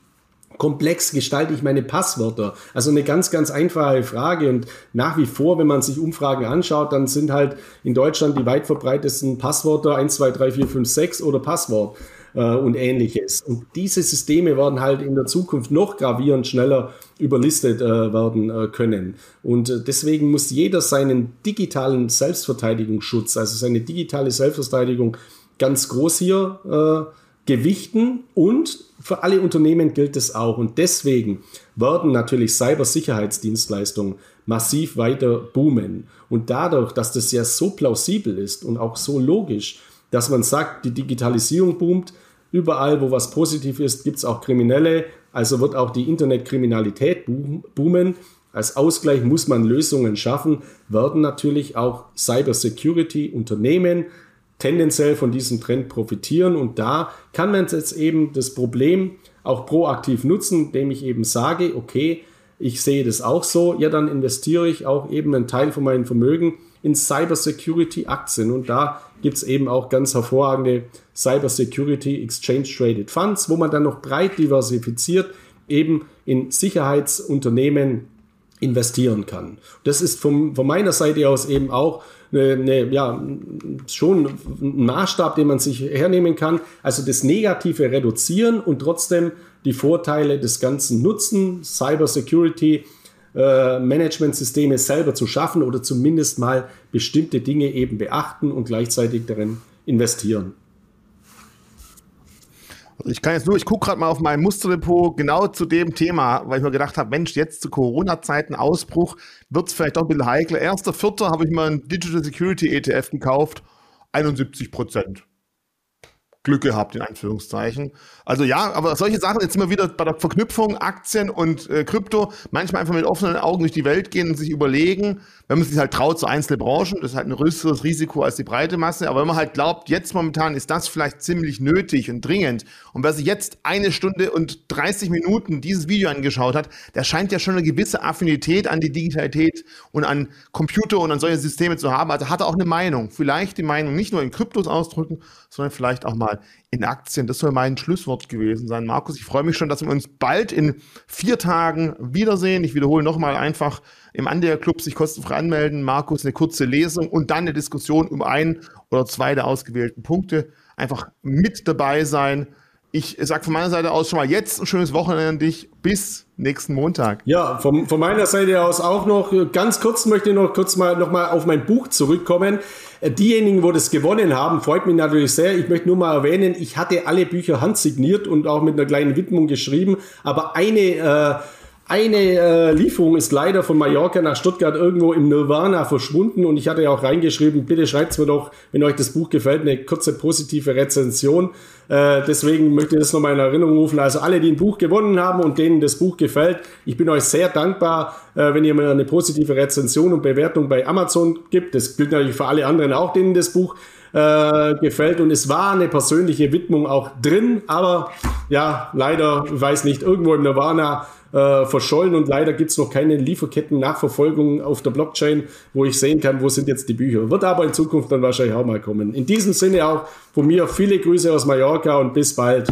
komplex gestalte ich meine Passwörter? Also eine ganz, ganz einfache Frage. Und nach wie vor, wenn man sich Umfragen anschaut, dann sind halt in Deutschland die weit verbreitetsten Passwörter 1, 2, 3, 4, 5, 6 oder Passwort äh, und ähnliches. Und diese Systeme werden halt in der Zukunft noch gravierend schneller überlistet äh, werden äh, können. Und äh, deswegen muss jeder seinen digitalen Selbstverteidigungsschutz, also seine digitale Selbstverteidigung ganz groß hier äh, gewichten und für alle Unternehmen gilt es auch. Und deswegen werden natürlich Cybersicherheitsdienstleistungen massiv weiter boomen. Und dadurch, dass das ja so plausibel ist und auch so logisch, dass man sagt, die Digitalisierung boomt, überall, wo was positiv ist, gibt es auch Kriminelle, also wird auch die Internetkriminalität boomen. Als Ausgleich muss man Lösungen schaffen, werden natürlich auch Cybersecurity-Unternehmen tendenziell von diesem Trend profitieren. Und da kann man jetzt eben das Problem auch proaktiv nutzen, indem ich eben sage, okay, ich sehe das auch so, ja, dann investiere ich auch eben einen Teil von meinem Vermögen in Cybersecurity-Aktien. Und da gibt es eben auch ganz hervorragende Cybersecurity Exchange Traded Funds, wo man dann noch breit diversifiziert eben in Sicherheitsunternehmen investieren kann. Das ist vom, von meiner Seite aus eben auch eine, ja, schon ein Maßstab, den man sich hernehmen kann. Also das Negative reduzieren und trotzdem die Vorteile des Ganzen nutzen, Cyber Security, äh, Managementsysteme selber zu schaffen oder zumindest mal bestimmte Dinge eben beachten und gleichzeitig darin investieren. Ich kann jetzt nur, ich gucke gerade mal auf mein Musterdepot genau zu dem Thema, weil ich mir gedacht habe, Mensch, jetzt zu Corona-Zeiten Ausbruch wird es vielleicht doch ein bisschen heikler. Erster Vierter habe ich mal einen Digital Security ETF gekauft, 71 Prozent. Glück gehabt, in Anführungszeichen. Also ja, aber solche Sachen jetzt immer wieder bei der Verknüpfung Aktien und äh, Krypto, manchmal einfach mit offenen Augen durch die Welt gehen und sich überlegen, wenn man sich halt traut, so einzelne Branchen, das ist halt ein größeres Risiko als die breite Masse, aber wenn man halt glaubt, jetzt momentan ist das vielleicht ziemlich nötig und dringend. Und wer sich jetzt eine Stunde und 30 Minuten dieses Video angeschaut hat, der scheint ja schon eine gewisse Affinität an die Digitalität und an Computer und an solche Systeme zu haben, also hat er auch eine Meinung, vielleicht die Meinung nicht nur in Kryptos ausdrücken, sondern vielleicht auch mal in Aktien. Das soll mein Schlusswort gewesen sein. Markus, ich freue mich schon, dass wir uns bald in vier Tagen wiedersehen. Ich wiederhole nochmal einfach im Anleger Club sich kostenfrei anmelden. Markus, eine kurze Lesung und dann eine Diskussion um ein oder zwei der ausgewählten Punkte. Einfach mit dabei sein. Ich sage von meiner Seite aus schon mal jetzt ein schönes Wochenende an dich. Bis nächsten Montag. Ja, von, von meiner Seite aus auch noch ganz kurz möchte ich noch kurz mal noch mal auf mein Buch zurückkommen. Äh, diejenigen, wo das gewonnen haben, freut mich natürlich sehr. Ich möchte nur mal erwähnen, ich hatte alle Bücher handsigniert und auch mit einer kleinen Widmung geschrieben, aber eine äh, eine äh, Lieferung ist leider von Mallorca nach Stuttgart irgendwo im Nirvana verschwunden und ich hatte ja auch reingeschrieben, bitte schreibt mir doch, wenn euch das Buch gefällt, eine kurze positive Rezension. Äh, deswegen möchte ich das nochmal in Erinnerung rufen. Also alle, die ein Buch gewonnen haben und denen das Buch gefällt, ich bin euch sehr dankbar, äh, wenn ihr mir eine positive Rezension und Bewertung bei Amazon gibt. Das gilt natürlich für alle anderen auch, denen das Buch äh, gefällt. Und es war eine persönliche Widmung auch drin, aber ja, leider, weiß nicht, irgendwo im Nirvana äh, verschollen und leider gibt es noch keine Lieferketten-Nachverfolgung auf der Blockchain, wo ich sehen kann, wo sind jetzt die Bücher. Wird aber in Zukunft dann wahrscheinlich auch mal kommen. In diesem Sinne auch von mir viele Grüße aus Mallorca und bis bald.